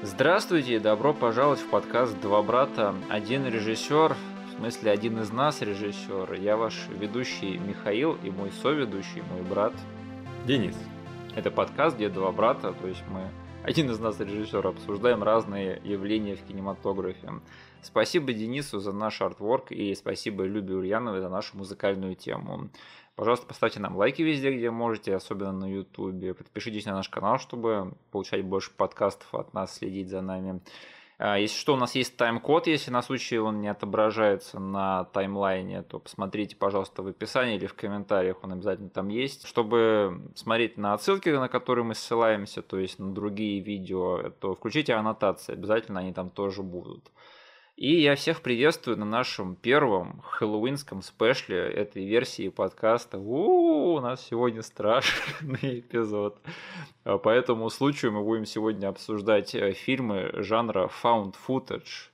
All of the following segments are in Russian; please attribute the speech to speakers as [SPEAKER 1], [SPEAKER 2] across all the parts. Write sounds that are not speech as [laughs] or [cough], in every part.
[SPEAKER 1] Здравствуйте и добро пожаловать в подкаст «Два брата». Один режиссер, в смысле один из нас режиссер. Я ваш ведущий Михаил и мой соведущий, мой брат
[SPEAKER 2] Денис.
[SPEAKER 1] Это подкаст, где два брата, то есть мы один из нас режиссер, обсуждаем разные явления в кинематографе. Спасибо Денису за наш артворк и спасибо Любе Ульяновой за нашу музыкальную тему. Пожалуйста, поставьте нам лайки везде, где можете, особенно на YouTube. Подпишитесь на наш канал, чтобы получать больше подкастов от нас, следить за нами. А, если что, у нас есть тайм-код, если на случай он не отображается на таймлайне, то посмотрите, пожалуйста, в описании или в комментариях, он обязательно там есть. Чтобы смотреть на отсылки, на которые мы ссылаемся, то есть на другие видео, то включите аннотации, обязательно они там тоже будут. И я всех приветствую на нашем первом хэллоуинском спешле этой версии подкаста. У-у-у, у нас сегодня страшный [laughs] эпизод. А по этому случаю мы будем сегодня обсуждать э, фильмы жанра found footage.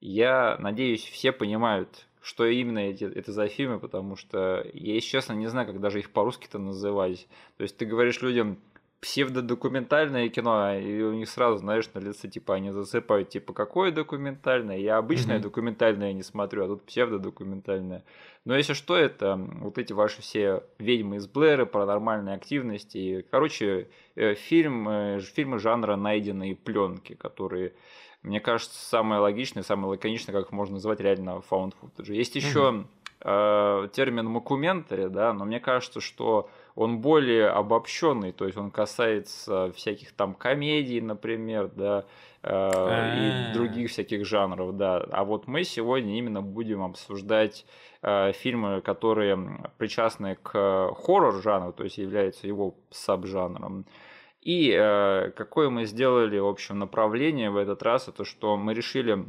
[SPEAKER 1] Я надеюсь, все понимают, что именно эти, это за фильмы, потому что я, если честно, не знаю, как даже их по-русски-то называть. То есть ты говоришь людям, псевдодокументальное кино, и у них сразу, знаешь, на лице, типа, они засыпают, типа, какое документальное? Я обычное mm-hmm. документальное не смотрю, а тут псевдодокументальное. Но если что, это вот эти ваши все ведьмы из Блэра, паранормальные активности. Короче, э, фильм, э, фильмы жанра найденные пленки, которые мне кажется, самое логичное, самое лаконичное, как их можно назвать реально found footage. Есть еще mm-hmm. э, термин мокументари, да, но мне кажется, что он более обобщенный, то есть он касается всяких там комедий, например, да, э, и а. других всяких жанров, да. А вот мы сегодня именно будем обсуждать э, фильмы, которые причастны к хоррор-жанру, то есть являются его саб-жанром. И э, какое мы сделали, в общем, направление в этот раз, это что мы решили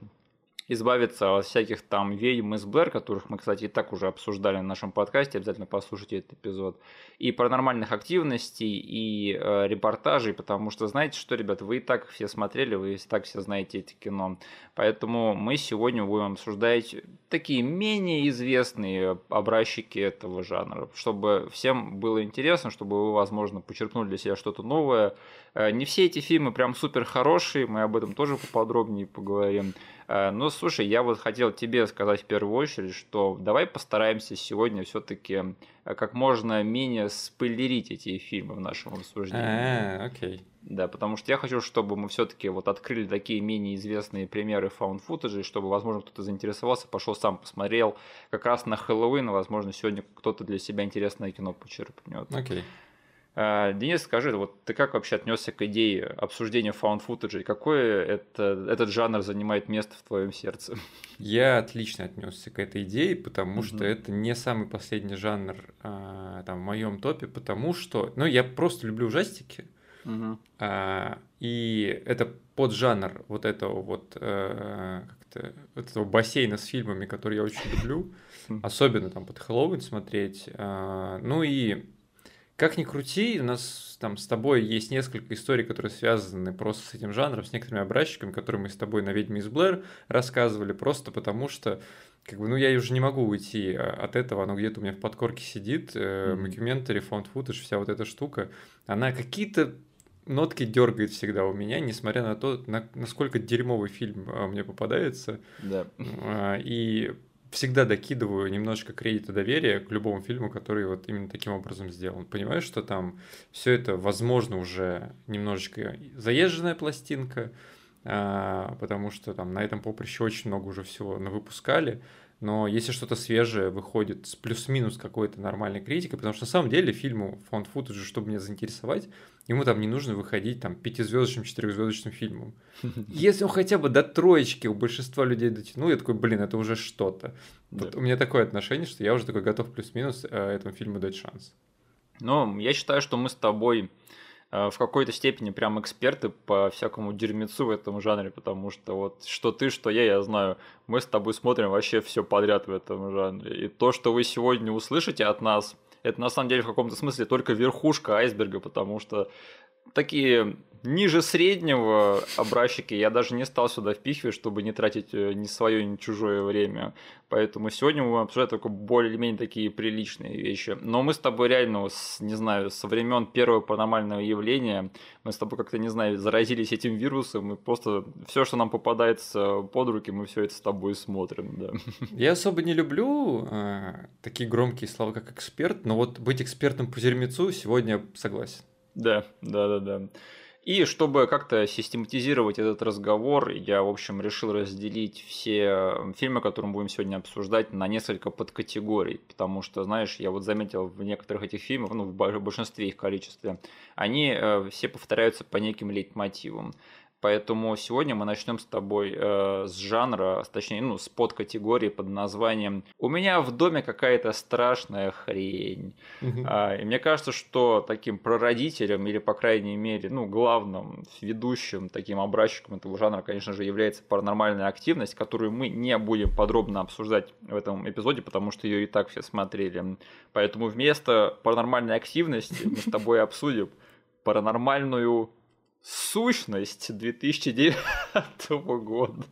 [SPEAKER 1] избавиться от всяких там ведьм из Блэр, которых мы, кстати, и так уже обсуждали на нашем подкасте, обязательно послушайте этот эпизод, и паранормальных активностей, и э, репортажей, потому что, знаете что, ребят, вы и так все смотрели, вы и так все знаете эти кино, поэтому мы сегодня будем обсуждать такие менее известные образчики этого жанра, чтобы всем было интересно, чтобы вы, возможно, почерпнули для себя что-то новое. Э, не все эти фильмы прям супер хорошие, мы об этом тоже поподробнее поговорим. Э, ну, слушай, я вот хотел тебе сказать в первую очередь, что давай постараемся сегодня все-таки э, как можно менее спойлерить эти фильмы в нашем обсуждении.
[SPEAKER 2] А, окей.
[SPEAKER 1] Да, потому что я хочу, чтобы мы все-таки вот открыли такие менее известные примеры found footage, чтобы, возможно, кто-то заинтересовался, пошел сам посмотрел. Как раз на Хэллоуин, возможно, сегодня кто-то для себя интересное кино почерпнет.
[SPEAKER 2] Окей.
[SPEAKER 1] А, Денис, скажи, вот ты как вообще отнесся к идее обсуждения found footage? Какое это, этот жанр занимает место в твоем сердце?
[SPEAKER 2] Я отлично отнесся к этой идее, потому что это не самый последний жанр а, там, в моем топе, потому что, ну, я просто люблю ужастики, угу. а, и это поджанр вот этого вот а, как-то этого бассейна с фильмами, который я очень люблю, особенно там под Хэллоуин смотреть. А, ну и как ни крути, у нас там с тобой есть несколько историй, которые связаны просто с этим жанром, с некоторыми образчиками, которые мы с тобой на «Ведьме из Блэр» рассказывали, просто потому что как бы, ну, я уже не могу уйти а, от этого, оно где-то у меня в подкорке сидит, mockumentary, found footage, вся вот эта штука, она какие-то нотки дергает всегда у меня, несмотря на то, на, насколько дерьмовый фильм а, мне попадается.
[SPEAKER 1] Да.
[SPEAKER 2] А, и всегда докидываю немножко кредита доверия к любому фильму, который вот именно таким образом сделан. Понимаю, что там все это, возможно, уже немножечко заезженная пластинка, а, потому что там на этом поприще очень много уже всего навыпускали. Но если что-то свежее выходит с плюс-минус какой-то нормальной критикой, потому что на самом деле фильму фонд футажа, чтобы меня заинтересовать, ему там не нужно выходить там пятизвездочным, четырехзвездочным фильмом. [laughs] Если он хотя бы до троечки у большинства людей дотянул, я такой, блин, это уже что-то. Да. Вот у меня такое отношение, что я уже такой готов плюс-минус э, этому фильму дать шанс.
[SPEAKER 1] Ну, я считаю, что мы с тобой в какой-то степени прям эксперты по всякому дерьмецу в этом жанре, потому что вот что ты, что я, я знаю, мы с тобой смотрим вообще все подряд в этом жанре. И то, что вы сегодня услышите от нас – это на самом деле в каком-то смысле только верхушка айсберга, потому что такие ниже среднего образчики я даже не стал сюда впихивать, чтобы не тратить э, ни свое, ни чужое время. Поэтому сегодня мы обсуждаем только более-менее такие приличные вещи. Но мы с тобой реально, не знаю, со времен первого паранормального явления, мы с тобой как-то, не знаю, заразились этим вирусом, и просто все, что нам попадается под руки, мы все это с тобой смотрим, да.
[SPEAKER 2] Я особо не люблю э, такие громкие слова, как эксперт, но вот быть экспертом по зермецу сегодня согласен.
[SPEAKER 1] Да, да, да, да. И чтобы как-то систематизировать этот разговор, я, в общем, решил разделить все фильмы, которые мы будем сегодня обсуждать, на несколько подкатегорий. Потому что, знаешь, я вот заметил в некоторых этих фильмах, ну, в большинстве их количестве, они э, все повторяются по неким лейтмотивам. Поэтому сегодня мы начнем с тобой э, с жанра, точнее, ну, с подкатегории под названием «У меня в доме какая-то страшная хрень». А, и мне кажется, что таким прародителем, или, по крайней мере, ну, главным ведущим таким образчиком этого жанра, конечно же, является паранормальная активность, которую мы не будем подробно обсуждать в этом эпизоде, потому что ее и так все смотрели. Поэтому вместо паранормальной активности мы с тобой обсудим паранормальную сущность 2009 года.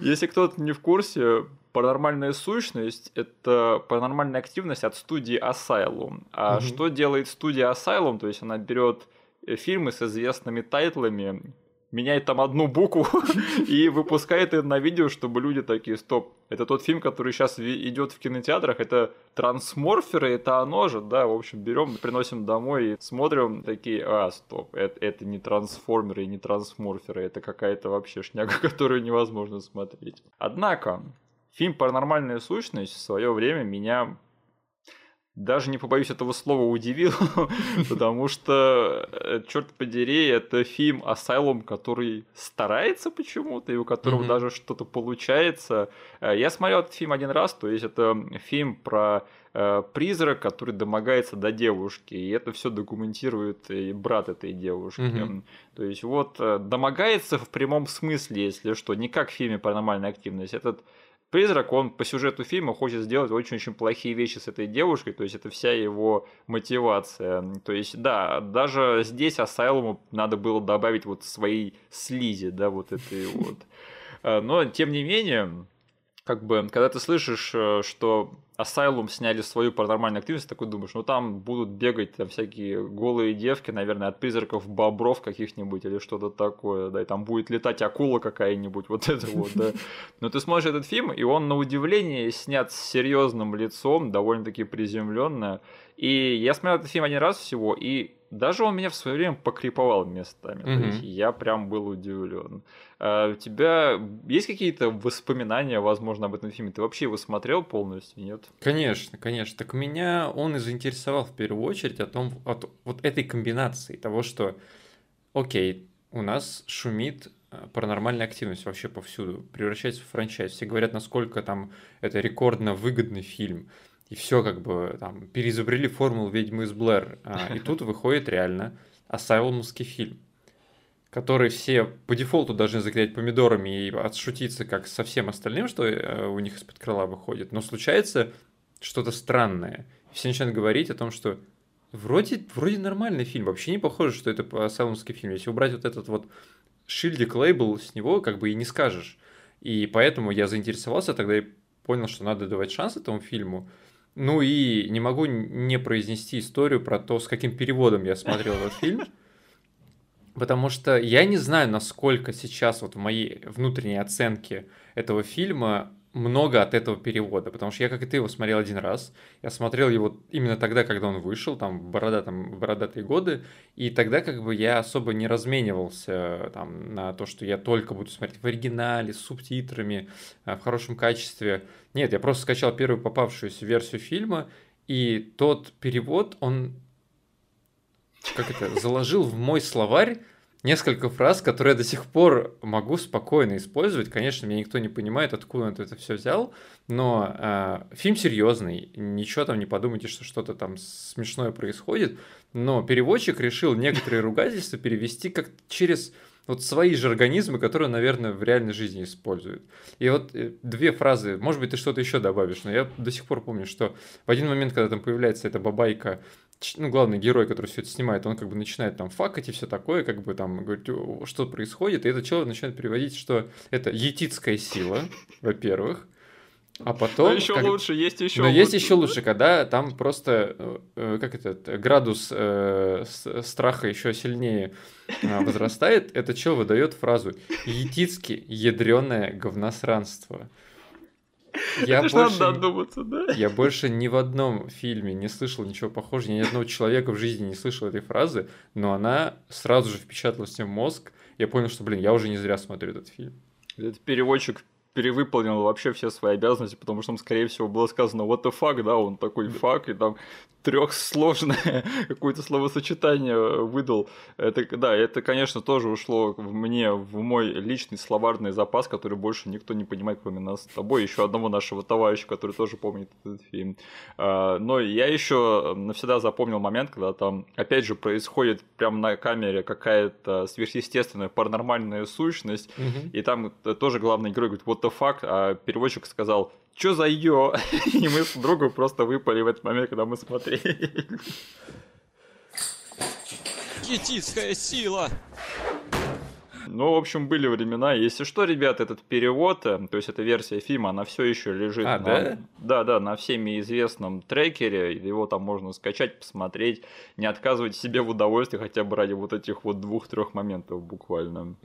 [SPEAKER 1] Если кто-то не в курсе, паранормальная сущность — это паранормальная активность от студии Asylum. А угу. что делает студия Asylum? То есть она берет э, фильмы с известными тайтлами, меняет там одну букву [laughs] и выпускает это на видео, чтобы люди такие, стоп, это тот фильм, который сейчас идет в кинотеатрах, это трансморферы, это оно же, да, в общем, берем, приносим домой и смотрим такие, а, стоп, это, это не трансформеры и не трансморферы, это какая-то вообще шняга, [laughs] которую невозможно смотреть. Однако, фильм «Паранормальная сущность» в свое время меня даже не побоюсь этого слова, удивил, [laughs] потому что, э, черт подери, это фильм Asylum, который старается почему-то, и у которого mm-hmm. даже что-то получается. Э, я смотрел этот фильм один раз, то есть это фильм про э, призрак, который домогается до девушки, и это все документирует и брат этой девушки. Mm-hmm. То есть вот домогается в прямом смысле, если что, не как в фильме «Паранормальная активность». Этот Призрак, он по сюжету фильма хочет сделать очень-очень плохие вещи с этой девушкой, то есть это вся его мотивация. То есть, да, даже здесь Асайлуму надо было добавить вот свои слизи, да, вот этой вот. Э, но, тем не менее, как бы, когда ты слышишь, э, что Asylum сняли свою паранормальную активность, такой думаешь, ну там будут бегать там всякие голые девки, наверное, от призраков бобров каких-нибудь или что-то такое, да, и там будет летать акула какая-нибудь, [laughs] вот это вот, да. Но ты смотришь этот фильм, и он на удивление снят с серьезным лицом, довольно-таки приземленно. И я смотрел этот фильм один раз всего, и даже он меня в свое время покриповал местами. Mm-hmm. То есть я прям был удивлен. А у тебя есть какие-то воспоминания, возможно, об этом фильме? Ты вообще его смотрел полностью, нет?
[SPEAKER 2] Конечно, конечно. Так меня он и заинтересовал в первую очередь о том, от вот этой комбинации того, что, окей, у нас шумит а, паранормальная активность вообще повсюду, превращается в франчайз. Все говорят, насколько там это рекордно выгодный фильм и все как бы там переизобрели формулу ведьмы из Блэр. А, и [laughs] тут выходит реально асайлумский фильм, который все по дефолту должны заклеить помидорами и отшутиться как со всем остальным, что э, у них из-под крыла выходит. Но случается что-то странное. Все начинают говорить о том, что вроде, вроде нормальный фильм, вообще не похоже, что это асайлумский фильм. Если убрать вот этот вот шильдик, лейбл с него, как бы и не скажешь. И поэтому я заинтересовался тогда и понял, что надо давать шанс этому фильму. Ну и не могу не произнести историю про то, с каким переводом я смотрел этот фильм. Потому что я не знаю, насколько сейчас вот в моей внутренней оценке этого фильма много от этого перевода, потому что я, как и ты, его смотрел один раз. Я смотрел его именно тогда, когда он вышел, там, в, борода, там, в бородатые годы, и тогда как бы я особо не разменивался там, на то, что я только буду смотреть в оригинале, с субтитрами, э, в хорошем качестве. Нет, я просто скачал первую попавшуюся версию фильма, и тот перевод, он как это, заложил в мой словарь несколько фраз, которые я до сих пор могу спокойно использовать. Конечно, меня никто не понимает, откуда он это все взял, но э, фильм серьезный, ничего там не подумайте, что что-то там смешное происходит. Но переводчик решил некоторые ругательства перевести как через вот свои же организмы, которые, наверное, в реальной жизни используют. И вот э, две фразы, может быть, ты что-то еще добавишь, но я до сих пор помню, что в один момент, когда там появляется эта бабайка ну, главный герой, который все это снимает, он как бы начинает там факать и все такое, как бы там говорить, что происходит, и этот человек начинает переводить, что это етицкая сила, [laughs] во-первых, а потом...
[SPEAKER 1] Но еще как... лучше, есть еще
[SPEAKER 2] Но лучше. есть еще лучше, когда там просто, э, э, как это, градус э, страха еще сильнее э, [laughs] возрастает, этот чел выдает фразу «Етицки ядреное говносранство».
[SPEAKER 1] Я Это больше, надо додуматься, да?
[SPEAKER 2] Я больше ни в одном фильме не слышал ничего похожего, ни одного человека в жизни не слышал этой фразы, но она сразу же впечаталась мне в мозг. Я понял, что, блин, я уже не зря смотрю этот фильм.
[SPEAKER 1] Этот переводчик перевыполнил вообще все свои обязанности, потому что там, скорее всего, было сказано what the fuck, да, он такой фак, и там трехсложное [laughs] какое-то словосочетание выдал. Это, да, это, конечно, тоже ушло в мне, в мой личный словарный запас, который больше никто не понимает, кроме нас с тобой, еще одного нашего товарища, который тоже помнит этот фильм. А, но я еще навсегда запомнил момент, когда там, опять же, происходит прямо на камере какая-то сверхъестественная паранормальная сущность, угу. и там тоже главный герой говорит, what the fuck, а переводчик сказал, что за ё? [laughs] И мы с другом просто выпали в этот момент, когда мы смотрели.
[SPEAKER 3] Етицкая сила!
[SPEAKER 1] Ну, в общем, были времена. Если что, ребят, этот перевод, э, то есть эта версия фильма, она все еще лежит
[SPEAKER 2] а,
[SPEAKER 1] на,
[SPEAKER 2] да?
[SPEAKER 1] да, да, на всеми известном трекере. Его там можно скачать, посмотреть. Не отказывать себе в удовольствии хотя бы ради вот этих вот двух-трех моментов буквально.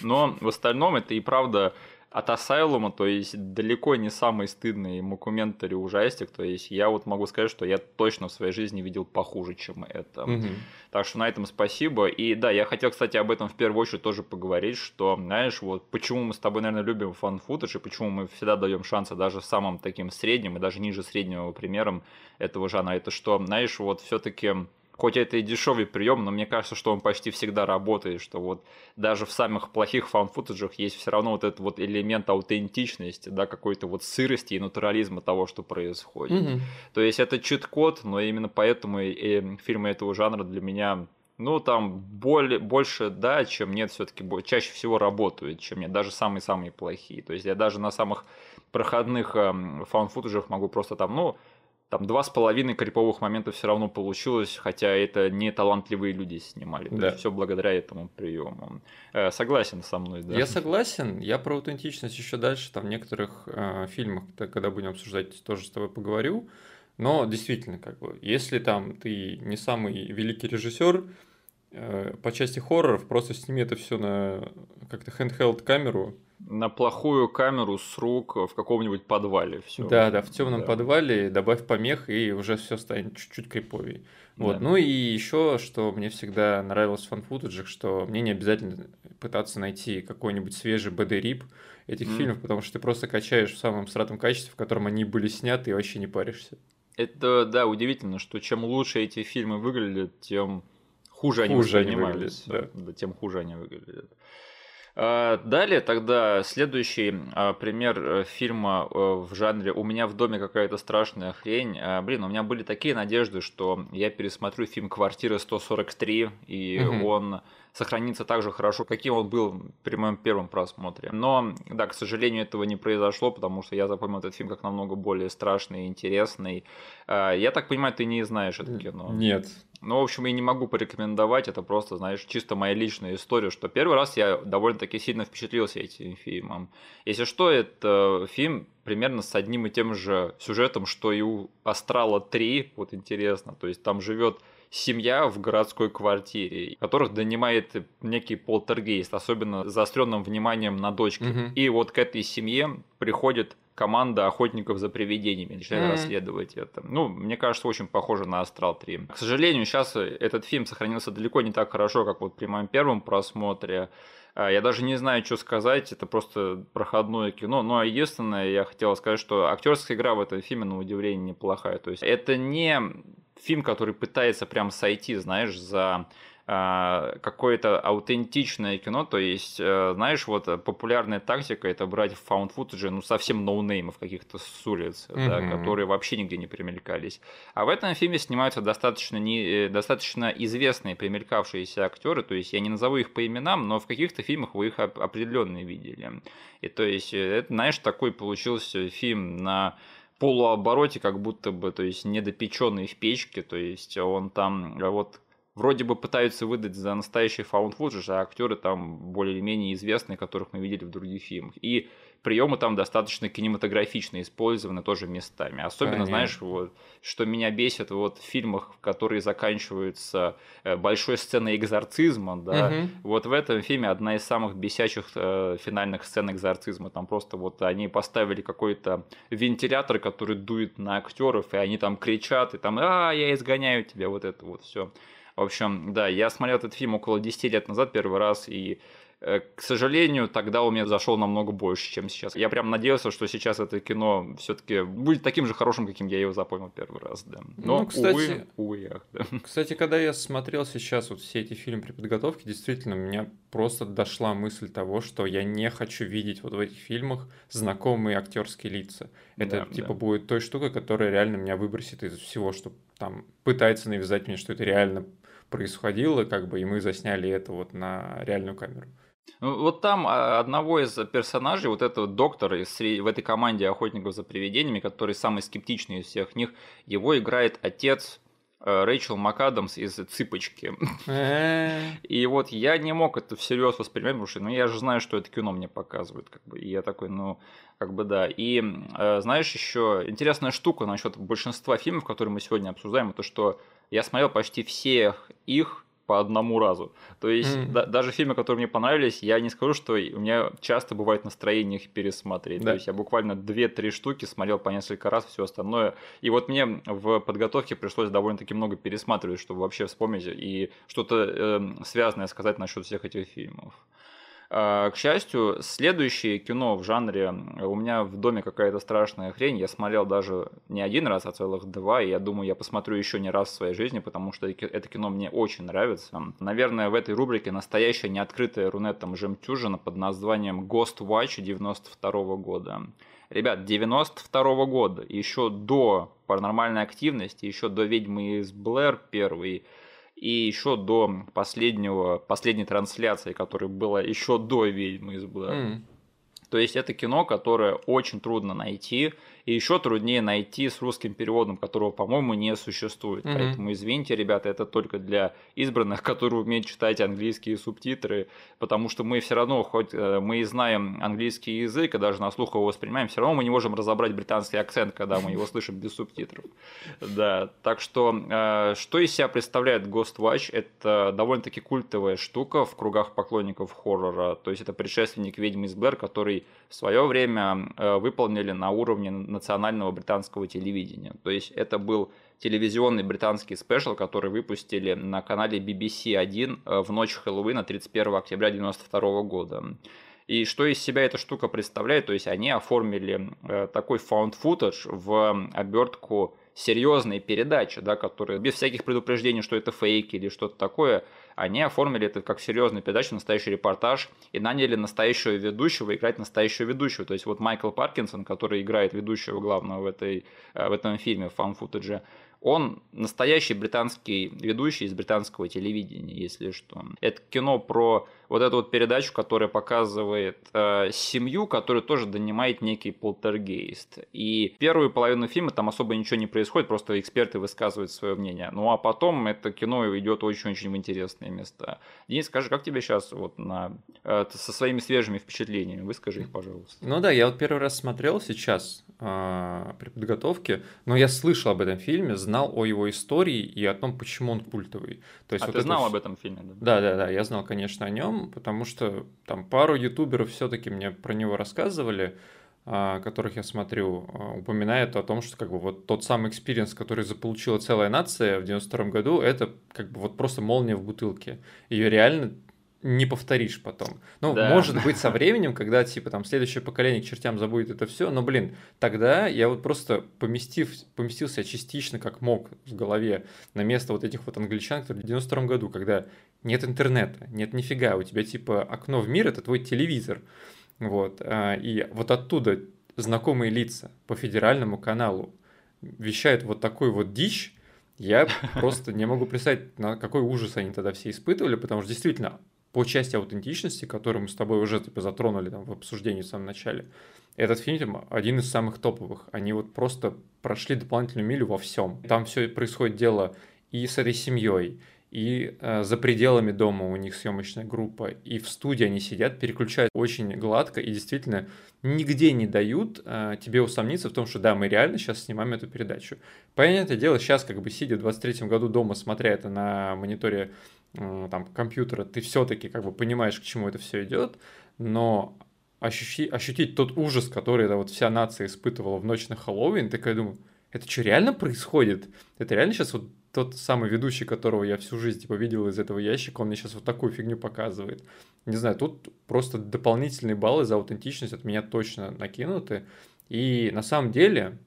[SPEAKER 1] Но в остальном это и правда от Асайлума, то есть далеко не самый стыдный мокументари ужастик, то есть я вот могу сказать, что я точно в своей жизни видел похуже, чем это. Угу. Так что на этом спасибо. И да, я хотел, кстати, об этом в первую очередь тоже поговорить, что, знаешь, вот почему мы с тобой, наверное, любим фан-футаж, и почему мы всегда даем шансы даже самым таким средним и даже ниже среднего примерам этого жанра, это что, знаешь, вот все-таки хоть это и дешевый прием, но мне кажется, что он почти всегда работает, что вот даже в самых плохих фан-футажах есть все равно вот этот вот элемент аутентичности, да, какой-то вот сырости и натурализма того, что происходит. Mm-hmm. То есть это чит-код, но именно поэтому и, и фильмы этого жанра для меня ну, там более, больше да, чем нет, все-таки чаще всего работают, чем нет, даже самые-самые плохие. То есть я даже на самых проходных эм, фан-футажах могу просто там, ну, там два с половиной криповых момента все равно получилось, хотя это не талантливые люди снимали. Да. То есть все благодаря этому приему. Э, согласен со мной, да?
[SPEAKER 2] Я согласен. Я про аутентичность еще дальше там в некоторых э, фильмах, когда будем обсуждать, тоже с тобой поговорю. Но действительно, как бы, если там ты не самый великий режиссер, э, по части хорроров, просто сними это все на как-то handheld камеру,
[SPEAKER 1] на плохую камеру с рук в каком-нибудь подвале.
[SPEAKER 2] Все. Да, да, в темном да. подвале добавь помех, и уже все станет чуть-чуть криповей. Вот. Да. Ну и еще, что мне всегда нравилось в фанфутажах, что мне не обязательно пытаться найти какой-нибудь свежий БД-рип этих mm. фильмов, потому что ты просто качаешь в самом стратом качестве, в котором они были сняты, и вообще не паришься.
[SPEAKER 1] Это, да, удивительно, что чем лучше эти фильмы выглядят, тем хуже, хуже они. Они выглядят, да. да, тем хуже они выглядят. А, далее тогда следующий а, пример э, фильма э, в жанре «У меня в доме какая-то страшная хрень». Блин, у меня были такие надежды, что я пересмотрю фильм «Квартира 143», и угу. он сохранится так же хорошо, каким он был при моем первом просмотре. Но, да, к сожалению, этого не произошло, потому что я запомнил этот фильм как намного более страшный и интересный. Я так понимаю, ты не знаешь это кино?
[SPEAKER 2] Нет.
[SPEAKER 1] Ну, в общем, я не могу порекомендовать, это просто, знаешь, чисто моя личная история, что первый раз я довольно-таки сильно впечатлился этим фильмом. Если что, это фильм примерно с одним и тем же сюжетом, что и у «Астрала 3», вот интересно, то есть там живет семья в городской квартире, которых донимает некий полтергейст, особенно заостренным вниманием на дочке. Угу. И вот к этой семье приходит команда охотников за привидениями начинает mm-hmm. расследовать это. Ну, мне кажется, очень похоже на Астрал 3. К сожалению, сейчас этот фильм сохранился далеко не так хорошо, как вот при моем первом просмотре. А, я даже не знаю, что сказать, это просто проходное кино. Но единственное, я хотел сказать, что актерская игра в этом фильме, на удивление, неплохая. То есть это не фильм, который пытается прям сойти, знаешь, за а, какое-то аутентичное кино, то есть, э, знаешь, вот популярная тактика это брать в found footage, ну, совсем ноунеймов каких-то с улиц, mm-hmm. да, которые вообще нигде не примелькались. А в этом фильме снимаются достаточно, не, э, достаточно известные примелькавшиеся актеры, то есть я не назову их по именам, но в каких-то фильмах вы их определенно видели. И то есть, э, это, знаешь, такой получился фильм на полуобороте, как будто бы, то есть недопеченный в печке, то есть он там вот вроде бы пытаются выдать за настоящий found footage, а актеры там более-менее известные, которых мы видели в других фильмах. И приемы там достаточно кинематографично использованы тоже местами. Особенно, Понятно. знаешь, вот, что меня бесит вот в фильмах, которые заканчиваются э, большой сценой экзорцизма, да, угу. вот в этом фильме одна из самых бесячих э, финальных сцен экзорцизма. Там просто вот они поставили какой-то вентилятор, который дует на актеров, и они там кричат, и там, а, я изгоняю тебя, вот это вот все. В общем, да, я смотрел этот фильм около 10 лет назад первый раз, и к сожалению, тогда у меня зашел намного больше, чем сейчас. Я прям надеялся, что сейчас это кино все-таки будет таким же хорошим, каким я его запомнил первый раз, да. Но, ну, кстати, увы, увы, ах, да. [laughs]
[SPEAKER 2] Кстати, когда я смотрел сейчас вот все эти фильмы при подготовке, действительно, у меня просто дошла мысль того, что я не хочу видеть вот в этих фильмах знакомые актерские лица. Это да, типа да. будет той штукой, которая реально меня выбросит из всего, что там пытается навязать мне, что это реально происходило, как бы, и мы засняли это вот на реальную камеру.
[SPEAKER 1] Ну, вот там а, одного из персонажей, вот этого доктора из, в этой команде охотников за привидениями, который самый скептичный из всех них, его играет отец э, Рэйчел МакАдамс из «Цыпочки». [laughs] И вот я не мог это всерьез воспринимать, потому что ну, я же знаю, что это кино мне показывает. Как бы, и я такой, ну, как бы да. И э, знаешь, еще интересная штука насчет большинства фильмов, которые мы сегодня обсуждаем, это что я смотрел почти всех их по одному разу. То есть mm. да, даже фильмы, которые мне понравились, я не скажу, что у меня часто бывает настроение их пересмотреть. Да. То есть я буквально 2-3 штуки смотрел по несколько раз, все остальное. И вот мне в подготовке пришлось довольно-таки много пересматривать, чтобы вообще вспомнить и что-то э, связанное сказать насчет всех этих фильмов. А, к счастью, следующее кино в жанре у меня в доме какая-то страшная хрень. Я смотрел даже не один раз, а целых два. И я думаю, я посмотрю еще не раз в своей жизни, потому что это кино мне очень нравится. Наверное, в этой рубрике настоящая неоткрытая рунетом жемчужина под названием Ghost Watch 92 года. Ребят, 92 -го года, еще до паранормальной активности, еще до «Ведьмы из Блэр» первый, и еще до последнего, последней трансляции, которая была еще до «Ведьмы из Блэр». Mm. То есть это кино, которое очень трудно найти, и еще труднее найти с русским переводом, которого, по-моему, не существует. Mm-hmm. Поэтому извините, ребята, это только для избранных, [laughs] которые умеют читать английские субтитры, потому что мы все равно, хоть э, мы и знаем английский язык, и даже на слух его воспринимаем, все равно мы не можем разобрать британский акцент, когда мы его слышим без субтитров. [laughs] Да, так что э, что из себя представляет Ghost Watch? Это довольно-таки культовая штука в кругах поклонников хоррора. То есть это предшественник Ведьмы из Блэр, который в свое время э, выполнили на уровне национального британского телевидения. То есть это был телевизионный британский спешл, который выпустили на канале BBC 1 э, в ночь Хэллоуина 31 октября 1992 года. И что из себя эта штука представляет? То есть они оформили э, такой found footage в обертку серьезные передачи, да, которые без всяких предупреждений, что это фейк или что-то такое, они оформили это как серьезную передачу, настоящий репортаж и наняли настоящего ведущего играть настоящего ведущего. То есть вот Майкл Паркинсон, который играет ведущего главного в, этой, э, в этом фильме, в фан-футаже, он настоящий британский ведущий из британского телевидения, если что. Это кино про вот эту вот передачу, которая показывает э, семью, которая тоже донимает некий полтергейст. И первую половину фильма там особо ничего не происходит, просто эксперты высказывают свое мнение. Ну а потом это кино идет очень-очень в интересные места. Денис, скажи, как тебе сейчас вот на, э, со своими свежими впечатлениями? Выскажи их, пожалуйста.
[SPEAKER 2] Ну да, я вот первый раз смотрел сейчас э, при подготовке, но я слышал об этом фильме, знал о его истории и о том, почему он культовый.
[SPEAKER 1] То есть а вот ты знал все... об этом фильме, да?
[SPEAKER 2] Да, да, да, я знал, конечно, о нем, потому что там пару ютуберов все-таки мне про него рассказывали, а, которых я смотрю, а, упоминают о том, что как бы вот тот самый experience, который заполучила целая нация в 92 году, это как бы вот просто молния в бутылке. Ее реально не повторишь потом. Ну, да. может быть, со временем, когда, типа, там, следующее поколение к чертям забудет это все, но, блин, тогда я вот просто поместив, поместился частично, как мог, в голове на место вот этих вот англичан, которые в 92 году, когда нет интернета, нет нифига, у тебя, типа, окно в мир — это твой телевизор, вот, а, и вот оттуда знакомые лица по федеральному каналу вещают вот такой вот дичь, я просто не могу представить, на какой ужас они тогда все испытывали, потому что действительно по части аутентичности, которую мы с тобой уже типа затронули там в обсуждении в самом начале, этот фильм один из самых топовых. Они вот просто прошли дополнительную милю во всем. Там все происходит дело и с этой семьей, и э, за пределами дома у них съемочная группа, и в студии они сидят, переключают очень гладко, и действительно нигде не дают э, тебе усомниться в том, что да, мы реально сейчас снимаем эту передачу. Понятное дело, сейчас как бы сидя в 23-м году дома, смотря это на мониторе там, компьютера, ты все-таки как бы понимаешь, к чему это все идет, но ощути, ощутить тот ужас, который эта вот вся нация испытывала в ночь на Хэллоуин, такая думаю, это что, реально происходит? Это реально сейчас вот тот самый ведущий, которого я всю жизнь типа видел из этого ящика, он мне сейчас вот такую фигню показывает. Не знаю, тут просто дополнительные баллы за аутентичность от меня точно накинуты. И на самом деле,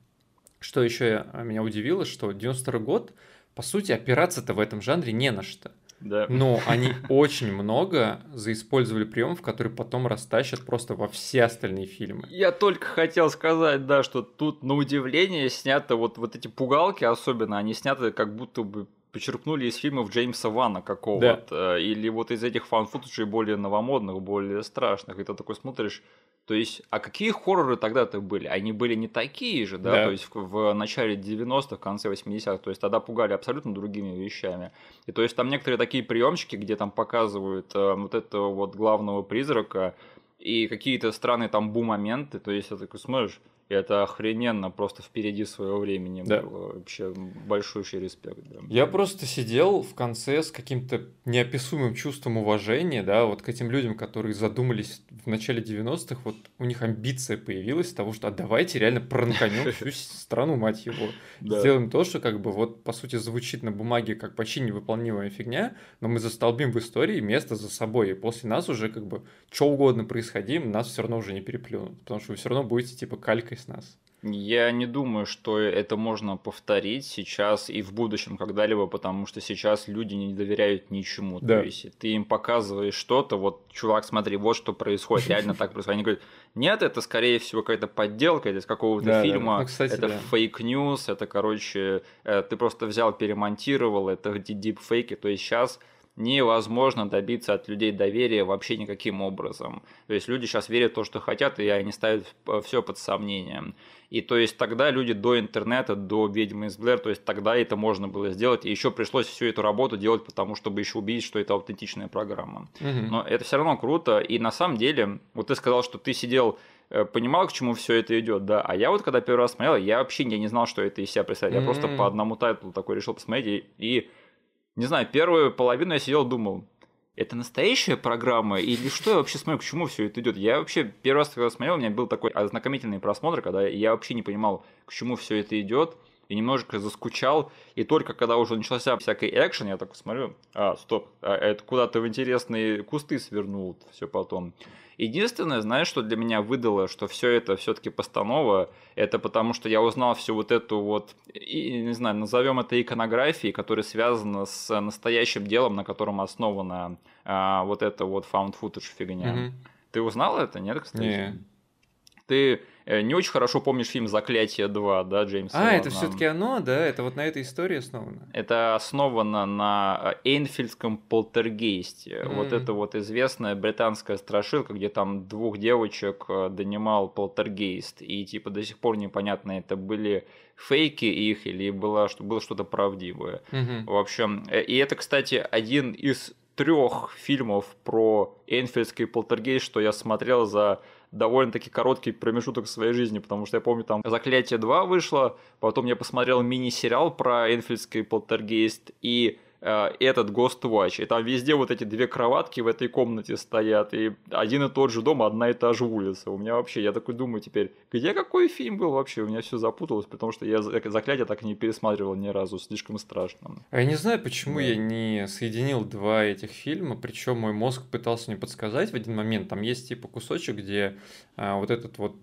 [SPEAKER 2] что еще меня удивило, что 92 год, по сути, опираться-то в этом жанре не на что.
[SPEAKER 1] Да.
[SPEAKER 2] Но они очень много заиспользовали приемов, которые потом растащат просто во все остальные фильмы.
[SPEAKER 1] Я только хотел сказать, да, что тут на удивление снято вот, вот эти пугалки особенно, они сняты как будто бы почерпнули из фильмов Джеймса Вана какого-то, да. или вот из этих фан-футажей более новомодных, более страшных, и ты такой смотришь, то есть, а какие хорроры тогда-то были? Они были не такие же, да, да. то есть в, в начале 90-х, конце 80-х, то есть тогда пугали абсолютно другими вещами. И то есть там некоторые такие приемчики, где там показывают э, вот этого вот главного призрака и какие-то странные там бу-моменты, то есть ты такой смотришь, это охрененно просто впереди своего времени да. было. Вообще большущий респект. Да.
[SPEAKER 2] Я просто сидел в конце с каким-то неописуемым чувством уважения, да, вот к этим людям, которые задумались в начале 90-х, вот у них амбиция появилась того, что а давайте реально пранканем всю страну, мать его. Сделаем то, что как бы вот по сути звучит на бумаге как почти невыполнимая фигня, но мы застолбим в истории место за собой, и после нас уже как бы что угодно происходим, нас все равно уже не переплюнут, потому что вы все равно будете типа калькой с нас.
[SPEAKER 1] Я не думаю, что это можно повторить сейчас и в будущем когда-либо, потому что сейчас люди не доверяют ничему. Да. То есть ты им показываешь что-то, вот, чувак, смотри, вот что происходит, реально так происходит. Они говорят, нет, это скорее всего какая-то подделка, из какого-то да, фильма, да. Ну, кстати, это fake news, это, короче, э, ты просто взял, перемонтировал, это дипфейки, то есть сейчас невозможно добиться от людей доверия вообще никаким образом. То есть люди сейчас верят в то, что хотят, и они ставят все под сомнение. И то есть тогда люди до интернета, до ведьмы из Блэр, то есть тогда это можно было сделать, и еще пришлось всю эту работу делать, потому чтобы еще убедить, что это аутентичная программа. Угу. Но это все равно круто, и на самом деле, вот ты сказал, что ты сидел э, понимал, к чему все это идет, да. А я вот когда первый раз смотрел, я вообще я не знал, что это из себя представляет. Я mm-hmm. просто по одному тайтлу такой решил посмотреть и, и не знаю, первую половину я сидел думал, это настоящая программа или что я вообще смотрю, к чему все это идет? Я вообще первый раз, когда смотрел, у меня был такой ознакомительный просмотр, когда я вообще не понимал, к чему все это идет, и немножко заскучал. И только когда уже начался всякий экшен, я такой смотрю, а, стоп, а это куда-то в интересные кусты свернул все потом. Единственное, знаешь, что для меня выдало, что все это все-таки постанова, это потому что я узнал всю вот эту вот, и, не знаю, назовем это иконографией, которая связана с настоящим делом, на котором основана а, вот эта вот found footage фигня. Mm-hmm. Ты узнал это, нет, кстати?
[SPEAKER 2] Не.
[SPEAKER 1] Ты не очень хорошо помнишь фильм «Заклятие 2», да, Джеймса
[SPEAKER 2] А, Вана. это все таки оно, да? Это вот на этой истории основано?
[SPEAKER 1] Это основано на э, Эйнфильдском полтергейсте. Mm. Вот это вот известная британская страшилка, где там двух девочек э, донимал полтергейст. И типа до сих пор непонятно, это были фейки их или было, что было что-то правдивое. Mm-hmm. В общем, и это, кстати, один из трех фильмов про Эйнфельдский полтергейст, что я смотрел за довольно-таки короткий промежуток своей жизни, потому что я помню, там «Заклятие 2» вышло, потом я посмотрел мини-сериал про Энфильдский полтергейст, и этот Ghost Watch. И там везде вот эти две кроватки в этой комнате стоят. И один и тот же дом, одна и та же улица. У меня вообще, я такой думаю теперь, где какой фильм был вообще? У меня все запуталось, потому что я заклятие так и не пересматривал ни разу. Слишком страшно.
[SPEAKER 2] А я не знаю, почему да. я не соединил два этих фильма. Причем мой мозг пытался мне подсказать в один момент. Там есть типа кусочек, где а, вот этот вот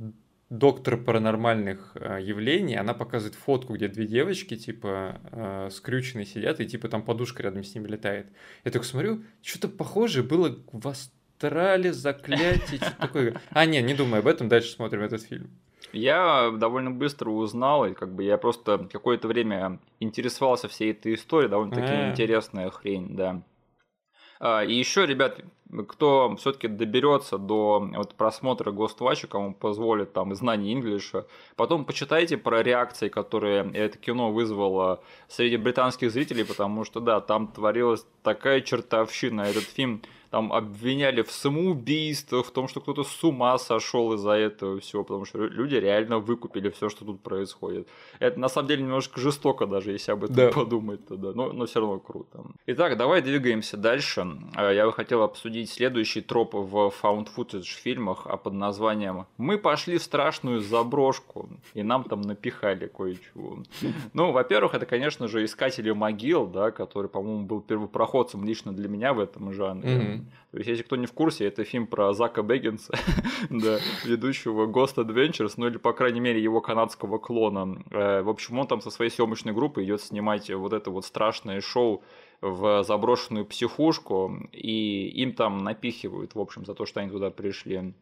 [SPEAKER 2] доктор паранормальных э, явлений, она показывает фотку, где две девочки, типа, э, скрюченные сидят, и, типа, там подушка рядом с ними летает. Я так смотрю, что-то похожее было в Астрале, Заклятие, что-то такое. А, нет, не думай об этом, дальше смотрим этот фильм.
[SPEAKER 1] Я довольно быстро узнал, и как бы я просто какое-то время интересовался всей этой историей, довольно-таки а. интересная хрень, да. А, и еще, ребят, кто все-таки доберется до вот просмотра Ghostwatch, кому позволит там знание инглиша, потом почитайте про реакции, которые это кино вызвало среди британских зрителей, потому что, да, там творилась такая чертовщина. Этот фильм там обвиняли в самоубийствах, в том, что кто-то с ума сошел из-за этого всего, потому что люди реально выкупили все, что тут происходит. Это на самом деле немножко жестоко даже, если об этом да. подумать тогда, но, но все равно круто. Итак, давай двигаемся дальше. А, я бы хотел обсудить следующий троп в found footage фильмах а под названием «Мы пошли в страшную заброшку, и нам там напихали кое-чего». Ну, во-первых, это, конечно же, «Искатели могил», да, который, по-моему, был первопроходцем лично для меня в этом жанре. То есть, если кто не в курсе, это фильм про Зака Бэггинса, [laughs] да, ведущего Ghost Adventures, ну или, по крайней мере, его канадского клона. Э, в общем, он там со своей съемочной группой идет снимать вот это вот страшное шоу в заброшенную психушку, и им там напихивают, в общем, за то, что они туда пришли.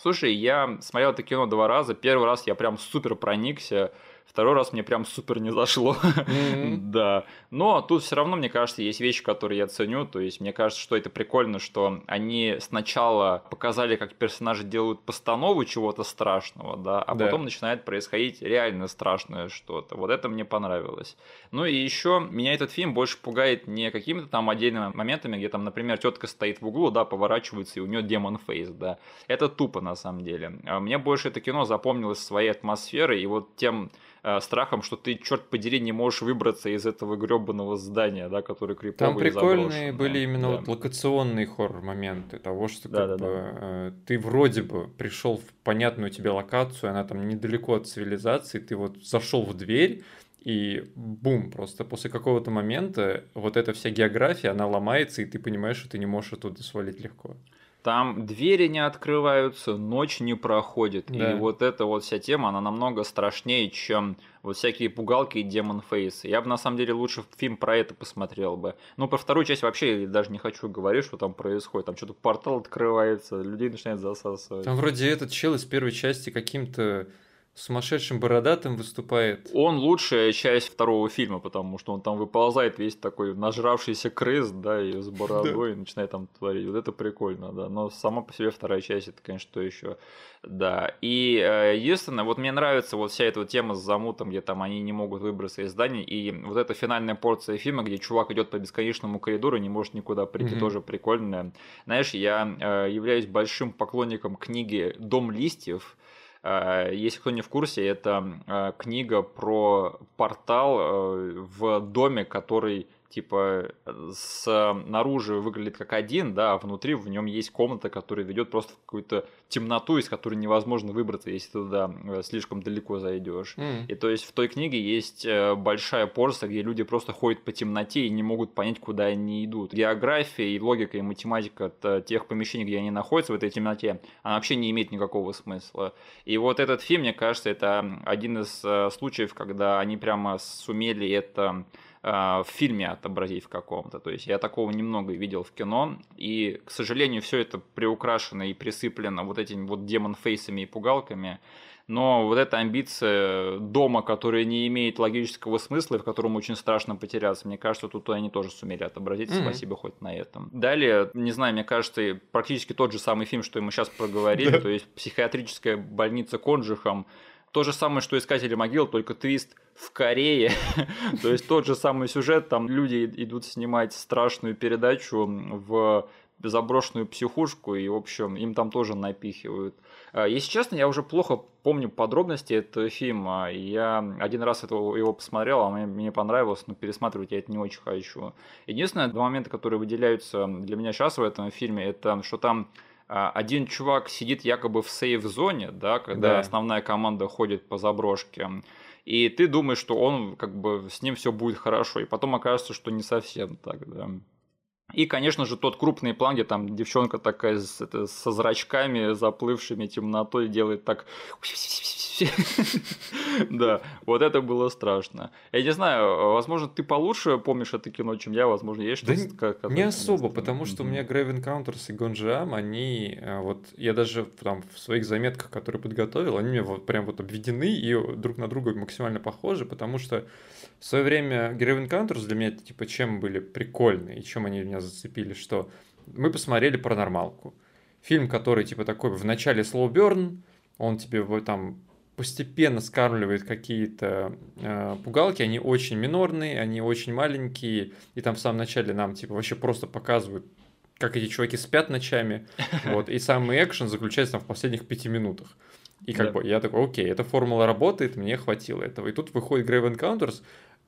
[SPEAKER 1] Слушай, я смотрел это кино два раза. Первый раз я прям супер проникся Второй раз мне прям супер не зашло. Mm-hmm. [laughs] да. Но тут все равно, мне кажется, есть вещи, которые я ценю. То есть, мне кажется, что это прикольно, что они сначала показали, как персонажи делают постанову чего-то страшного, да, а да. потом начинает происходить реально страшное что-то. Вот это мне понравилось. Ну и еще меня этот фильм больше пугает не какими-то там отдельными моментами, где там, например, тетка стоит в углу, да, поворачивается, и у нее демон фейс, да. Это тупо на самом деле. А мне больше это кино запомнилось своей атмосферой и вот тем Э, страхом, что ты, черт подери, не можешь выбраться из этого гребаного здания, да, который криповый
[SPEAKER 2] Там прикольные были именно да. вот локационные хоррор-моменты того, что да, как да, бы, да. Э, ты вроде бы пришел в понятную тебе локацию, она там недалеко от цивилизации, ты вот зашел в дверь, и бум, просто после какого-то момента вот эта вся география, она ломается, и ты понимаешь, что ты не можешь оттуда свалить легко.
[SPEAKER 1] Там двери не открываются, ночь не проходит. Да. И вот эта вот вся тема, она намного страшнее, чем вот всякие пугалки и демон фейсы. Я бы на самом деле лучше фильм про это посмотрел бы. Ну, про вторую часть вообще даже не хочу говорить, что там происходит. Там что-то портал открывается, людей начинает засасывать.
[SPEAKER 2] Там вроде этот чел из первой части каким-то сумасшедшим бородатым выступает.
[SPEAKER 1] Он лучшая часть второго фильма, потому что он там выползает весь такой нажравшийся крыс, да, и с бородой и начинает там творить. Вот это прикольно, да. Но сама по себе вторая часть, это, конечно, то еще. Да. И э, единственное, вот мне нравится вот вся эта вот тема с замутом, где там они не могут выбраться из здания. И вот эта финальная порция фильма, где чувак идет по бесконечному коридору не может никуда прийти, mm-hmm. тоже прикольная. Знаешь, я э, являюсь большим поклонником книги Дом листьев если кто не в курсе, это э, книга про портал э, в доме, который типа снаружи выглядит как один, да, а внутри в нем есть комната, которая ведет просто в какую-то темноту, из которой невозможно выбраться, если ты туда э, слишком далеко зайдешь. Mm. И то есть в той книге есть э, большая порция, где люди просто ходят по темноте и не могут понять, куда они идут. География и логика и математика тех помещений, где они находятся в этой темноте, она вообще не имеет никакого смысла. И вот этот фильм, мне кажется, это один из э, случаев, когда они прямо сумели это в фильме отобразить в каком-то. То есть я такого немного видел в кино, и, к сожалению, все это приукрашено и присыплено вот этими вот демон-фейсами и пугалками. Но вот эта амбиция дома, которая не имеет логического смысла и в котором очень страшно потеряться, мне кажется, тут они тоже сумели отобразить. Mm-hmm. Спасибо хоть на этом. Далее, не знаю, мне кажется, практически тот же самый фильм, что и мы сейчас проговорили, то есть психиатрическая больница Конжихом то же самое, что «Искатели могил», только твист в Корее. [laughs] То есть тот же самый сюжет, там люди идут снимать страшную передачу в заброшенную психушку, и, в общем, им там тоже напихивают. А, если честно, я уже плохо помню подробности этого фильма. Я один раз этого, его посмотрел, а мне, мне понравилось, но пересматривать я это не очень хочу. Единственное, два момента, которые выделяются для меня сейчас в этом фильме, это что там один чувак сидит якобы в сейф-зоне, да, когда да. основная команда ходит по заброшке, и ты думаешь, что он как бы с ним все будет хорошо, и потом окажется, что не совсем так, да. И, конечно же, тот крупный план, где там девчонка такая с, это, со зрачками, заплывшими темнотой, делает так... [laughs] Да, вот это было страшно. Я не знаю, возможно, ты получше помнишь это кино, чем я, возможно, есть
[SPEAKER 2] что-то... Не особо, потому что у меня Grave Encounters и Гонжиам, они э, вот... Я даже там в своих заметках, которые подготовил, они мне вот прям вот обведены и друг на друга максимально похожи, потому что в свое время Grave Encounters для меня, типа, чем были прикольные и чем они меня зацепили, что мы посмотрели «Паранормалку». Фильм, который, типа, такой в начале slow burn, он тебе там постепенно скармливает какие-то э, пугалки, они очень минорные, они очень маленькие, и там в самом начале нам типа вообще просто показывают, как эти чуваки спят ночами, [laughs] вот, и самый экшен заключается там в последних пяти минутах. И как да. бы я такой, окей, эта формула работает, мне хватило этого. И тут выходит Grave Encounters,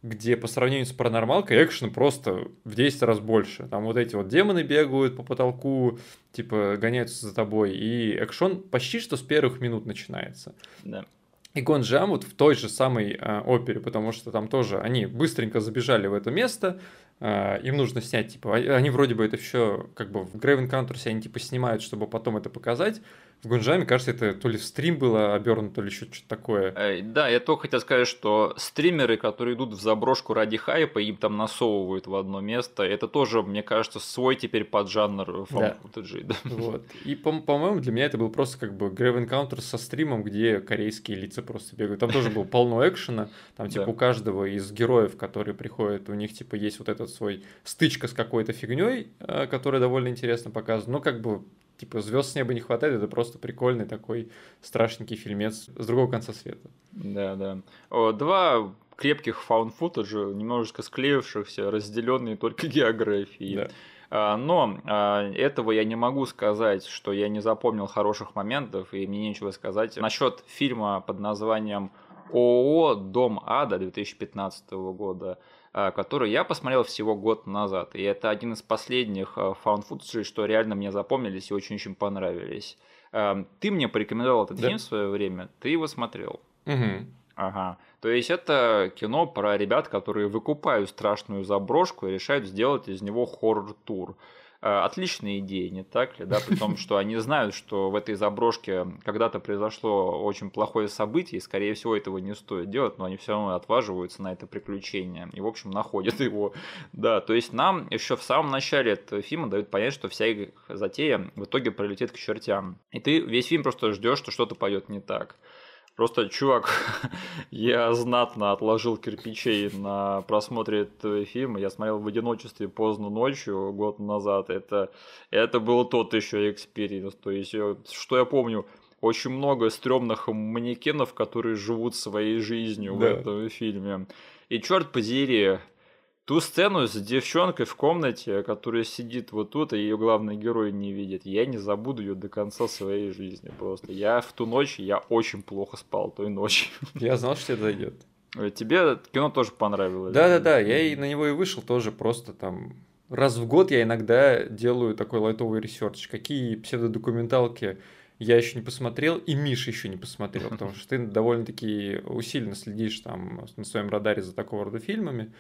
[SPEAKER 2] где по сравнению с паранормалкой экшен просто в 10 раз больше. Там вот эти вот демоны бегают по потолку, типа гоняются за тобой, и экшон почти что с первых минут начинается.
[SPEAKER 1] Да.
[SPEAKER 2] И Гонджам вот в той же самой э, опере, потому что там тоже они быстренько забежали в это место, э, им нужно снять, типа, они вроде бы это все, как бы в Grave Encounters они типа снимают, чтобы потом это показать, в Гунжаме, кажется, это то ли в стрим было обернуто, то ли еще что-то такое.
[SPEAKER 1] Э, да, я только хотел сказать, что стримеры, которые идут в заброшку ради хайпа, им там насовывают в одно место, это тоже, мне кажется, свой теперь поджанр
[SPEAKER 2] да. Да. Вот. И, по- по-моему, для меня это был просто как бы Grave Encounter со стримом, где корейские лица просто бегают. Там тоже было полно экшена, там типа у каждого из героев, которые приходят, у них типа есть вот этот свой стычка с какой-то фигней, э, которая довольно интересно показана. Но как бы типа звезд с неба не хватает, это просто прикольный такой страшненький фильмец с другого конца света.
[SPEAKER 1] Да, да. О, два крепких фаун-футажа, немножечко склеившихся, разделенные только [laughs] географией. Да. А, но а, этого я не могу сказать, что я не запомнил хороших моментов, и мне нечего сказать. Насчет фильма под названием ООО «Дом ада» 2015 года – который я посмотрел всего год назад. И это один из последних found а, footage, что реально мне запомнились и очень-очень понравились. А, ты мне порекомендовал этот да. фильм в свое время, ты его смотрел.
[SPEAKER 2] Угу.
[SPEAKER 1] Ага. То есть это кино про ребят, которые выкупают страшную заброшку и решают сделать из него хоррор-тур. Э, отличная идея, не так ли, да, при том, что они знают, что в этой заброшке когда-то произошло очень плохое событие, и, скорее всего, этого не стоит делать, но они все равно отваживаются на это приключение, и, в общем, находят его, да, то есть нам еще в самом начале этого фильма дают понять, что вся их затея в итоге пролетит к чертям, и ты весь фильм просто ждешь, что что-то пойдет не так. Просто, чувак, [laughs] я знатно отложил кирпичей на просмотре этого фильма. Я смотрел в одиночестве поздно ночью год назад. Это, это был тот еще experience. То есть, э, что я помню, очень много стрёмных манекенов, которые живут своей жизнью да. в этом фильме. И черт подери, Ту сцену с девчонкой в комнате, которая сидит вот тут, и ее главный герой не видит, я не забуду ее до конца своей жизни просто. Я в ту ночь, я очень плохо спал той ночью.
[SPEAKER 2] Я знал, что тебе зайдет.
[SPEAKER 1] Э, тебе кино тоже понравилось?
[SPEAKER 2] Да-да-да, я и на него и вышел тоже просто там раз в год я иногда делаю такой лайтовый research, какие псевдодокументалки я еще не посмотрел, и Миша еще не посмотрел, потому [laughs] что ты довольно-таки усиленно следишь там на своем радаре за такого рода фильмами.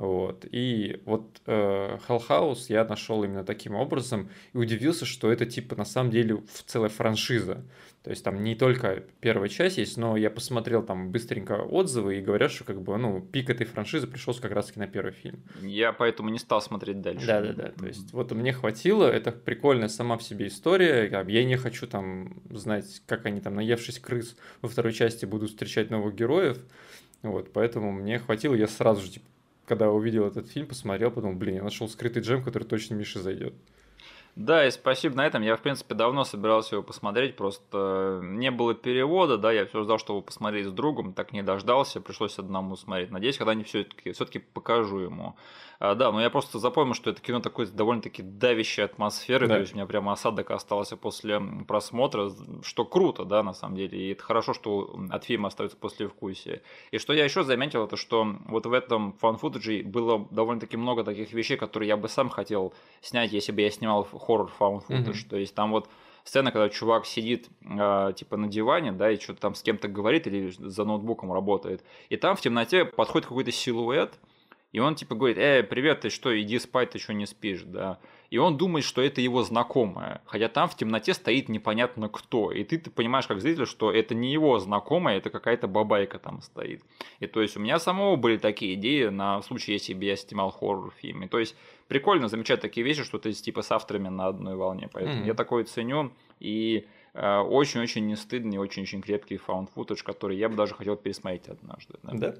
[SPEAKER 2] Вот. И вот э, Hell House я нашел именно таким образом и удивился, что это типа на самом деле целая франшиза. То есть там не только первая часть есть, но я посмотрел там быстренько отзывы и говорят, что как бы, ну, пик этой франшизы пришелся как раз-таки на первый фильм.
[SPEAKER 1] Я поэтому не стал смотреть дальше.
[SPEAKER 2] Да-да-да, то есть вот мне хватило, это прикольная сама в себе история, я не хочу там знать, как они там, наевшись крыс, во второй части будут встречать новых героев, вот, поэтому мне хватило, я сразу же типа когда увидел этот фильм, посмотрел, подумал, блин, я нашел скрытый джем, который точно Мише зайдет.
[SPEAKER 1] Да, и спасибо на этом. Я, в принципе, давно собирался его посмотреть, просто не было перевода, да, я все ждал, чтобы посмотреть с другом, так не дождался, пришлось одному смотреть. Надеюсь, когда-нибудь все-таки все покажу ему. А, да, но я просто запомнил, что это кино такой довольно-таки давящей атмосферы, да. то есть у меня прямо осадок остался после просмотра, что круто, да, на самом деле, и это хорошо, что от фильма остается послевкусие. И что я еще заметил, это что вот в этом фан-футаже было довольно-таки много таких вещей, которые я бы сам хотел снять, если бы я снимал хоррор фан футаж, mm-hmm. то есть там вот сцена, когда чувак сидит э, типа на диване, да, и что-то там с кем-то говорит или за ноутбуком работает, и там в темноте подходит какой-то силуэт, и он типа говорит, э, привет, ты что, иди спать, ты что не спишь, да. И он думает, что это его знакомая. Хотя там в темноте стоит непонятно кто. И ты, ты понимаешь, как зритель, что это не его знакомая, это какая-то бабайка там стоит. И то есть у меня самого были такие идеи на случай, если бы я снимал хоррор-фильм. то есть прикольно замечать такие вещи, что ты типа с авторами на одной волне. Поэтому mm-hmm. я такое ценю. И э, очень-очень не стыдный, очень-очень крепкий фаунд футаж, который я бы даже хотел пересмотреть однажды.
[SPEAKER 2] Да? да?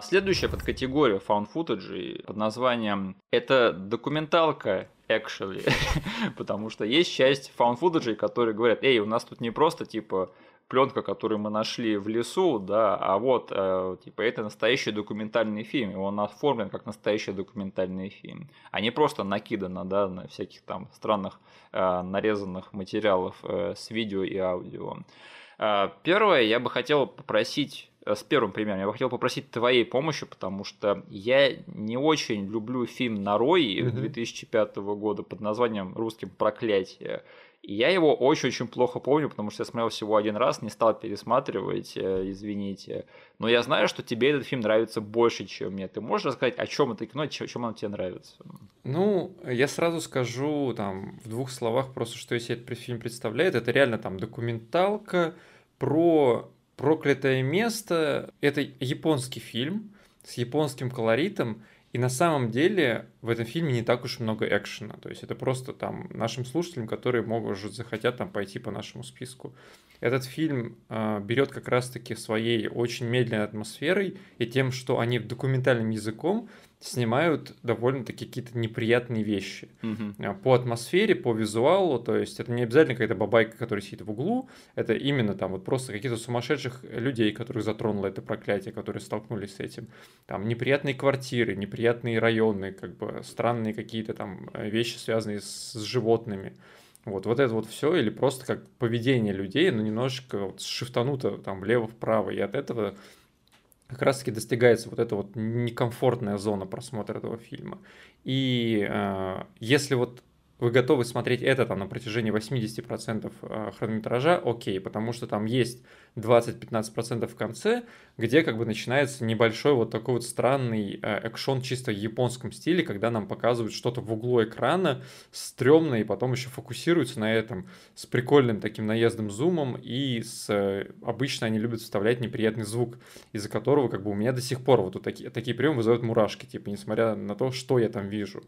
[SPEAKER 1] Следующая подкатегория found footage под названием это документалка actually, [laughs] потому что есть часть found footage, которые говорят, эй, у нас тут не просто типа пленка, которую мы нашли в лесу, да, а вот, э, типа, это настоящий документальный фильм, и он оформлен как настоящий документальный фильм, а не просто накидано, да, на всяких там странных э, нарезанных материалов э, с видео и аудио. Э, первое, я бы хотел попросить с первым примером. Я бы хотел попросить твоей помощи, потому что я не очень люблю фильм «Нарой» mm-hmm. 2005 года под названием русским «Проклятие». И я его очень-очень плохо помню, потому что я смотрел всего один раз, не стал пересматривать, э, извините. Но я знаю, что тебе этот фильм нравится больше, чем мне. Ты можешь рассказать, о чем это кино, чем оно тебе нравится?
[SPEAKER 2] Ну, я сразу скажу там в двух словах просто, что если этот фильм представляет. Это реально там документалка про проклятое место. Это японский фильм с японским колоритом. И на самом деле в этом фильме не так уж много экшена. То есть это просто там нашим слушателям, которые могут захотят там пойти по нашему списку. Этот фильм э, берет как раз-таки своей очень медленной атмосферой и тем, что они документальным языком снимают довольно-таки какие-то неприятные вещи.
[SPEAKER 1] Угу.
[SPEAKER 2] По атмосфере, по визуалу, то есть это не обязательно какая-то бабайка, которая сидит в углу, это именно там вот просто какие-то сумасшедших людей, которых затронуло это проклятие, которые столкнулись с этим. Там неприятные квартиры, неприятные районы, как бы странные какие-то там э, вещи, связанные с, с животными. Вот, вот это вот все, или просто как поведение людей, но немножечко вот шифтануто там влево-вправо, и от этого как раз-таки достигается вот эта вот некомфортная зона просмотра этого фильма. И э, если вот вы готовы смотреть это там на протяжении 80% э, хронометража, окей, потому что там есть 20-15% в конце, где как бы начинается небольшой вот такой вот странный э, экшон чисто в японском стиле, когда нам показывают что-то в углу экрана, стрёмное, и потом еще фокусируются на этом с прикольным таким наездом зумом, и с... Э, обычно они любят вставлять неприятный звук, из-за которого как бы у меня до сих пор вот такие, такие приемы вызывают мурашки, типа, несмотря на то, что я там вижу.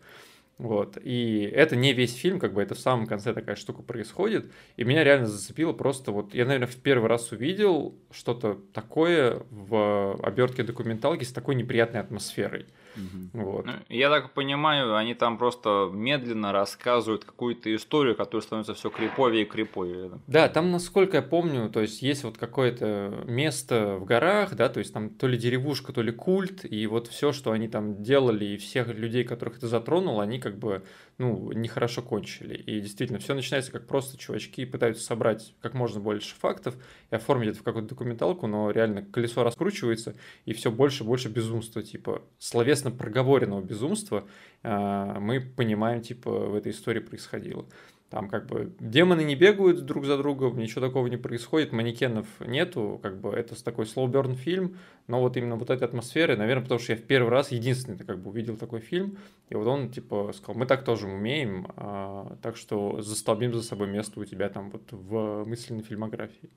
[SPEAKER 2] Вот. И это не весь фильм, как бы это в самом конце такая штука происходит. И меня реально зацепило просто вот... Я, наверное, в первый раз увидел что-то такое в обертке документалки с такой неприятной атмосферой.
[SPEAKER 1] Угу. Вот. Ну, я так понимаю, они там просто медленно рассказывают какую-то историю, которая становится все криповее и криповее.
[SPEAKER 2] Да, там, насколько я помню, то есть есть вот какое-то место в горах, да, то есть там то ли деревушка, то ли культ, и вот все, что они там делали, и всех людей, которых это затронуло, они как бы ну, нехорошо кончили. И действительно, все начинается как просто чувачки пытаются собрать как можно больше фактов и оформить это в какую-то документалку, но реально колесо раскручивается, и все больше и больше безумства, типа словесно проговоренного безумства э, мы понимаем, типа, в этой истории происходило. Там как бы демоны не бегают друг за другом, ничего такого не происходит, манекенов нету, как бы это такой slow burn фильм, но вот именно вот этой атмосферы, наверное, потому что я в первый раз единственный как бы увидел такой фильм, и вот он типа сказал, мы так тоже умеем, а, так что застолбим за собой место у тебя там вот в мысленной фильмографии.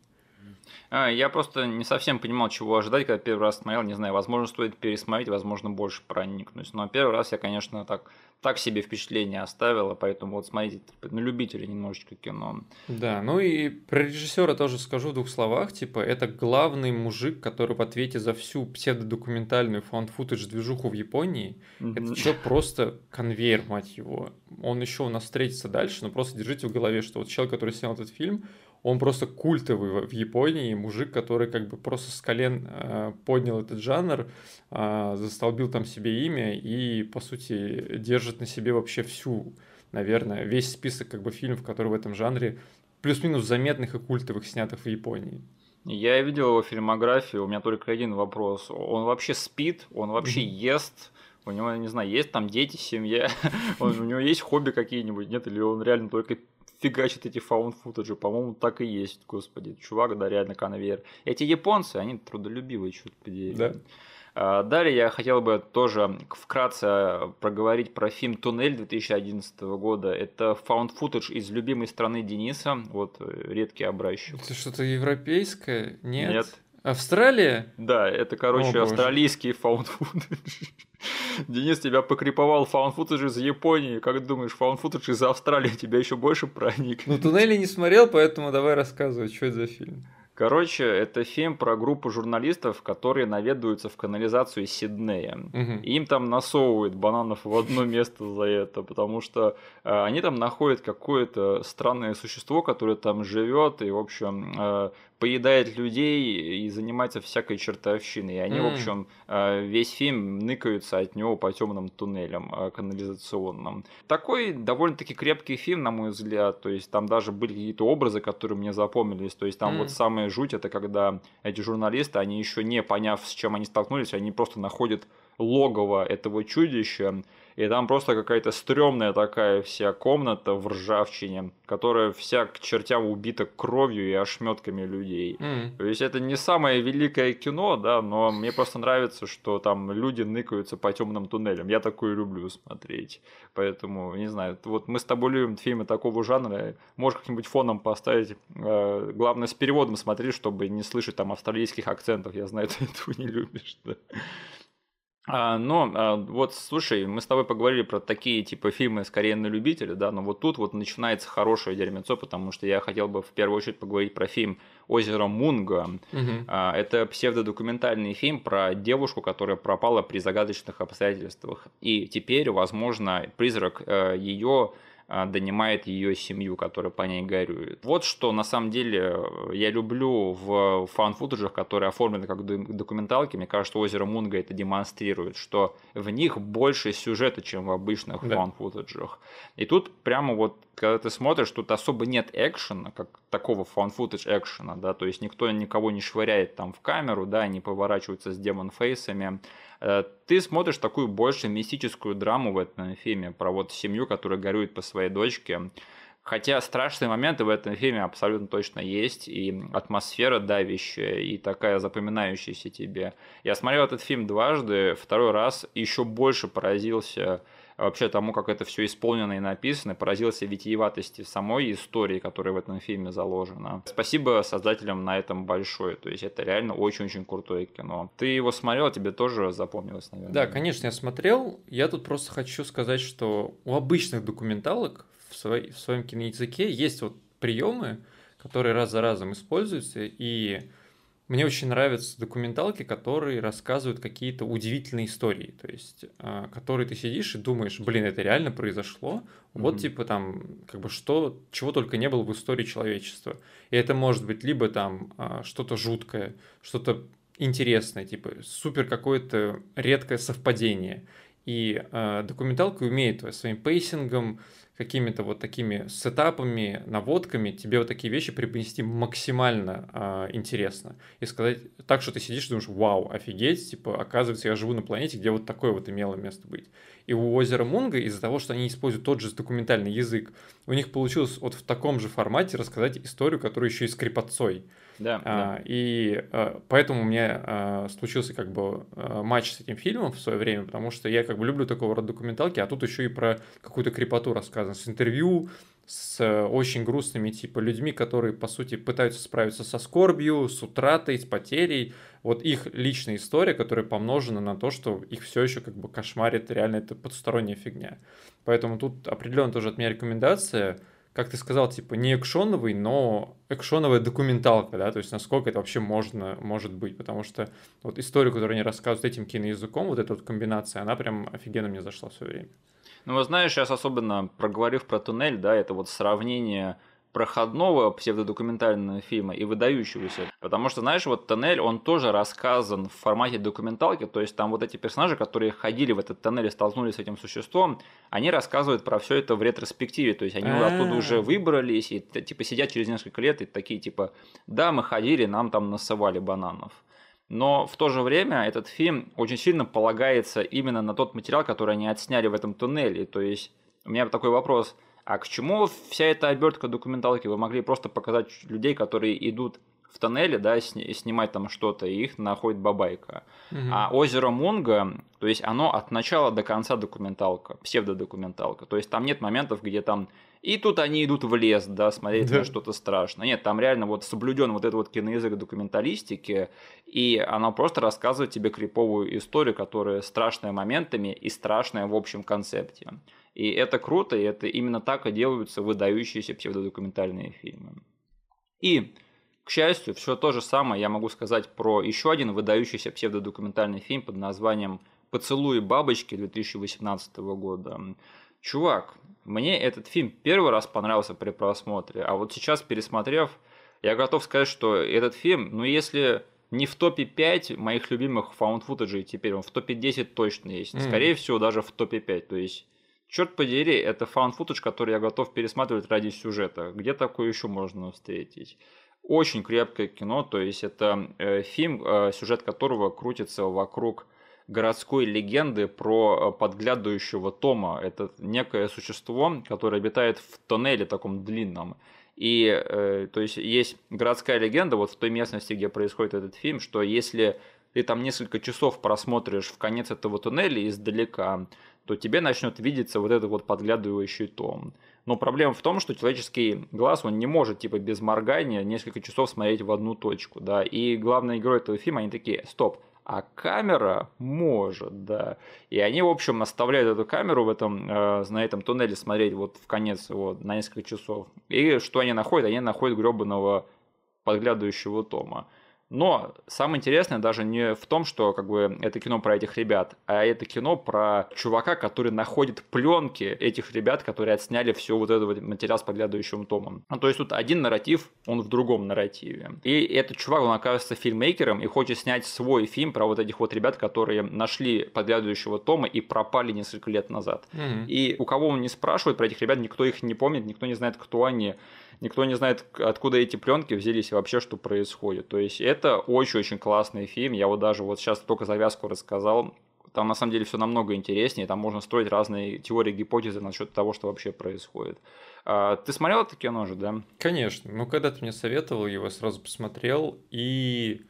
[SPEAKER 1] А, я просто не совсем понимал, чего ожидать, когда первый раз смотрел. Не знаю, возможно, стоит пересмотреть, возможно, больше проникнуть. Но первый раз я, конечно, так, так себе впечатление оставил, поэтому вот смотрите, на любителя немножечко кино.
[SPEAKER 2] Да, ну и про режиссера тоже скажу в двух словах. Типа, это главный мужик, который в ответе за всю псевдодокументальную фаунд-футаж движуху в Японии. Mm-hmm. Это что просто конвейер, мать его. Он еще у нас встретится дальше, но просто держите в голове, что вот человек, который снял этот фильм, он просто культовый в Японии, мужик, который как бы просто с колен э, поднял этот жанр, э, застолбил там себе имя и, по сути, держит на себе вообще всю, наверное, весь список как бы фильмов, которые в этом жанре плюс-минус заметных и культовых снятых в Японии.
[SPEAKER 1] Я видел его фильмографию, у меня только один вопрос. Он вообще спит, он вообще ест, у него, не знаю, есть там дети, семья, [laughs] у него есть хобби какие-нибудь, нет, или он реально только фигачит эти фаунд футажи. По-моему, так и есть, господи. Чувак, да, реально конвейер. Эти японцы, они трудолюбивые, черт подери.
[SPEAKER 2] Да.
[SPEAKER 1] А, далее я хотел бы тоже вкратце проговорить про фильм «Туннель» 2011 года. Это фаунд футаж из любимой страны Дениса, вот э, редкий образчик.
[SPEAKER 2] Это что-то европейское? Нет.
[SPEAKER 1] Нет.
[SPEAKER 2] Австралия?
[SPEAKER 1] Да, это, короче, О, австралийский фаунд. [laughs] Денис тебя покриповал фаунд из Японии. Как думаешь, фаунд из Австралии тебя еще больше проник?
[SPEAKER 2] Ну, туннели не смотрел, поэтому давай рассказывай, что это за фильм.
[SPEAKER 1] Короче, это фильм про группу журналистов, которые наведываются в канализацию Сиднея. Угу. им там насовывают бананов в одно место за это, потому что э, они там находят какое-то странное существо, которое там живет, и, в общем, э, поедает людей и занимается всякой чертовщиной. И они, mm. в общем, э, весь фильм ныкаются от него по темным туннелям э, канализационным. Такой довольно-таки крепкий фильм, на мой взгляд. То есть там даже были какие-то образы, которые мне запомнились. То есть там mm. вот самая жуть это когда эти журналисты, они еще не поняв, с чем они столкнулись, они просто находят логово этого чудища, и там просто какая-то стрёмная такая вся комната в ржавчине, которая вся к чертям убита кровью и ошметками людей. Mm. То есть это не самое великое кино, да, но мне просто нравится, что там люди ныкаются по темным туннелям. Я такое люблю смотреть. Поэтому, не знаю, вот мы с тобой любим фильмы такого жанра. Можешь как-нибудь фоном поставить. Э, главное, с переводом смотри, чтобы не слышать там австралийских акцентов. Я знаю, [laughs] ты этого не любишь. Да. А, но а, вот слушай, мы с тобой поговорили про такие типа фильмы скорее на любителя, да, но вот тут вот начинается хорошее дерьмецо, потому что я хотел бы в первую очередь поговорить про фильм «Озеро Мунга». Угу. Это псевдодокументальный фильм про девушку, которая пропала при загадочных обстоятельствах. И теперь, возможно, призрак э, ее а, донимает ее семью, которая по ней горюет. Вот что на самом деле э, я люблю в фан-футажах, которые оформлены как документалки. Мне кажется, озеро Мунга это демонстрирует, что в них больше сюжета, чем в обычных да. фан-футажах. И тут прямо вот когда ты смотришь, тут особо нет экшена, как такого фан-футаж экшена, да, то есть никто никого не швыряет там в камеру, да, не поворачиваются с демон-фейсами. Э, ты смотришь такую больше мистическую драму в этом фильме про вот семью, которая горюет по своей дочке. Хотя страшные моменты в этом фильме абсолютно точно есть, и атмосфера давящая, и такая запоминающаяся тебе. Я смотрел этот фильм дважды, второй раз еще больше поразился вообще тому, как это все исполнено и написано, поразился витиеватости самой истории, которая в этом фильме заложена. Спасибо создателям на этом большое, то есть это реально очень-очень крутое кино. Ты его смотрел, тебе тоже запомнилось, наверное?
[SPEAKER 2] Да, конечно, я смотрел. Я тут просто хочу сказать, что у обычных документалок в, свой, в своем киноязыке есть вот приемы, которые раз за разом используются, и мне очень нравятся документалки, которые рассказывают какие-то удивительные истории, то есть, э, которые ты сидишь и думаешь, блин, это реально произошло, mm-hmm. вот типа там, как бы что, чего только не было в истории человечества. И это может быть либо там э, что-то жуткое, что-то интересное, типа супер какое-то редкое совпадение. И э, документалка умеет своим pacing ом, какими-то вот такими setup ами, наводками тебе вот такие вещи преподнести максимально э, интересно. И сказать так, что ты сидишь и думаешь, вау, офигеть, типа, оказывается, я живу на планете, где вот такое вот имело место быть. И у озера Мунга, из-за того, что они используют тот же документальный язык, у них получилось вот в таком же формате рассказать историю, которая еще и скрипотцой.
[SPEAKER 1] Да,
[SPEAKER 2] а,
[SPEAKER 1] да.
[SPEAKER 2] И а, поэтому у меня а, случился как бы а, матч с этим фильмом в свое время, потому что я как бы люблю такого рода документалки, а тут еще и про какую-то крепоту рассказано, с интервью, с очень грустными типа людьми, которые по сути пытаются справиться со скорбью, с утратой, с потерей. Вот их личная история, которая помножена на то, что их все еще как бы кошмарит, реально это потусторонняя фигня. Поэтому тут определенно тоже от меня рекомендация как ты сказал, типа не экшоновый, но экшоновая документалка, да, то есть насколько это вообще можно, может быть, потому что вот историю, которую они рассказывают этим киноязыком, вот эта вот комбинация, она прям офигенно мне зашла в свое время.
[SPEAKER 1] Ну, вот знаешь, сейчас особенно проговорив про туннель, да, это вот сравнение проходного псевдодокументального фильма и выдающегося. Потому что, знаешь, вот тоннель, он тоже рассказан в формате документалки, то есть там вот эти персонажи, которые ходили в этот тоннель и столкнулись с этим существом, они рассказывают про все это в ретроспективе, то есть они оттуда уже выбрались и типа сидят через несколько лет и такие типа, да, мы ходили, нам там насывали бананов. Но в то же время этот фильм очень сильно полагается именно на тот материал, который они отсняли в этом туннеле. То есть у меня такой вопрос – а к чему вся эта обертка документалки? Вы могли просто показать людей, которые идут в тоннеле, да, сни- снимать там что-то, и их находит бабайка. Угу. А озеро Мунга, то есть оно от начала до конца документалка, псевдодокументалка. То есть там нет моментов, где там и тут они идут в лес, да, смотреть да. на что-то страшное. Нет, там реально вот соблюден вот этот вот киноязык документалистики, и она просто рассказывает тебе криповую историю, которая страшная моментами и страшная в общем концепте. И это круто, и это именно так и делаются выдающиеся псевдодокументальные фильмы. И, к счастью, все то же самое я могу сказать про еще один выдающийся псевдодокументальный фильм под названием «Поцелуи бабочки» 2018 года. Чувак, мне этот фильм первый раз понравился при просмотре, а вот сейчас, пересмотрев, я готов сказать, что этот фильм, ну если не в топе 5 моих любимых фаунд футажей теперь, он в топе 10 точно есть. Mm. Скорее всего, даже в топе 5. То есть, черт подери, это фаунд футаж, который я готов пересматривать ради сюжета. Где такое еще можно встретить? Очень крепкое кино, то есть это э, фильм, э, сюжет которого крутится вокруг городской легенды про э, подглядывающего Тома. Это некое существо, которое обитает в тоннеле таком длинном. И э, то есть есть городская легенда вот в той местности, где происходит этот фильм, что если ты там несколько часов просмотришь в конец этого туннеля издалека, то тебе начнет видеться вот этот вот подглядывающий том. Но проблема в том, что человеческий глаз, он не может, типа, без моргания несколько часов смотреть в одну точку, да, и главные герои этого фильма, они такие, стоп, а камера может, да. И они, в общем, оставляют эту камеру в этом, э, на этом туннеле смотреть вот в конец его на несколько часов. И что они находят? Они находят гребаного подглядывающего Тома. Но самое интересное даже не в том, что как бы это кино про этих ребят, а это кино про чувака, который находит пленки этих ребят, которые отсняли все вот этот вот материал с подглядывающим томом. Ну, то есть тут один нарратив, он в другом нарративе. И этот чувак, он оказывается фильммейкером и хочет снять свой фильм про вот этих вот ребят, которые нашли подглядывающего тома и пропали несколько лет назад. Mm-hmm. И у кого он не спрашивает про этих ребят, никто их не помнит, никто не знает, кто они никто не знает, откуда эти пленки взялись и вообще, что происходит. То есть это очень-очень классный фильм. Я вот даже вот сейчас только завязку рассказал. Там на самом деле все намного интереснее, там можно строить разные теории, гипотезы насчет того, что вообще происходит. А, ты смотрел это кино же, да?
[SPEAKER 2] Конечно. Ну, когда ты мне советовал, его сразу посмотрел, и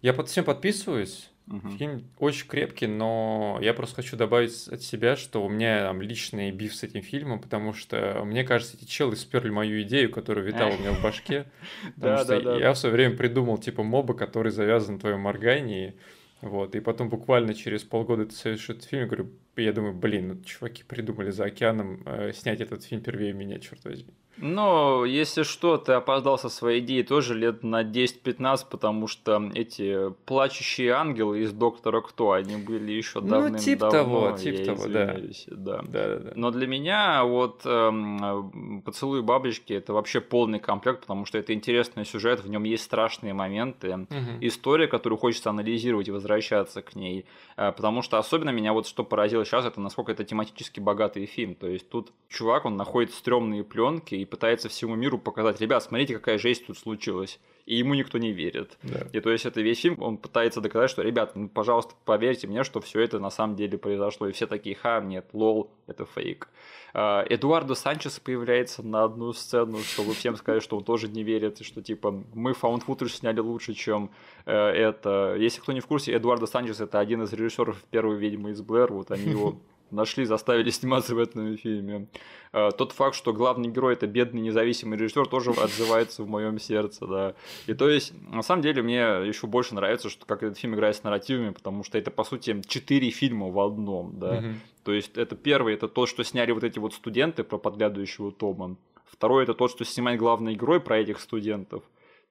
[SPEAKER 2] я под всем подписываюсь. Угу. Фильм очень крепкий, но я просто хочу добавить от себя, что у меня там личный биф с этим фильмом, потому что мне кажется, эти челы сперли мою идею, которая витала у меня в башке. [laughs] Потому что я в свое время придумал типа моба, который завязан на твоем моргании. Вот, и потом буквально через полгода ты совершишь этот фильм, я говорю, я думаю, блин, ну, чуваки придумали за океаном э, снять этот фильм первее меня, черт возьми.
[SPEAKER 1] Ну, если что, ты опоздал со своей идеей тоже лет на 10-15, потому что эти плачущие ангелы из Доктора Кто, они были еще давным-давно. Ну, тип того, тип того, да. да. Да, да, да. Но для меня вот эм, «Поцелуй бабочки» — это вообще полный комплект, потому что это интересный сюжет, в нем есть страшные моменты, угу. история, которую хочется анализировать и возвращаться к ней. Э, потому что особенно меня вот что поразило сейчас, это насколько это тематически богатый фильм. То есть тут чувак, он находит стрёмные пленки и пытается всему миру показать, ребят, смотрите, какая жесть тут случилась. И ему никто не верит. Да. И то есть это весь фильм, он пытается доказать, что, ребят, ну, пожалуйста, поверьте мне, что все это на самом деле произошло. И все такие, ха, нет, лол, это фейк. А, Эдуардо Санчес появляется на одну сцену, чтобы всем сказать, что он тоже не верит, и что типа мы found footage сняли лучше, чем э, это. Если кто не в курсе, Эдуардо Санчес это один из режиссеров первой «Ведьмы из Блэр», вот они его [laughs] нашли, заставили [laughs] сниматься в этом фильме. А, тот факт, что главный герой это бедный независимый режиссер, тоже отзывается в моем сердце, да. И то есть, на самом деле, мне еще больше нравится, что как этот фильм играет с нарративами, потому что это, по сути, четыре фильма в одном, да. Угу. То есть, это первый, это то, что сняли вот эти вот студенты про подглядывающего Тома. Второй, это то, что снимает главный герой про этих студентов.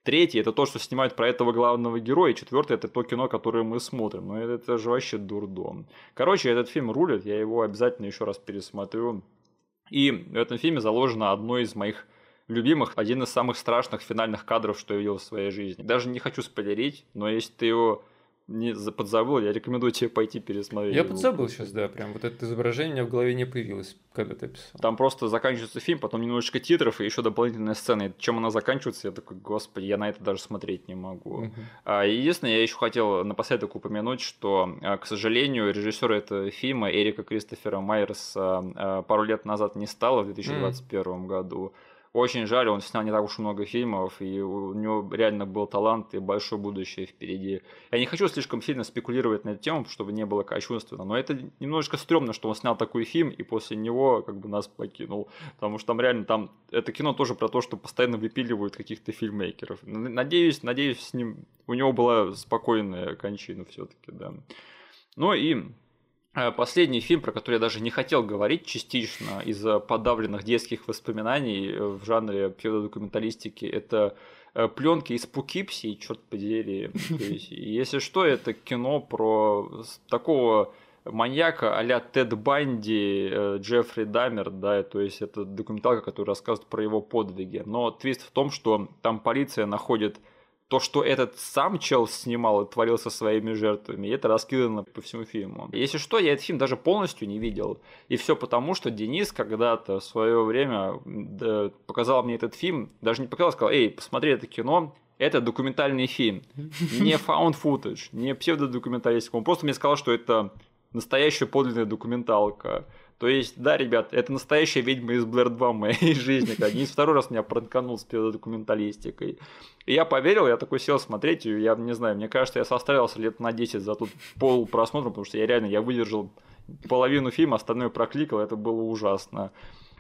[SPEAKER 1] Третий это то, что снимают про этого главного героя. И четвертый это то кино, которое мы смотрим. Но это, это же вообще дурдом. Короче, этот фильм рулит, я его обязательно еще раз пересмотрю. И в этом фильме заложено одно из моих любимых, один из самых страшных финальных кадров, что я видел в своей жизни. Даже не хочу спойлерить, но если ты его не подзабыл, я рекомендую тебе пойти пересмотреть.
[SPEAKER 2] Я подзабыл сейчас, да, прям вот это изображение у меня в голове не появилось, когда ты писал.
[SPEAKER 1] Там просто заканчивается фильм, потом немножечко титров и еще дополнительная сцена. И чем она заканчивается, я такой, господи, я на это даже смотреть не могу. Uh-huh. А, единственное, я еще хотел напоследок упомянуть, что, а, к сожалению, режиссер этого фильма Эрика Кристофера Майерса а, пару лет назад не стало в 2021 uh-huh. году. Очень жаль, он снял не так уж много фильмов, и у него реально был талант и большое будущее впереди. Я не хочу слишком сильно спекулировать на эту тему, чтобы не было кощунственно, но это немножечко стрёмно, что он снял такой фильм, и после него как бы нас покинул. Потому что там реально там это кино тоже про то, что постоянно выпиливают каких-то фильммейкеров. Надеюсь, надеюсь, с ним у него была спокойная кончина все-таки, да. Ну и последний фильм, про который я даже не хотел говорить частично из-за подавленных детских воспоминаний э, в жанре псевдодокументалистики, это э, пленки из Пукипси, черт подери. Есть, [laughs] если что, это кино про такого маньяка а-ля Тед Банди, э, Джеффри Дамер, да, то есть это документалка, которая рассказывает про его подвиги. Но твист в том, что там полиция находит то, что этот сам чел снимал и творил со своими жертвами, это раскидано по всему фильму. Если что, я этот фильм даже полностью не видел. И все потому, что Денис когда-то в свое время показал мне этот фильм, даже не показал, сказал, эй, посмотри это кино, это документальный фильм, [laughs] не found footage, не псевдодокументалистика. Он просто мне сказал, что это настоящая подлинная документалка. То есть, да, ребят, это настоящая ведьма из Блэр 2 в моей [laughs] жизни. Денис второй раз меня пранканул с документалистикой. И я поверил, я такой сел смотреть, и я не знаю, мне кажется, я состарился лет на 10 за тут пол просмотра, потому что я реально, я выдержал половину фильма, остальное прокликал, это было ужасно.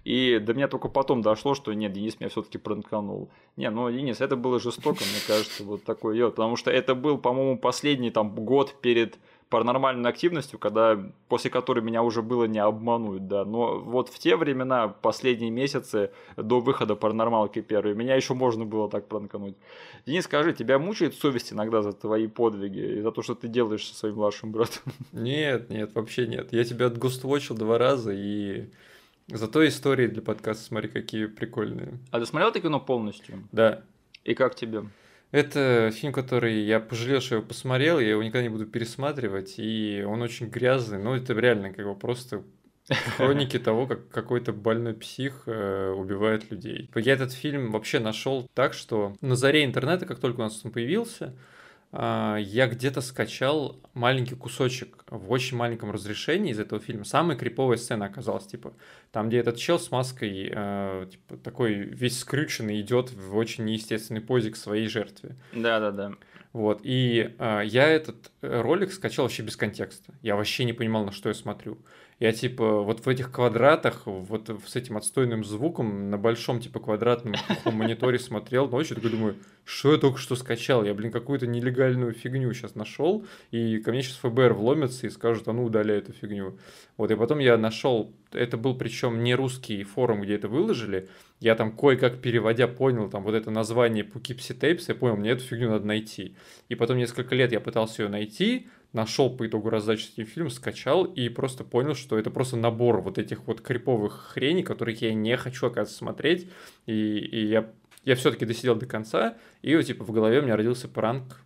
[SPEAKER 1] И до меня только потом дошло, что нет, Денис меня все-таки пранканул. Не, ну, Денис, это было жестоко, мне кажется, вот такое дело. Потому что это был, по-моему, последний там год перед паранормальной активностью, когда, после которой меня уже было не обмануть, да. Но вот в те времена, последние месяцы до выхода паранормалки первой, меня еще можно было так пранкануть. Денис, скажи, тебя мучает совесть иногда за твои подвиги и за то, что ты делаешь со своим младшим братом?
[SPEAKER 2] Нет, нет, вообще нет. Я тебя отгуствочил два раза и Зато истории для подкаста, смотри, какие прикольные.
[SPEAKER 1] А ты смотрел это кино полностью?
[SPEAKER 2] Да.
[SPEAKER 1] И как тебе?
[SPEAKER 2] Это фильм, который я пожалел, что я его посмотрел, я его никогда не буду пересматривать, и он очень грязный, но это реально как бы просто хроники [laughs] того, как какой-то больной псих э, убивает людей. Я этот фильм вообще нашел так, что на заре интернета, как только у нас он появился, я где-то скачал маленький кусочек в очень маленьком разрешении из этого фильма. Самая криповая сцена оказалась, типа, там, где этот чел с маской, э, типа, такой весь скрюченный идет в очень неестественной позе к своей жертве.
[SPEAKER 1] Да-да-да.
[SPEAKER 2] Вот, и э, я этот ролик скачал вообще без контекста. Я вообще не понимал, на что я смотрю. Я типа вот в этих квадратах, вот с этим отстойным звуком на большом типа квадратном мониторе смотрел ночью, такой думаю, что я только что скачал? Я, блин, какую-то нелегальную фигню сейчас нашел, и ко мне сейчас ФБР вломится и скажут, а ну удаляй эту фигню. Вот, и потом я нашел, это был причем не русский форум, где это выложили, я там кое-как переводя понял, там вот это название Poughkeepsie Tapes, я понял, мне эту фигню надо найти. И потом несколько лет я пытался ее найти, нашел по итогу раздачи этим фильм, скачал и просто понял, что это просто набор вот этих вот криповых хреней, которых я не хочу, оказывается, смотреть. И, и я, я все-таки досидел до конца, и вот, типа в голове у меня родился пранк.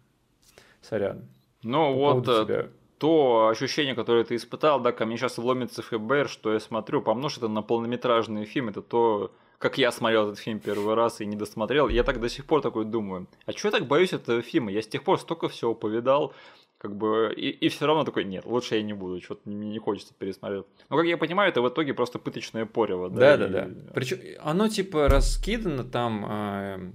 [SPEAKER 2] Сорян.
[SPEAKER 1] Ну вот э, то ощущение, которое ты испытал, да, ко мне сейчас вломится ФБР, что я смотрю, помножь это на полнометражный фильм, это то, как я смотрел этот фильм первый раз и не досмотрел, я так до сих пор такой думаю, а чего я так боюсь этого фильма? Я с тех пор столько всего повидал, как бы, и, и все равно такой, нет, лучше я не буду, что-то мне не хочется пересмотреть. Но, как я понимаю, это в итоге просто пыточное порево,
[SPEAKER 2] да? Да, да, да. Причем оно, типа, раскидано там, э,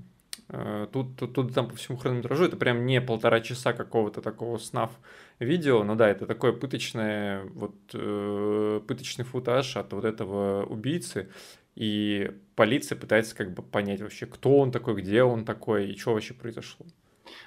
[SPEAKER 2] э, тут, тут, тут, там по всему хронометражу, это прям не полтора часа какого-то такого снав видео, но да, это такое пыточное, вот, э, пыточный футаж от вот этого убийцы, и полиция пытается как бы понять вообще, кто он такой, где он такой, и что вообще произошло.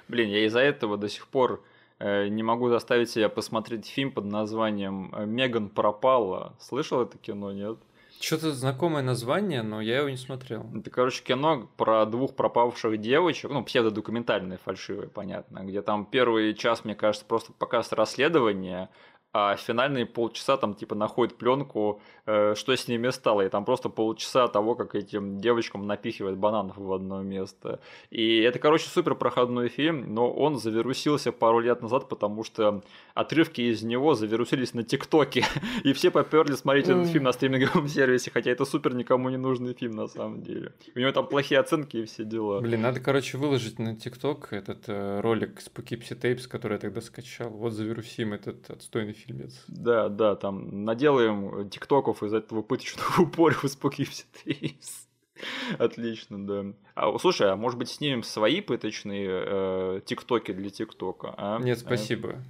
[SPEAKER 1] Блин, я из-за этого до сих пор не могу заставить себя посмотреть фильм под названием э, «Меган пропала». Слышал это кино, нет?
[SPEAKER 2] Что-то знакомое название, но я его не смотрел.
[SPEAKER 1] Это, короче, кино про двух пропавших девочек, ну, псевдодокументальное, фальшивое, понятно, где там первый час, мне кажется, просто показ расследования, а финальные полчаса там типа находят пленку, э, что с ними стало, и там просто полчаса того, как этим девочкам напихивают бананов в одно место. И это, короче, супер проходной фильм, но он завирусился пару лет назад, потому что отрывки из него завирусились на ТикТоке, [laughs] и все поперли смотреть этот фильм на стриминговом [laughs] сервисе, хотя это супер никому не нужный фильм на самом деле. У него там плохие оценки и все дела.
[SPEAKER 2] Блин, надо, короче, выложить на ТикТок этот э, ролик с Poughkeepsie Tapes, который я тогда скачал. Вот завирусим этот отстойный фильм фильмец.
[SPEAKER 1] Да, да, там наделаем тиктоков из этого пыточного [laughs] упора в Spooky [laughs] Отлично, да. А, слушай, а может быть снимем свои пыточные э, тиктоки для тиктока? А?
[SPEAKER 2] Нет, спасибо.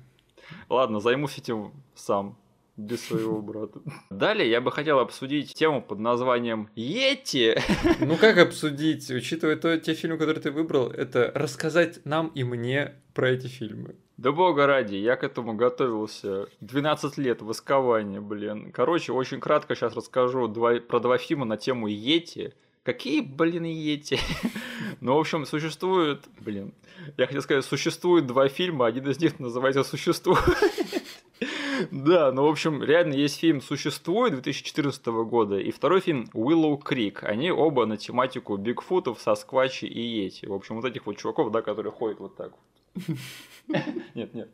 [SPEAKER 1] Ладно, займусь этим сам без своего [laughs] брата. Далее я бы хотел обсудить тему под названием Йети.
[SPEAKER 2] Ну как обсудить, учитывая то, те фильмы, которые ты выбрал, это рассказать нам и мне про эти фильмы.
[SPEAKER 1] Да бога ради, я к этому готовился 12 лет воскования, блин. Короче, очень кратко сейчас расскажу два, про два фильма на тему Йети, Какие, блин, Йети? [laughs] ну, в общем, существует, блин, я хотел сказать, существует два фильма, один из них называется «Существует». [laughs] Да, ну, в общем, реально есть фильм «Существует» 2014 года и второй фильм «Willow Creek». Они оба на тематику Бигфутов, Сосквачи и Йети. В общем, вот этих вот чуваков, да, которые ходят вот так вот. [laughs] Нет, нет.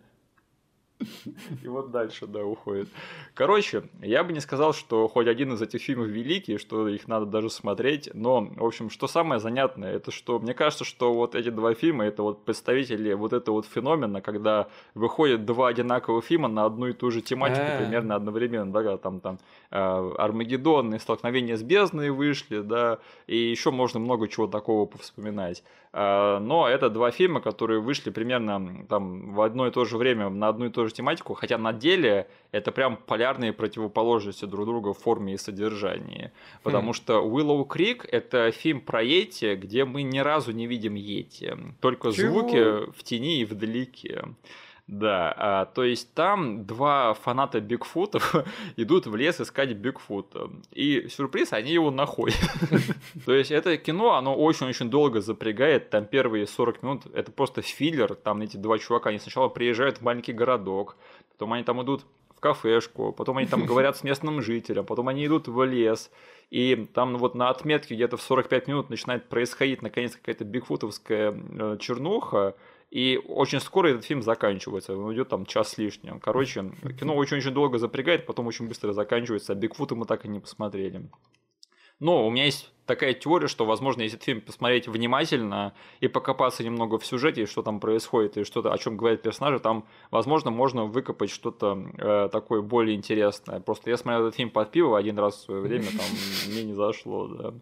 [SPEAKER 1] [laughs] И вот дальше, да, уходит. Короче, я бы не сказал, что хоть один из этих фильмов великий, что их надо даже смотреть, но, в общем, что самое занятное, это что, мне кажется, что вот эти два фильма, это вот представители вот этого вот феномена, когда выходят два одинаковых фильма на одну и ту же тематику А-а-а. примерно одновременно, да, там, там э, Армагеддон и Столкновение с бездной вышли, да, и еще можно много чего такого повспоминать. Э, но это два фильма, которые вышли примерно там в одно и то же время на одну и ту же тематику, хотя на деле это прям полярные противоположности друг друга в форме и содержании. Потому хм. что Willow Creek это фильм про Йети, где мы ни разу не видим Йети, только Чего? звуки в тени и вдалеке. Да, а, то есть там два фаната Бигфутов [laughs] идут в лес искать Бигфута. И сюрприз, они его находят. [laughs] То есть это кино, оно очень-очень долго запрягает. Там первые 40 минут, это просто филлер. Там эти два чувака, они сначала приезжают в маленький городок, потом они там идут в кафешку, потом они там [laughs] говорят с местным жителем, потом они идут в лес, и там вот на отметке где-то в 45 минут начинает происходить наконец какая-то бигфутовская э, чернуха, и очень скоро этот фильм заканчивается. Он идет там час с лишним. Короче, кино очень-очень долго запрягает, потом очень быстро заканчивается. А Бигфута мы так и не посмотрели. Но у меня есть такая теория, что, возможно, если этот фильм посмотреть внимательно и покопаться немного в сюжете, что там происходит и что-то, о чем говорят персонажи, там, возможно, можно выкопать что-то э, такое более интересное. Просто я смотрел этот фильм под пиво один раз в свое время, там мне не зашло, да.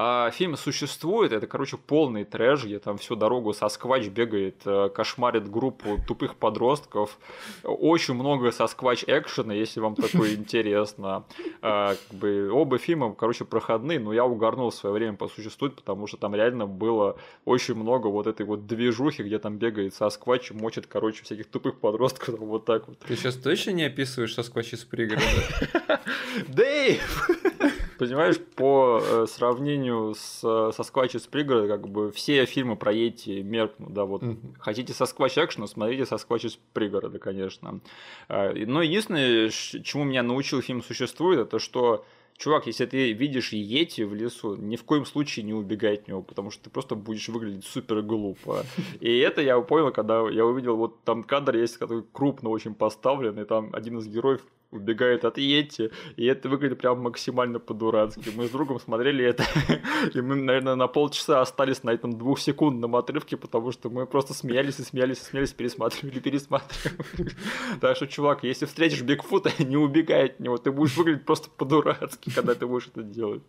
[SPEAKER 1] А фильм существует, это, короче, полный трэш, где там всю дорогу Сосквач бегает, э, кошмарит группу тупых подростков. Очень много Сосквач экшена, если вам такое [laughs] интересно. А, как бы, оба фильма, короче, проходные, но я угорнул в свое время по существует, потому что там реально было очень много вот этой вот движухи, где там бегает Сосквач, мочит, короче, всяких тупых подростков вот так вот.
[SPEAKER 2] Ты сейчас точно не описываешь Сосквач из пригорода? [laughs]
[SPEAKER 1] Дэйв! Понимаешь, по э, сравнению с, со Сквач из пригорода, как бы все фильмы про Йети меркнут, да, вот. Mm-hmm. Хотите со Сквач экшена, смотрите со Сквач из пригорода, конечно. А, но единственное, чему меня научил фильм «Существует», это что чувак, если ты видишь Йети в лесу, ни в коем случае не убегай от него, потому что ты просто будешь выглядеть супер глупо. [laughs] И это я понял, когда я увидел, вот там кадр есть, который крупно очень поставленный, там один из героев убегает от Йети, и это выглядит прям максимально по-дурацки. Мы с другом смотрели это, [laughs] и мы, наверное, на полчаса остались на этом двухсекундном отрывке, потому что мы просто смеялись и смеялись и смеялись, пересматривали, [laughs] пересматривали. Так что, чувак, если встретишь Бигфута, [laughs] не убегай от него, ты будешь выглядеть просто по-дурацки, когда ты будешь это делать.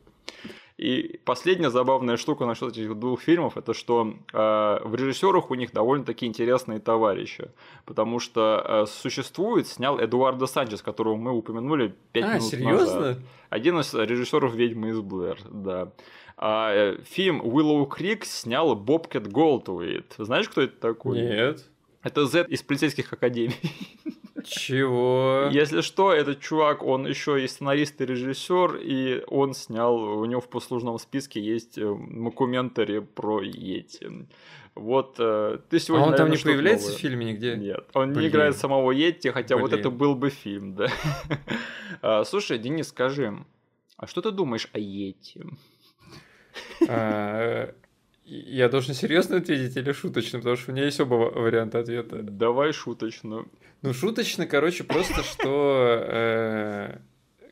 [SPEAKER 1] И последняя забавная штука насчет этих двух фильмов, это что э, в режиссерах у них довольно-таки интересные товарищи. Потому что э, существует, снял Эдуардо Санчес, которого мы упомянули 5 а, минут серьезно? назад. Один из режиссеров «Ведьмы из Блэр», да. А, э, фильм «Willow Creek» снял Бобкет Голдуэйт. Знаешь, кто это такой?
[SPEAKER 2] Нет.
[SPEAKER 1] Это Z из полицейских академий. [laughs]
[SPEAKER 2] Чего?
[SPEAKER 1] Если что, этот чувак, он еще и сценарист и режиссер, и он снял, у него в послужном списке есть документари э, про Йети. Вот э, ты сегодня.
[SPEAKER 2] А он наверное, там не появляется новое. в фильме нигде?
[SPEAKER 1] Нет, он Блин. не играет самого Йети, хотя Блин. вот это был бы фильм, да. [laughs] А, слушай, Денис, скажи, а что ты думаешь о Йети?
[SPEAKER 2] Я должен серьезно ответить или шуточно, потому что у меня есть оба варианта ответа.
[SPEAKER 1] Давай шуточно.
[SPEAKER 2] Ну, шуточно, короче, просто что... Э,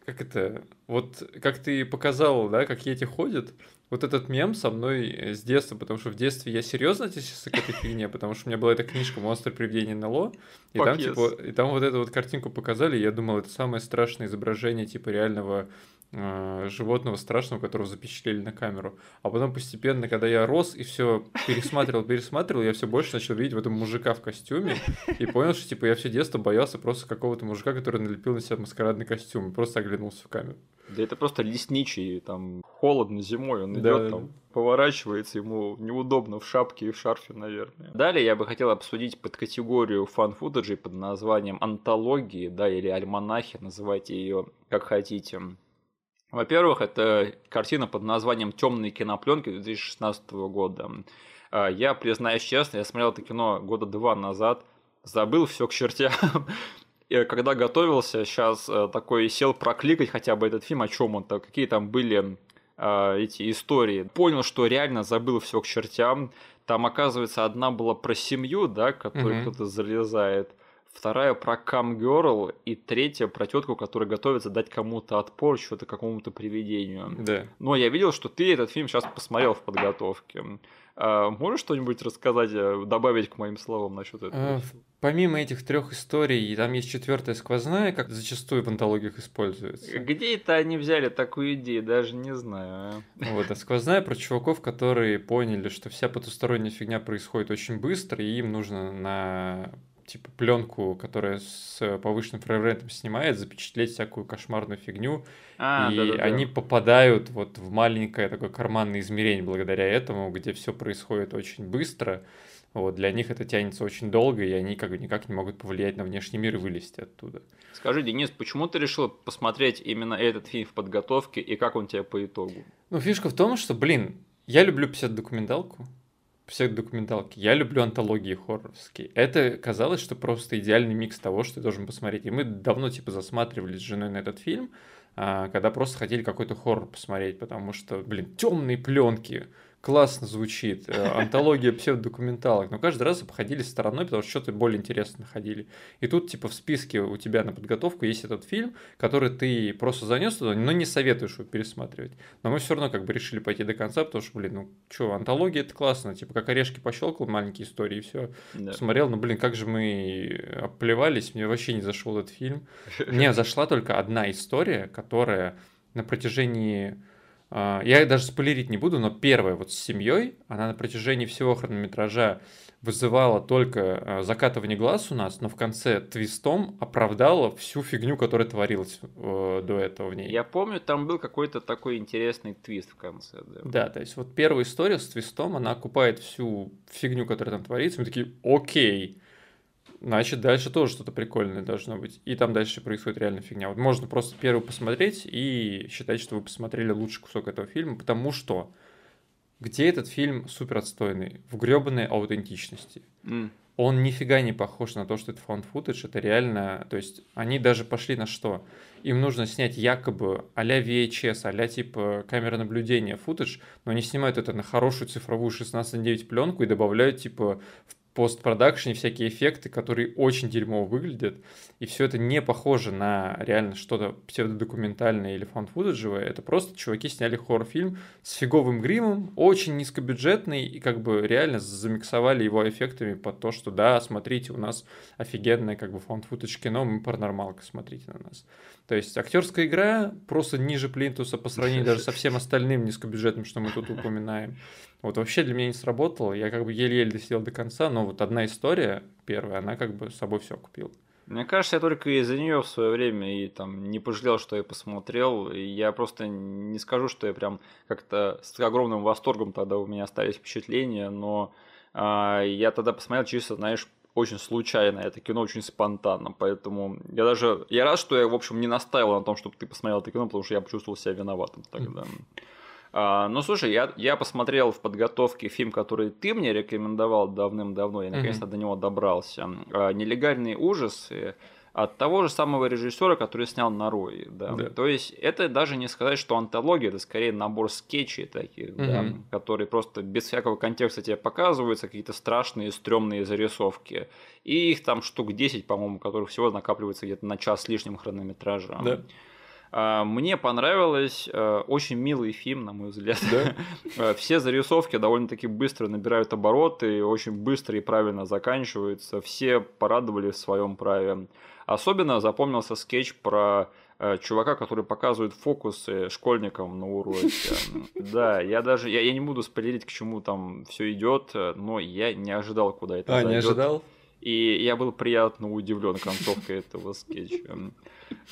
[SPEAKER 2] как это? Вот как ты показал, да, как эти ходят, вот этот мем со мной с детства, потому что в детстве я серьезно относился к этой фигне, потому что у меня была эта книжка «Монстр привидение НЛО», и там, типа, и там вот эту вот картинку показали, и я думал, это самое страшное изображение, типа, реального животного страшного, которого запечатлели на камеру. А потом постепенно, когда я рос и все пересматривал, пересматривал, я все больше начал видеть в этом мужика в костюме и понял, что типа я все детство боялся просто какого-то мужика, который налепил на себя маскарадный костюм и просто оглянулся в камеру.
[SPEAKER 1] Да это просто лесничий, там холодно зимой, он да. идет там, поворачивается, ему неудобно в шапке и в шарфе, наверное. Далее я бы хотел обсудить под категорию фан-футажей под названием антологии, да, или альманахи, называйте ее как хотите. Во-первых, это картина под названием «Темные кинопленки» 2016 года. А, я, признаюсь честно, я смотрел это кино года два назад, забыл все к чертям. [laughs] И когда готовился, сейчас э, такой сел прокликать хотя бы этот фильм, о чем он, то какие там были э, эти истории. Понял, что реально забыл все к чертям. Там, оказывается, одна была про семью, да, которую mm-hmm. кто-то залезает вторая про Камгерл и третья про тетку, которая готовится дать кому-то отпор, что-то какому-то привидению.
[SPEAKER 2] Да.
[SPEAKER 1] Но я видел, что ты этот фильм сейчас посмотрел в подготовке. А, можешь что-нибудь рассказать, э, добавить к моим словам насчет этого? А,
[SPEAKER 2] помимо этих трех историй, там есть четвертая сквозная, как зачастую в антологиях используется.
[SPEAKER 1] Где это они взяли такую идею, даже не знаю.
[SPEAKER 2] Вот, а сквозная про чуваков, которые поняли, что вся потусторонняя фигня происходит очень быстро, и им нужно на типа пленку, которая с повышенным фреймрейтом снимает, запечатлеть всякую кошмарную фигню, а, и да, да, они да. попадают вот в маленькое такое карманное измерение благодаря этому, где все происходит очень быстро. Вот, для них это тянется очень долго, и они как бы никак не могут повлиять на внешний мир и вылезти оттуда.
[SPEAKER 1] Скажи, Денис, почему ты решил посмотреть именно этот фильм в подготовке, и как он тебе по итогу?
[SPEAKER 2] Ну, фишка в том, что, блин, я люблю писать документалку, псевдокументалки. Я люблю антологии хорроровские. Это казалось, что просто идеальный микс того, что ты должен посмотреть. И мы давно типа засматривались с женой на этот фильм, а, когда просто хотели какой-то хоррор посмотреть, потому что, блин, темные пленки, классно звучит, э, антология псевдокументалок, но каждый раз обходили стороной, потому что что-то более интересное находили. И тут, типа, в списке у тебя на подготовку есть этот фильм, который ты просто занес туда, но не советуешь его пересматривать. Но мы все равно как бы решили пойти до конца, потому что, блин, ну что, антология это классно, типа, как орешки пощелкал, маленькие истории, и все. Да. Посмотрел, ну, блин, как же мы оплевались, мне вообще не зашел этот фильм. Мне зашла только одна история, которая на протяжении я даже спойлерить не буду, но первая вот с семьей, она на протяжении всего хронометража вызывала только а, закатывание глаз у нас, но в конце твистом оправдала всю фигню, которая творилась э, до этого в ней.
[SPEAKER 1] Я помню, там был какой-то такой интересный твист в конце.
[SPEAKER 2] Да. да, то есть вот первая история с твистом, она окупает всю фигню, которая там творится. Мы такие, окей, значит, дальше тоже что-то прикольное должно быть. И там дальше происходит реально фигня. Вот можно просто первый посмотреть и считать, что вы посмотрели лучший кусок этого фильма, потому что где этот фильм супер отстойный? В гребаной аутентичности. Mm. Он нифига не похож на то, что это found footage, это реально, то есть они даже пошли на что? Им нужно снять якобы а-ля VHS, а-ля типа камера наблюдения футаж, но они снимают это на хорошую цифровую 16 на 9 пленку и добавляют типа в постпродакшене всякие эффекты, которые очень дерьмово выглядят, и все это не похоже на реально что-то псевдодокументальное или фан-футажевое, это просто чуваки сняли хоррор-фильм с фиговым гримом, очень низкобюджетный, и как бы реально замиксовали его эффектами под то, что да, смотрите, у нас офигенное как бы фан-футаж кино, мы паранормалка, смотрите на нас. То есть актерская игра просто ниже плинтуса по сравнению даже со всем остальным низкобюджетным, что мы тут упоминаем. Вот вообще для меня не сработало, я как бы еле-еле досидел до конца, но вот одна история первая, она как бы с собой все купила.
[SPEAKER 1] Мне кажется, я только из-за нее в свое время и там не пожалел, что я посмотрел. И я просто не скажу, что я прям как-то с огромным восторгом тогда у меня остались впечатления, но а, я тогда посмотрел чисто, знаешь, очень случайно, это кино очень спонтанно, поэтому я даже, я рад, что я, в общем, не настаивал на том, чтобы ты посмотрел это кино, потому что я почувствовал себя виноватым тогда. А, ну, слушай, я, я посмотрел в подготовке фильм, который ты мне рекомендовал давным-давно, я наконец-то mm-hmm. до него добрался. А, «Нелегальные ужасы» от того же самого режиссера, который снял «Нарой». Да. Да. То есть это даже не сказать, что антология, это скорее набор скетчей таких, mm-hmm. да, которые просто без всякого контекста тебе показываются, какие-то страшные, стрёмные зарисовки. И их там штук 10, по-моему, которых всего накапливается где-то на час с лишним хронометража. Да. А, мне понравилось, э, очень милый фильм, на мой взгляд. Да? [laughs] Э, все зарисовки довольно-таки быстро набирают обороты, очень быстро и правильно заканчиваются. Все порадовали в своем праве. Особенно запомнился скетч про э, чувака, который показывает фокусы школьникам на уроке. [laughs] Да, я даже, я, я не буду спойлерить, к чему там все идет, но я не ожидал, куда это
[SPEAKER 2] А, зайдет. не ожидал?
[SPEAKER 1] И я был приятно удивлен концовкой этого скетча.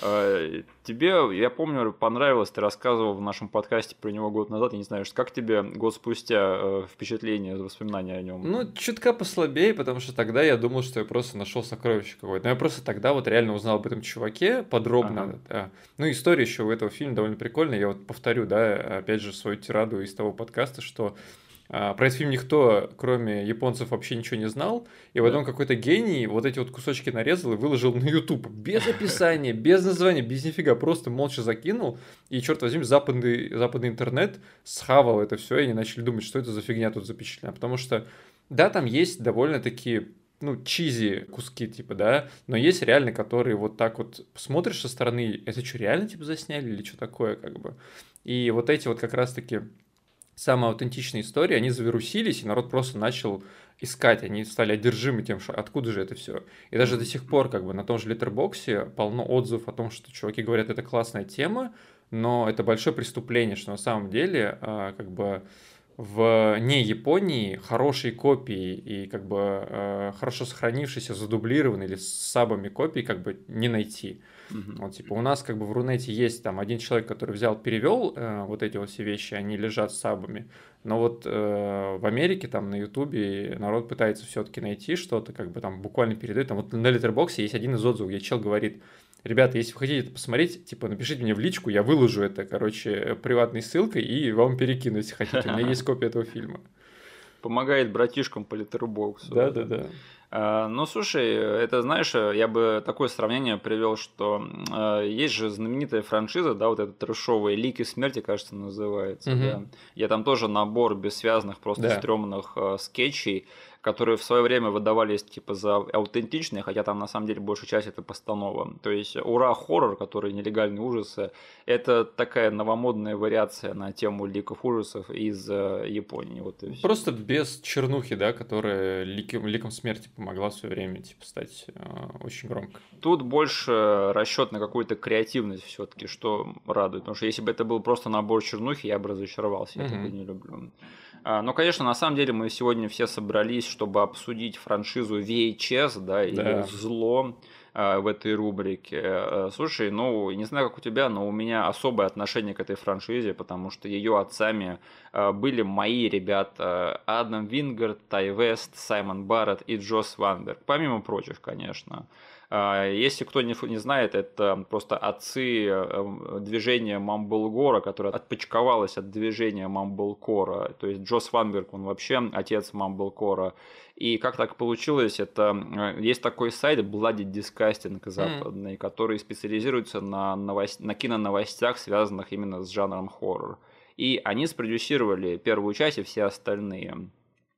[SPEAKER 1] Э, тебе, я помню, понравилось, ты рассказывал в нашем подкасте про него год назад, я не знаю, как тебе год спустя э, впечатление, воспоминания о нем?
[SPEAKER 2] Ну, чутка послабее, потому что тогда я думал, что я просто нашел сокровище какое-то. Но я просто тогда вот реально узнал об этом чуваке подробно. Ага. Да. Ну, история еще у этого фильма довольно прикольная. Я вот повторю, да, опять же, свою тираду из того подкаста, что а, про этот фильм никто, кроме японцев, вообще ничего не знал. И потом да. какой-то гений вот эти вот кусочки нарезал и выложил на YouTube. Без [laughs] описания, без названия, без нифига. Просто молча закинул. И, черт возьми, западный, западный интернет схавал это все. И они начали думать, что это за фигня тут запечатлена. Потому что, да, там есть довольно-таки ну, чизи куски, типа, да, но есть реально, которые вот так вот смотришь со стороны, это что, реально, типа, засняли или что такое, как бы. И вот эти вот как раз-таки самые аутентичные истории, они завирусились, и народ просто начал искать, они стали одержимы тем, что откуда же это все. И даже до сих пор как бы на том же Литербоксе полно отзывов о том, что чуваки говорят, это классная тема, но это большое преступление, что на самом деле а, как бы в не Японии хорошие копии и как бы э, хорошо сохранившиеся, задублированные или с сабами копии как бы не найти. Угу. Вот, типа, у нас как бы в Рунете есть там один человек, который взял, перевел э, вот эти вот все вещи, они лежат с сабами. Но вот э, в Америке, там на Ютубе народ пытается все-таки найти что-то, как бы там буквально передает. Там вот на Литербоксе есть один из отзывов, где чел говорит, ребята, если вы хотите это посмотреть, типа, напишите мне в личку, я выложу это, короче, приватной ссылкой и вам перекину, если хотите. У меня [laughs] есть копия этого фильма.
[SPEAKER 1] Помогает братишкам по Литербоксу.
[SPEAKER 2] Да-да-да.
[SPEAKER 1] А, ну, слушай, это, знаешь, я бы такое сравнение привел, что э, есть же знаменитая франшиза, да, вот эта трешовая «Лики смерти», кажется, называется, угу. да. Я там тоже набор бессвязных, просто да. стрёмных э, скетчей, которые в свое время выдавались типа за аутентичные, хотя там на самом деле большая часть это постанова. То есть «Ура! Хоррор», который «Нелегальные ужасы», это такая новомодная вариация на тему ликов ужасов из э, Японии. Вот
[SPEAKER 2] Просто без чернухи, да, которая ликом, ликом смерти помогла в свое время типа, стать э, очень громко.
[SPEAKER 1] Тут больше расчет на какую-то креативность все-таки, что радует. Потому что если бы это был просто набор чернухи, я бы разочаровался, я угу. такое не люблю. А, но, конечно, на самом деле мы сегодня все собрались, чтобы обсудить франшизу VHS, да, и да. зло а, в этой рубрике. Э, слушай, ну, не знаю, как у тебя, но у меня особое отношение к этой франшизе, потому что ее отцами а, были мои ребята Адам Вингард, Тай Вест, Саймон Барретт и Джос Ванберг, помимо прочих, конечно. А, если кто не, не знает, это просто отцы э, движения Мамблгора, которое отпочковалось от движения Мамблкора. То есть Джос Ванберг, он вообще отец Мамблкора. И как так получилось, это э, есть такой сайт Bloody Disgusting западный, mm. который специализируется на, новость, на киноновостях, связанных именно с жанром хоррор. И они спродюсировали первую часть и все остальные.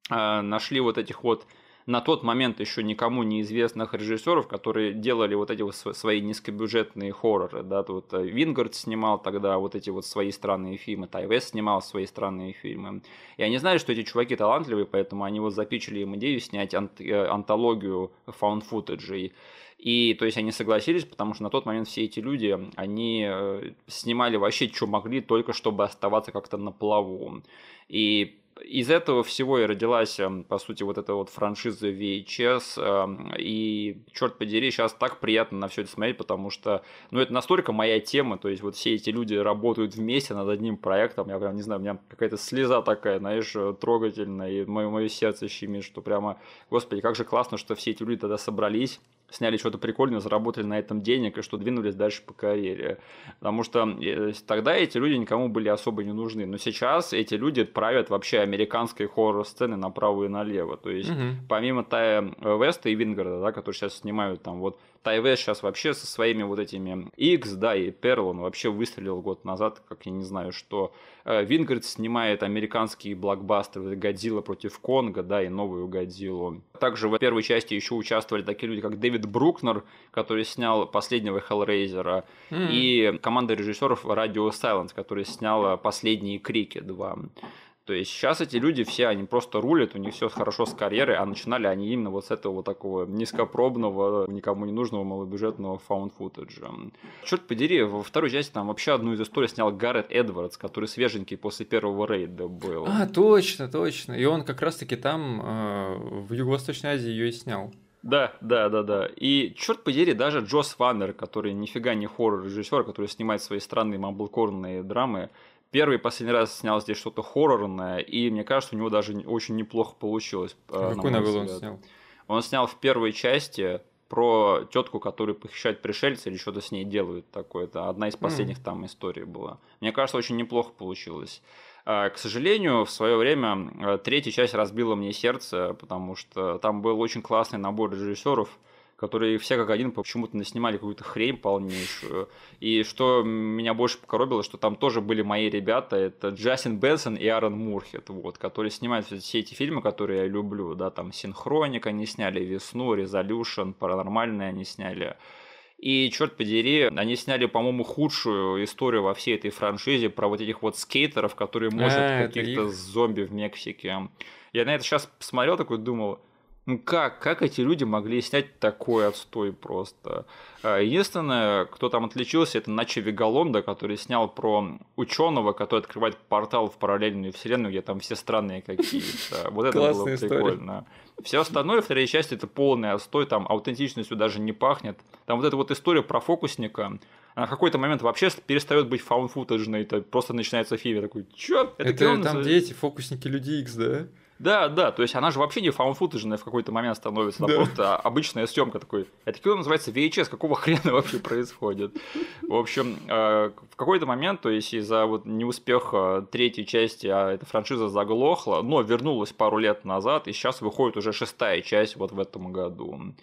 [SPEAKER 1] А, нашли вот этих вот на тот момент еще никому неизвестных режиссеров, которые делали вот эти вот свои низкобюджетные хорроры. Да, тут э, Вингард снимал тогда вот эти вот свои странные фильмы, Тайвес снимал свои странные фильмы. И они знали, что эти чуваки талантливые, поэтому они вот запичили им идею снять ант- э, антологию found footage. И то есть они согласились, потому что на тот момент все эти люди, они э, снимали вообще, что могли, только чтобы оставаться как-то на плаву. И из этого всего и родилась, эм, по сути, вот эта вот франшиза VHS. Эм, и, черт подери, сейчас так приятно на все это смотреть, потому что, ну, это настолько моя тема, то есть вот все эти люди работают вместе над одним проектом, я прям, не знаю, у меня какая-то слеза такая, знаешь, трогательная, и мое, мое сердце щемит, что прямо, господи, как же классно, что все эти люди тогда собрались, сняли что-то прикольное, заработали на этом денег и что двинулись дальше по карьере. Потому что э, тогда эти люди никому были особо не нужны. Но сейчас эти люди правят вообще американской хоррор-сцены направо и налево. То есть, угу. помимо Тая Веста и Вингарда, да, которые сейчас снимают там вот Тайвес сейчас вообще со своими вот этими X, да, и Перл, он вообще выстрелил год назад, как я не знаю что. Э, Вингард снимает американские блокбастеры Годзилла против Конга, да, и новую Годзиллу. Также в первой части еще участвовали такие люди, как Дэвид Брукнер, который снял последнего Хеллрейзера, mm. и команда режиссеров Radio Silence, который снял последние Крики 2. То есть сейчас эти люди все, они просто рулят, у них все хорошо с карьерой, а начинали они именно вот с этого вот такого низкопробного, никому не нужного малобюджетного found footage. Черт подери, во второй части там вообще одну из историй снял Гаррет Эдвардс, который свеженький после первого рейда был.
[SPEAKER 2] А, точно, точно. И он как раз-таки там э, в Юго-Восточной Азии ее и снял.
[SPEAKER 1] Да, да, да, да. И черт подери, даже Джос Ваннер, который нифига не хоррор-режиссер, который снимает свои странные мамблкорные драмы, первый и последний раз снял здесь что-то хоррорное, и мне кажется, у него даже очень неплохо получилось.
[SPEAKER 2] А какую новеллу он снял?
[SPEAKER 1] Он снял в первой части про тетку, которая похищает пришельца или что-то с ней делают такое. Это одна из последних mm. там историй была. Мне кажется, очень неплохо получилось. А, к сожалению, в свое время а, третья часть разбила мне сердце, потому что там был очень классный набор режиссеров, которые все как один почему-то наснимали какую-то хрень полнейшую. И что меня больше покоробило, что там тоже были мои ребята, это Джастин Бенсон и Аарон Мурхет, вот, которые снимают все эти фильмы, которые я люблю, да, там Синхроник они сняли, Весну, Резолюшн, Паранормальные они сняли. И, черт подери, они сняли, по-моему, худшую историю во всей этой франшизе про вот этих вот скейтеров, которые может а, каких-то зомби в Мексике. Я на это сейчас посмотрел, такой думал, ну как, как эти люди могли снять такой отстой просто? А, единственное, кто там отличился, это Начи Вегалонда, который снял про ученого, который открывает портал в параллельную вселенную, где там все странные какие-то. [laughs] Вот это было прикольно. Все остальное, вторая часть, это полный отстой, там аутентичностью даже не пахнет. Там вот эта вот история про фокусника, она в какой-то момент вообще перестает быть фаун-футажной, это просто начинается фильм, такой, чё?
[SPEAKER 2] Это, это там дети, фокусники Люди Икс, да?
[SPEAKER 1] Да, да, то есть она же вообще не фаун-футажная в какой-то момент становится, она да. просто обычная съемка такой. Это кино называется VHS, какого [laughs] хрена вообще происходит? В общем, э, в какой-то момент, то есть из-за вот неуспеха третьей части а эта франшиза заглохла, но вернулась пару лет назад, и сейчас выходит уже шестая часть вот в этом году.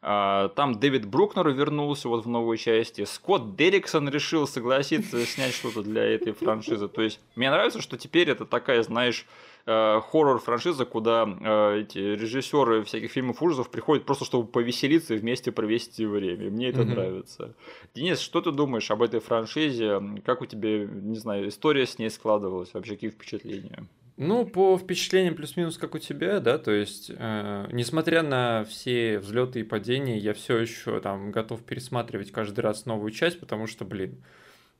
[SPEAKER 1] А, там Дэвид Брукнер вернулся вот в новой части. Скотт Дерриксон решил согласиться снять что-то для этой франшизы. То есть мне нравится, что теперь это такая, знаешь, Э, хоррор-франшиза, куда э, эти режиссеры всяких фильмов ужасов приходят просто, чтобы повеселиться и вместе провести время. Мне это mm-hmm. нравится. Денис, что ты думаешь об этой франшизе? Как у тебя, не знаю, история с ней складывалась? Вообще, какие впечатления?
[SPEAKER 2] Ну, по впечатлениям плюс-минус как у тебя, да, то есть, э, несмотря на все взлеты и падения, я все еще там готов пересматривать каждый раз новую часть, потому что, блин,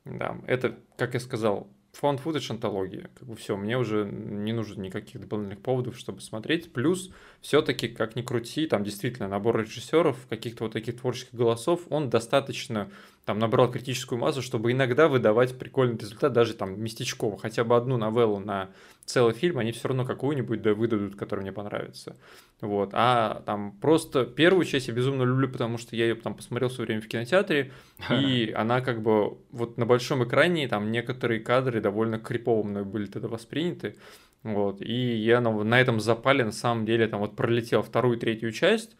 [SPEAKER 2] да, это, как я сказал, фонд футаж антология. Как бы все, мне уже не нужно никаких дополнительных поводов, чтобы смотреть. Плюс, все-таки, как ни крути, там действительно набор режиссеров, каких-то вот таких творческих голосов, он достаточно там набрал критическую массу, чтобы иногда выдавать прикольный результат, даже там местечково, хотя бы одну новеллу на целый фильм, они все равно какую-нибудь да, выдадут, которая мне понравится. Вот. А там просто первую часть я безумно люблю, потому что я ее там посмотрел в свое время в кинотеатре, [laughs] и она как бы вот на большом экране, там некоторые кадры довольно крипово мной были тогда восприняты. Вот. И я на, на этом запале на самом деле там вот пролетел вторую, третью часть,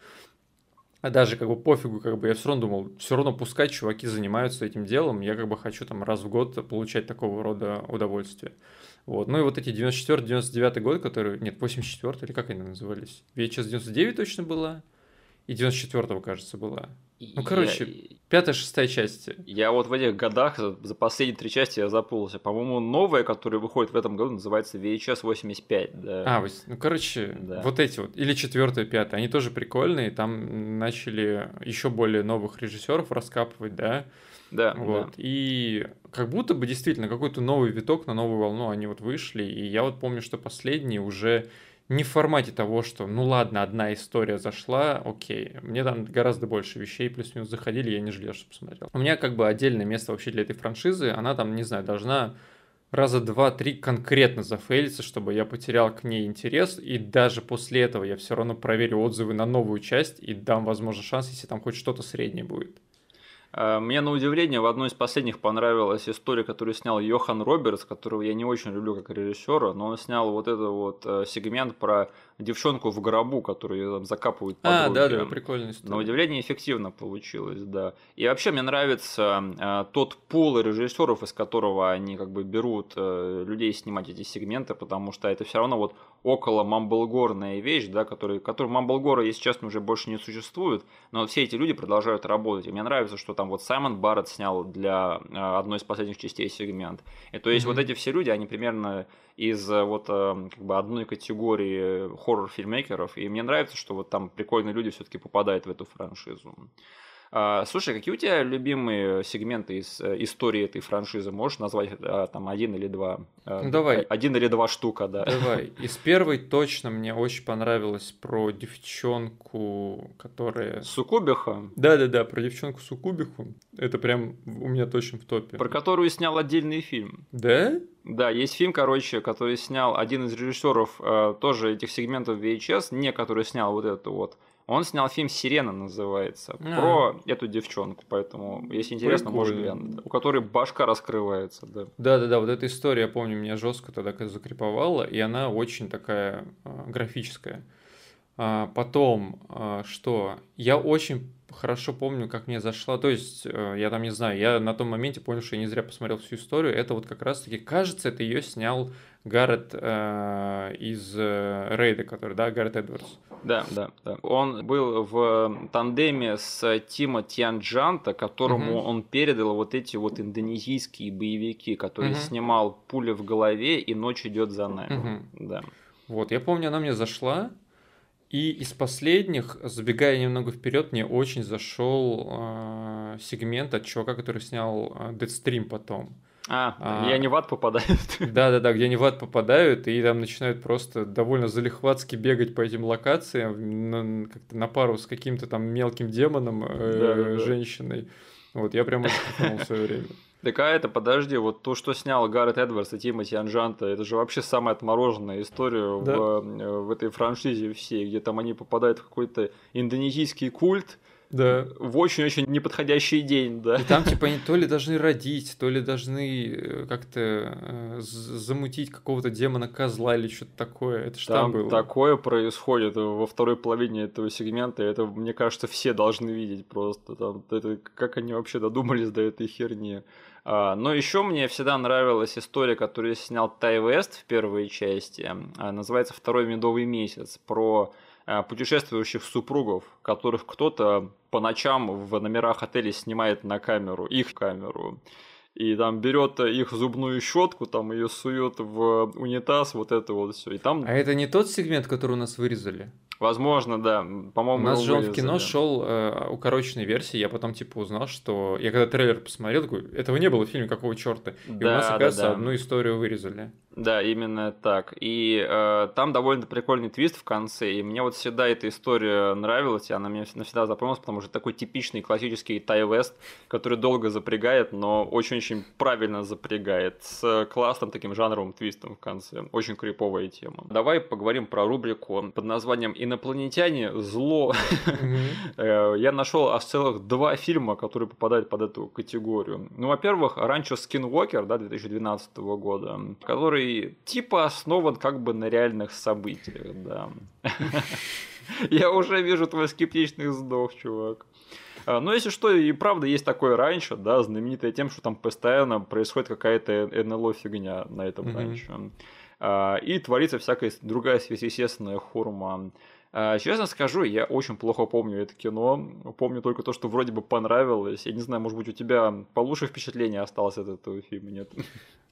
[SPEAKER 2] а даже как бы пофигу, как бы я все равно думал, все равно пускай чуваки занимаются этим делом, я как бы хочу там раз в год получать такого рода удовольствие. Вот. Ну и вот эти 94-99 год, которые... Нет, 84 или как они назывались? VHS 99 точно была? И 94-го, кажется, была. Ну, короче, я... пятая, шестая часть.
[SPEAKER 1] Я вот в этих годах, за последние три части я запутался. По-моему, новая, которая выходит в этом году, называется VHS 85. Да.
[SPEAKER 2] А, ну, короче, да. вот эти вот. Или четвертая, пятая. Они тоже прикольные. Там начали еще более новых режиссеров раскапывать, да.
[SPEAKER 1] Да.
[SPEAKER 2] Вот.
[SPEAKER 1] Да.
[SPEAKER 2] И как будто бы действительно какой-то новый виток на новую волну они вот вышли. И я вот помню, что последние уже не в формате того, что, ну ладно, одна история зашла, окей. Мне там гораздо больше вещей плюс-минус заходили, я не жалею, что посмотрел. У меня как бы отдельное место вообще для этой франшизы, она там, не знаю, должна раза два-три конкретно зафейлиться, чтобы я потерял к ней интерес, и даже после этого я все равно проверю отзывы на новую часть и дам, возможно, шанс, если там хоть что-то среднее будет.
[SPEAKER 1] А, мне на удивление в одной из последних понравилась история, которую снял Йохан Робертс, которого я не очень люблю как режиссера, но он снял вот этот вот э, сегмент про девчонку в гробу, которую там закапывают под
[SPEAKER 2] А, да, да, прикольно.
[SPEAKER 1] На удивление эффективно получилось, да. И вообще мне нравится э, тот пул режиссеров, из которого они как бы берут э, людей снимать эти сегменты, потому что это все равно вот около мамблгорная вещь, да, который, который Мамблгора, если честно, уже больше не существует, но все эти люди продолжают работать. И мне нравится, что там вот Саймон Барретт снял для э, одной из последних частей сегмент. И то есть mm-hmm. вот эти все люди, они примерно из э, вот э, как бы одной категории хоррор-фильмейкеров, и мне нравится, что вот там прикольные люди все-таки попадают в эту франшизу. А, слушай, какие у тебя любимые сегменты из э, истории этой франшизы? Можешь назвать а, там один или два?
[SPEAKER 2] А, ну, давай.
[SPEAKER 1] Один или два штука, да.
[SPEAKER 2] Давай. [laughs] Из первой точно мне очень понравилось про девчонку, которая...
[SPEAKER 1] Сукубиха?
[SPEAKER 2] Да-да-да, про девчонку Сукубиху. Это прям у меня точно в топе.
[SPEAKER 1] Про которую снял отдельный фильм.
[SPEAKER 2] Да?
[SPEAKER 1] Да, есть фильм, короче, который снял один из режиссеров э, тоже этих сегментов VHS, не который снял вот эту вот он снял фильм «Сирена» называется, а. про эту девчонку, поэтому, если интересно, Прикольно. можно глянуть. У которой башка раскрывается, да.
[SPEAKER 2] Да-да-да, вот эта история, я помню, меня жестко тогда закриповала, и она очень такая э, графическая. А, потом, а, что я очень хорошо помню, как мне зашла. То есть, э, я там не знаю, я на том моменте понял, что я не зря посмотрел всю историю. Это вот как раз-таки, кажется, это ее снял Гаррет э, из э, Рейда, который, да, Гаррет Эдвардс.
[SPEAKER 1] Да, да, да. Он был в тандеме с Тима Тианджанта, которому угу. он передал вот эти вот индонезийские боевики, которые угу. снимал «Пуля в голове» и «Ночь идет за нами». Угу. Да.
[SPEAKER 2] Вот, я помню, она мне зашла, и из последних, забегая немного вперед, мне очень зашел э, сегмент от чувака, который снял э, Deadstream потом.
[SPEAKER 1] А, а, где они в ад попадают. [laughs]
[SPEAKER 2] Да-да-да, где они в ад попадают, и там начинают просто довольно залихватски бегать по этим локациям на, как-то на пару с каким-то там мелким демоном, э, женщиной. Вот, я прям очень [laughs] в свое время.
[SPEAKER 1] Так а это, подожди, вот то, что снял Гаррет Эдвардс и Тимоти Анжанта, это же вообще самая отмороженная история да? в, э, в этой франшизе всей, где там они попадают в какой-то индонезийский культ,
[SPEAKER 2] да.
[SPEAKER 1] в очень-очень неподходящий день, да.
[SPEAKER 2] И там, типа, они [laughs] то ли должны родить, то ли должны э, как-то э, замутить какого-то демона-козла или что-то такое. Это что там,
[SPEAKER 1] там было? такое происходит во второй половине этого сегмента, это, мне кажется, все должны видеть просто. Там, это, как они вообще додумались до этой херни. А, но еще мне всегда нравилась история, которую снял Тай Вест в первой части. А, называется «Второй медовый месяц». Про Э, путешествующих супругов, которых кто-то по ночам в номерах отелей снимает на камеру, их камеру. И там берет их зубную щетку, там ее сует в унитаз, вот это вот все. И там...
[SPEAKER 2] А это не тот сегмент, который у нас вырезали?
[SPEAKER 1] Возможно, да. По-моему,
[SPEAKER 2] У нас же он в кино шел э, укороченной версии. Я потом типа узнал, что я когда трейлер посмотрел, такой, этого не было в фильме, какого черта. И да, у нас, оказывается, да, да. одну историю вырезали.
[SPEAKER 1] Да, именно так. И э, там довольно прикольный твист в конце. И мне вот всегда эта история нравилась, и она мне навсегда запомнилась, потому что такой типичный классический тай-вест, который долго запрягает, но очень-очень правильно запрягает, с классным таким жанровым твистом в конце. Очень криповая тема. Давай поговорим про рубрику под названием «Инопланетяне. Зло». Э, я нашел аж целых два фильма, которые попадают под эту категорию. Ну, во-первых, «Ранчо Скинвокер», да, 2012 года, который типа основан как бы на реальных событиях, да. [laughs] Я уже вижу твой скептичный вздох, чувак. А, но если что, и правда есть такое раньше, да, знаменитое тем, что там постоянно происходит какая-то НЛО фигня на этом mm-hmm. раньше. А, и творится всякая другая сверхъестественная хурма. А, честно скажу, я очень плохо помню это кино. Помню только то, что вроде бы понравилось. Я не знаю, может быть, у тебя получше впечатление осталось от этого фильма, нет?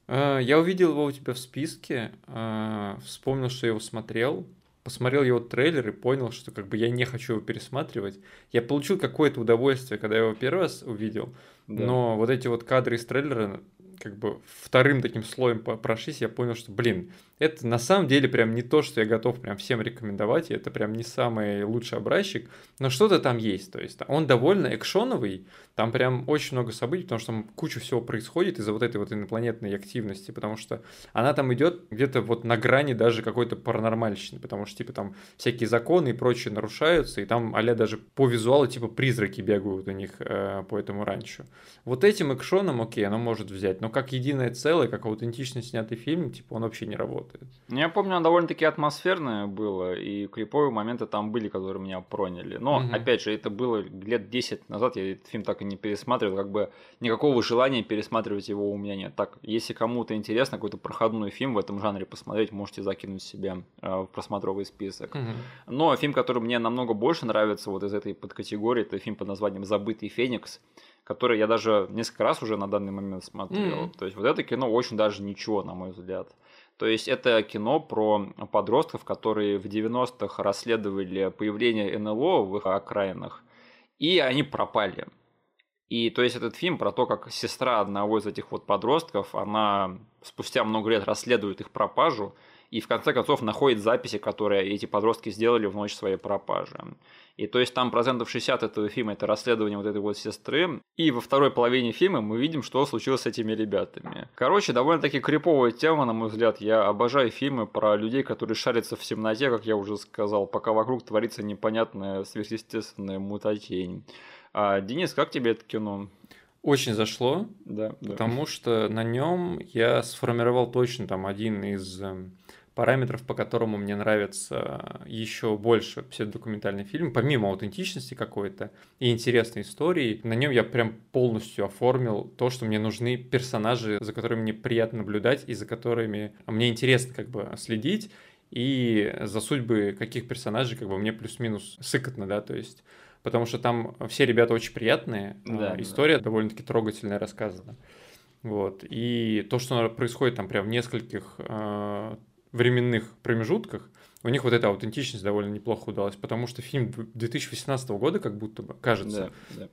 [SPEAKER 2] А, я увидел его у тебя в списке, а, вспомнил, что я его смотрел, посмотрел его трейлер и понял, что как бы я не хочу его пересматривать. Я получил какое-то удовольствие, когда я его первый раз увидел, да. но вот эти вот кадры из трейлера как бы вторым таким слоем прошлись, я понял, что, блин, это на самом деле прям не то, что я готов прям всем рекомендовать, и это прям не самый лучший образчик, но что-то там есть, то есть он довольно экшоновый, там прям очень много событий, потому что там куча всего происходит из-за вот этой вот инопланетной активности, потому что она там идет где-то вот на грани даже какой-то паранормальщины, потому что типа там всякие законы и прочее нарушаются, и там а даже по визуалу типа призраки бегают у них э, по этому ранчо. Вот этим экшоном, окей, оно может взять, но как единое целое, как аутентично снятый фильм, типа он вообще не работает работает.
[SPEAKER 1] Я помню, оно довольно-таки атмосферное было, и клиповые моменты там были, которые меня проняли. Но, угу. опять же, это было лет 10 назад, я этот фильм так и не пересматривал, как бы никакого желания пересматривать его у меня нет. Так, если кому-то интересно какой-то проходной фильм в этом жанре посмотреть, можете закинуть себе э, в просмотровый список. Угу. Но фильм, который мне намного больше нравится вот из этой подкатегории, это фильм под названием «Забытый Феникс», который я даже несколько раз уже на данный момент смотрел. Mm. То есть вот это кино очень даже ничего, на мой взгляд. То есть это кино про подростков, которые в 90-х расследовали появление НЛО в их окраинах. и они пропали. И то есть этот фильм про то, как сестра одного из этих вот подростков, она спустя много лет расследует их пропажу, и в конце концов находит записи, которые эти подростки сделали в ночь своей пропажи. И то есть там процентов 60 этого фильма это расследование вот этой вот сестры. И во второй половине фильма мы видим, что случилось с этими ребятами. Короче, довольно-таки криповая тема, на мой взгляд. Я обожаю фильмы про людей, которые шарятся в темноте, как я уже сказал, пока вокруг творится непонятная сверхъестественная мутатень. А, Денис, как тебе это кино?
[SPEAKER 2] Очень зашло,
[SPEAKER 1] да,
[SPEAKER 2] потому да. что на нем я сформировал точно там один из эм, параметров, по которому мне нравится еще больше псевдокументальный фильм, помимо аутентичности какой-то и интересной истории, на нем я прям полностью оформил то, что мне нужны персонажи, за которыми мне приятно наблюдать и за которыми мне интересно как бы следить, и за судьбы каких персонажей как бы мне плюс-минус сыкотно, да, то есть потому что там все ребята очень приятные, да, история да. довольно-таки трогательная рассказана. Вот. И то, что происходит там прям в нескольких э, временных промежутках, у них вот эта аутентичность довольно неплохо удалась, потому что фильм 2018 года, как будто бы, кажется, да, да.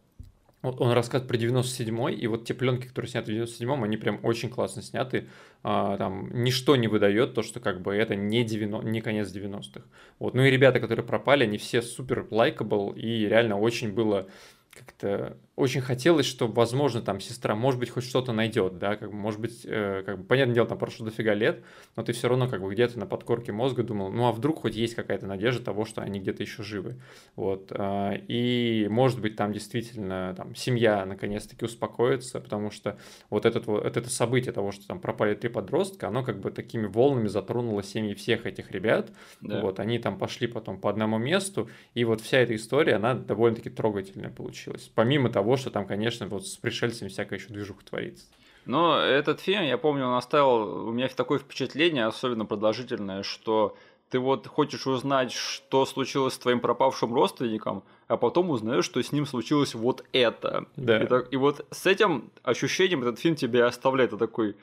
[SPEAKER 2] Вот он рассказывает про 97-й, и вот те пленки, которые сняты в 97-м, они прям очень классно сняты. А, там ничто не выдает то, что как бы это не, 90, не конец 90-х. Вот. Ну и ребята, которые пропали, они все супер лайкабл, и реально очень было как-то очень хотелось, чтобы, возможно, там сестра, может быть, хоть что-то найдет, да, как бы, может быть, э, как бы, понятное дело, там прошло дофига лет, но ты все равно как бы где-то на подкорке мозга думал, ну а вдруг хоть есть какая-то надежда того, что они где-то еще живы, вот, э, и может быть там действительно там семья наконец-таки успокоится, потому что вот, этот, вот это событие того, что там пропали три подростка, оно как бы такими волнами затронуло семьи всех этих ребят, да. вот, они там пошли потом по одному месту, и вот вся эта история, она довольно-таки трогательная получилась, помимо того, того, что там, конечно, вот с пришельцами всякая еще движуха творится.
[SPEAKER 1] Но этот фильм, я помню, он оставил у меня такое впечатление, особенно продолжительное, что ты вот хочешь узнать, что случилось с твоим пропавшим родственником, а потом узнаешь, что с ним случилось вот это.
[SPEAKER 2] Да.
[SPEAKER 1] И, так, и вот с этим ощущением этот фильм тебя оставляет, это такой,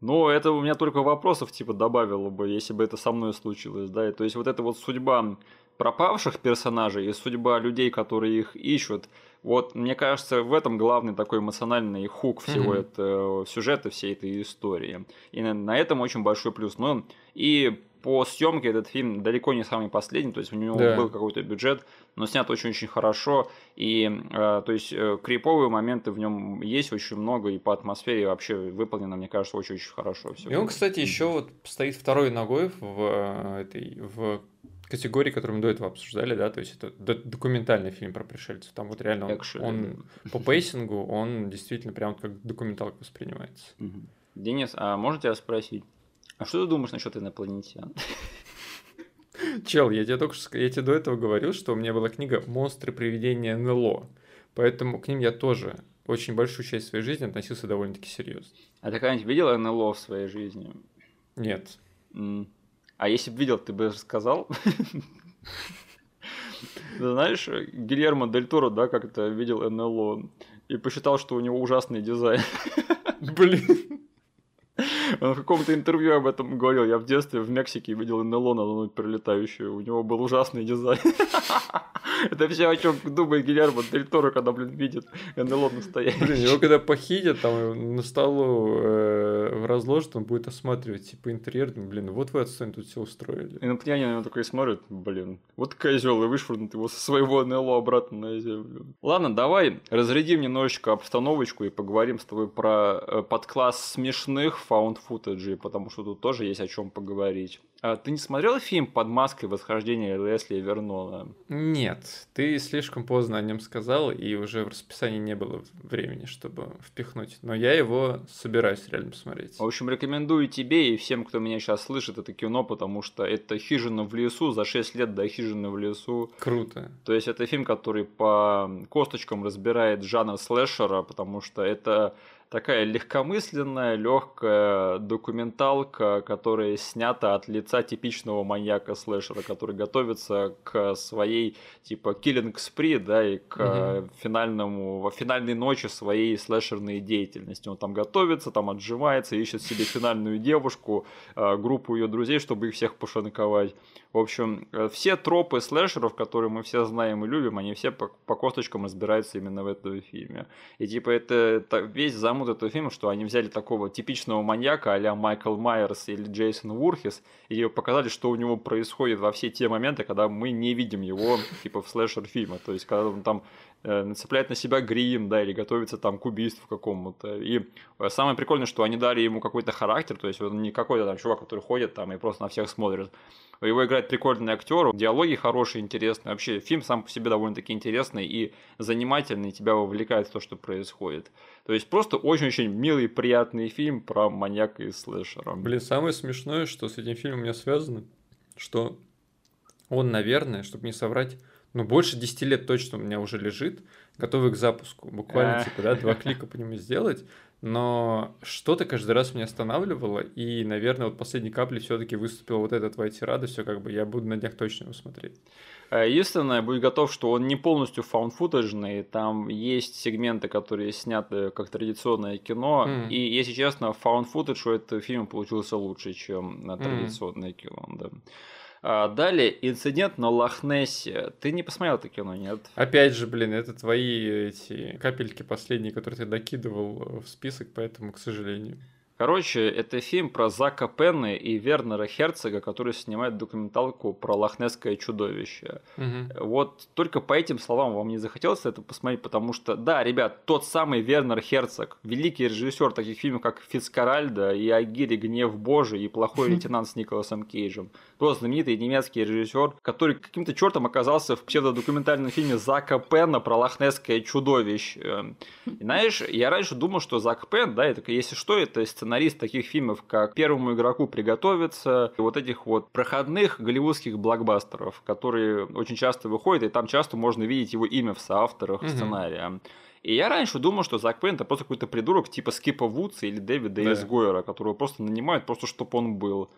[SPEAKER 1] ну, это у меня только вопросов типа добавило бы, если бы это со мной случилось, да, и, то есть вот эта вот судьба пропавших персонажей и судьба людей, которые их ищут, вот, мне кажется, в этом главный такой эмоциональный хук всего mm-hmm. этого сюжета, всей этой истории. И на, на этом очень большой плюс. Ну, и по съемке этот фильм далеко не самый последний, то есть у него да. был какой-то бюджет, но снят очень-очень хорошо, и э, то есть э, криповые моменты в нем есть очень много, и по атмосфере вообще выполнено, мне кажется, очень-очень хорошо. Все.
[SPEAKER 2] И он, кстати, еще вот стоит второй ногой в э, этой в категории, которую мы до этого обсуждали, да, то есть это документальный фильм про пришельцев. Там вот реально он, он по пейсингу, он действительно прям как документалка воспринимается.
[SPEAKER 1] Угу. Денис, а можно тебя спросить, а что ты думаешь насчет инопланетян?
[SPEAKER 2] Чел, я тебе только что, я тебе до этого говорил, что у меня была книга «Монстры привидения НЛО», поэтому к ним я тоже очень большую часть своей жизни относился довольно-таки серьезно.
[SPEAKER 1] А ты когда-нибудь видел НЛО в своей жизни?
[SPEAKER 2] Нет.
[SPEAKER 1] Mm. А если бы видел, ты бы рассказал? Знаешь, Гильермо Дель Торо, да, как-то видел НЛО и посчитал, что у него ужасный дизайн.
[SPEAKER 2] Блин. [laughs]
[SPEAKER 1] Он в каком-то интервью об этом говорил. Я в детстве в Мексике видел НЛО надо мной прилетающую. У него был ужасный дизайн. [laughs] Это все, о чем думает Гильермо Дель Торо, когда, блин, видит НЛО настоящий.
[SPEAKER 2] Блин, его когда похитят, там на столу э, разложат, он будет осматривать, типа, интерьер. Блин, вот вы отстань тут все устроили.
[SPEAKER 1] Инопланетяне на него такой смотрят, блин, вот козел, и вышвырнут его со своего НЛО обратно на землю. Ладно, давай разрядим немножечко обстановочку и поговорим с тобой про э, подкласс смешных found footage, потому что тут тоже есть о чем поговорить. А ты не смотрел фильм «Под маской. Восхождение Лесли Вернона»?
[SPEAKER 2] Нет, ты слишком поздно о нем сказал, и уже в расписании не было времени, чтобы впихнуть. Но я его собираюсь реально посмотреть.
[SPEAKER 1] В общем, рекомендую тебе и всем, кто меня сейчас слышит, это кино, потому что это «Хижина в лесу» за 6 лет до «Хижины в лесу».
[SPEAKER 2] Круто.
[SPEAKER 1] То есть это фильм, который по косточкам разбирает жанр слэшера, потому что это такая легкомысленная, легкая документалка, которая снята от лица типичного маньяка слэшера, который готовится к своей типа киллинг спри, да, и к угу. финальному, во финальной ночи своей слэшерной деятельности. Он там готовится, там отжимается, ищет себе финальную девушку, э, группу ее друзей, чтобы их всех пошанковать. В общем, э, все тропы слэшеров, которые мы все знаем и любим, они все по, по косточкам разбираются именно в этом фильме. И типа это, это весь замут этого фильма, что они взяли такого типичного маньяка а Майкл Майерс или Джейсон Вурхис и показали, что у него происходит во все те моменты, когда мы не видим его типа в слэшер фильме. То есть, когда он там нацепляет на себя грим, да, или готовится там к убийству какому-то. И э, самое прикольное, что они дали ему какой-то характер, то есть он не какой-то там чувак, который ходит там и просто на всех смотрит. Его играет прикольный актер, диалоги хорошие, интересные. Вообще, фильм сам по себе довольно-таки интересный и занимательный, тебя вовлекает в то, что происходит. То есть, просто очень-очень милый, приятный фильм про маньяка и слэшера.
[SPEAKER 2] Блин, самое смешное, что с этим фильмом у меня связано, что он, наверное, чтобы не соврать, ну, больше 10 лет точно у меня уже лежит, готовый к запуску. Буквально, типа, да, два клика по нему сделать но что-то каждый раз меня останавливало, и, наверное, вот последней каплей все-таки выступила вот эта твоя тирада, все как бы я буду на днях точно его смотреть.
[SPEAKER 1] Э, единственное, будь готов, что он не полностью фаунфутажный, там есть сегменты, которые сняты как традиционное кино, mm. и, если честно, фаунфутаж у этого фильма получился лучше, чем на традиционное mm. кино, да. А, далее, инцидент на Лохнессе. Ты не посмотрел это кино, нет?
[SPEAKER 2] Опять же, блин, это твои эти капельки последние, которые ты докидывал в список, поэтому, к сожалению.
[SPEAKER 1] Короче, это фильм про Зака Пенна и Вернера Херцога, который снимает документалку про лохнесское чудовище. Угу. Вот только по этим словам вам не захотелось это посмотреть, потому что, да, ребят, тот самый Вернер Херцог, великий режиссер таких фильмов, как Фицкаральда и Агири Гнев Божий и Плохой лейтенант с Николасом Кейджем. Тот знаменитый немецкий режиссер, который каким-то чертом оказался в псевдодокументальном фильме Зака Пенна про лохнесское чудовище. И знаешь, я раньше думал, что Зак Пен, да, это, если что, это сценарий сценарист таких фильмов, как «Первому игроку приготовиться», и вот этих вот проходных голливудских блокбастеров, которые очень часто выходят, и там часто можно видеть его имя в соавторах mm-hmm. сценария. И я раньше думал, что Зак Пейн это просто какой-то придурок типа Скипа Вудса или Дэвида да. Изгойера, которого просто нанимают просто, чтобы он был.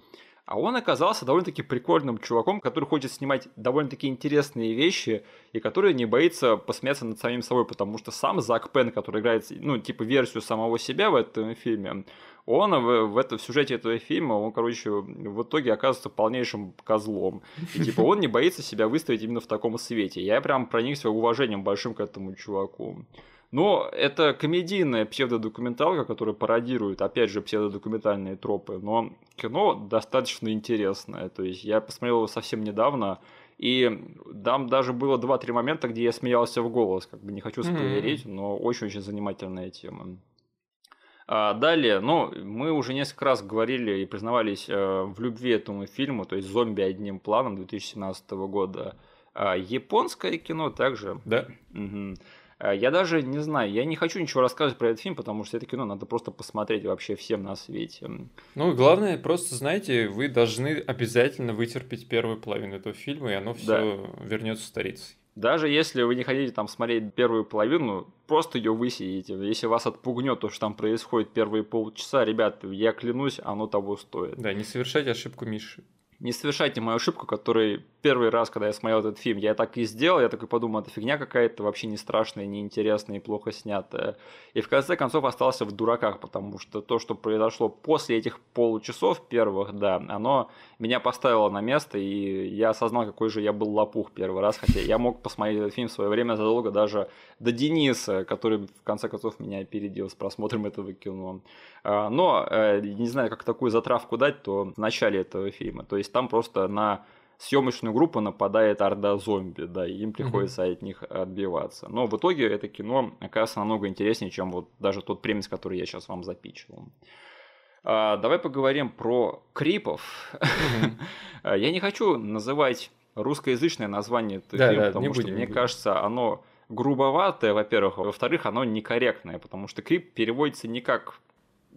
[SPEAKER 1] А он оказался довольно-таки прикольным чуваком, который хочет снимать довольно-таки интересные вещи и который не боится посмеяться над самим собой, потому что сам Зак Пен, который играет, ну, типа, версию самого себя в этом фильме, он в, в, это, в сюжете этого фильма, он, короче, в итоге оказывается полнейшим козлом. И, типа, он не боится себя выставить именно в таком свете. Я прям проникся уважением большим к этому чуваку. Но это комедийная псевдодокументалка, которая пародирует, опять же, псевдодокументальные тропы. Но кино достаточно интересное. То есть я посмотрел его совсем недавно, и там даже было 2-3 момента, где я смеялся в голос. Как бы не хочу спойлерить, mm-hmm. но очень-очень занимательная тема. А далее, ну, мы уже несколько раз говорили и признавались э, в любви этому фильму, то есть «Зомби одним планом» 2017 года. А японское кино также.
[SPEAKER 2] Да.
[SPEAKER 1] Угу. Я даже не знаю, я не хочу ничего рассказывать про этот фильм, потому что это кино надо просто посмотреть вообще всем на свете.
[SPEAKER 2] Ну, главное, просто знаете, вы должны обязательно вытерпеть первую половину этого фильма, и оно все да. вернется старицей.
[SPEAKER 1] Даже если вы не хотите там смотреть первую половину, просто ее высидите. Если вас отпугнет то, что там происходит первые полчаса, ребят, я клянусь, оно того стоит.
[SPEAKER 2] Да, не совершайте ошибку Миши
[SPEAKER 1] не совершайте мою ошибку, которой первый раз, когда я смотрел этот фильм, я так и сделал, я такой подумал, это фигня какая-то, вообще не страшная, не интересная и плохо снятая. И в конце концов остался в дураках, потому что то, что произошло после этих получасов первых, да, оно меня поставило на место, и я осознал, какой же я был лопух первый раз, хотя я мог посмотреть этот фильм в свое время задолго даже до Дениса, который в конце концов меня опередил с просмотром этого кино. А, но э, не знаю, как такую затравку дать, то в начале этого фильма. То есть там просто на съемочную группу нападает орда зомби, да, и им приходится mm-hmm. от них отбиваться. Но в итоге это кино оказывается намного интереснее, чем вот даже тот премис, который я сейчас вам запичил. А, давай поговорим про крипов. Mm-hmm. [laughs] я не хочу называть русскоязычное название этого да, фильма, да, потому что, будем, мне кажется, оно грубоватое, во-первых, во-вторых, оно некорректное, потому что крип переводится не как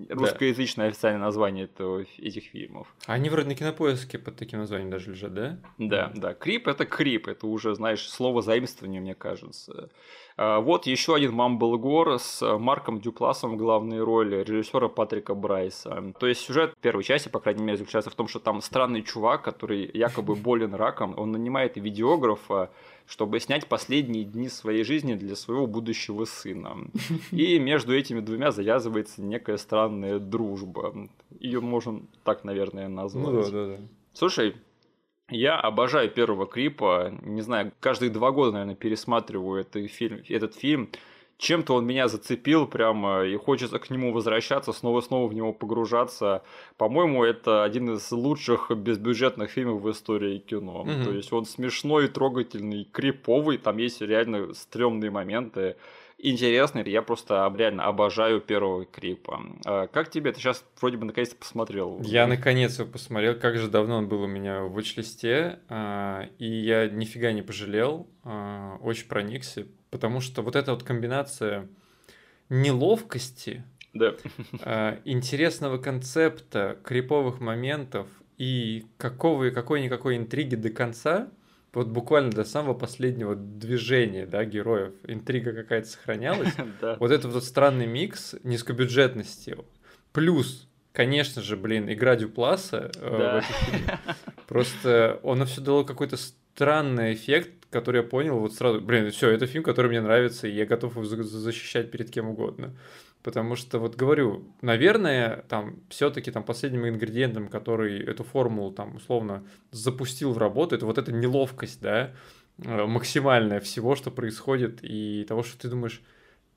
[SPEAKER 1] русскоязычное официальное название этого, этих фильмов.
[SPEAKER 2] Они вроде на кинопоиске под таким названием даже лежат, да?
[SPEAKER 1] Да, да. Крип это крип, это уже, знаешь, слово заимствования, мне кажется. А, вот еще один Мамблгор с Марком Дюпласом в главной роли, режиссера Патрика Брайса. То есть сюжет первой части, по крайней мере, заключается в том, что там странный чувак, который якобы [laughs] болен раком, он нанимает видеографа, чтобы снять последние дни своей жизни для своего будущего сына. [laughs] И между этими двумя завязывается некая странная дружба. Ее можно так, наверное, назвать. Ну да, да, да. Слушай, я обожаю первого крипа. Не знаю, каждые два года, наверное, пересматриваю этот фильм. Этот фильм. Чем-то он меня зацепил прямо, и хочется к нему возвращаться, снова-снова в него погружаться. По-моему, это один из лучших безбюджетных фильмов в истории кино. Угу. То есть он смешной, трогательный, криповый, там есть реально стрёмные моменты интересный. Я просто реально обожаю первого крипа. А как тебе? Ты сейчас вроде бы наконец-то посмотрел.
[SPEAKER 2] Я наконец его посмотрел. Как же давно он был у меня в watch а, И я нифига не пожалел. А, очень проникся. Потому что вот эта вот комбинация неловкости,
[SPEAKER 1] да.
[SPEAKER 2] интересного концепта, криповых моментов и какого какой-никакой интриги до конца – вот буквально до самого последнего движения, да, героев, интрига какая-то сохранялась. [laughs] Вот это вот странный микс низкобюджетности. Плюс, конечно же, блин, игра Дюпласа э, [laughs] Просто он все дало какой-то странный эффект, который я понял вот сразу. Блин, все, это фильм, который мне нравится, и я готов его защищать перед кем угодно. Потому что, вот говорю, наверное, там все-таки там последним ингредиентом, который эту формулу там условно запустил в работу, это вот эта неловкость, да, э, максимальная всего, что происходит, и того, что ты думаешь,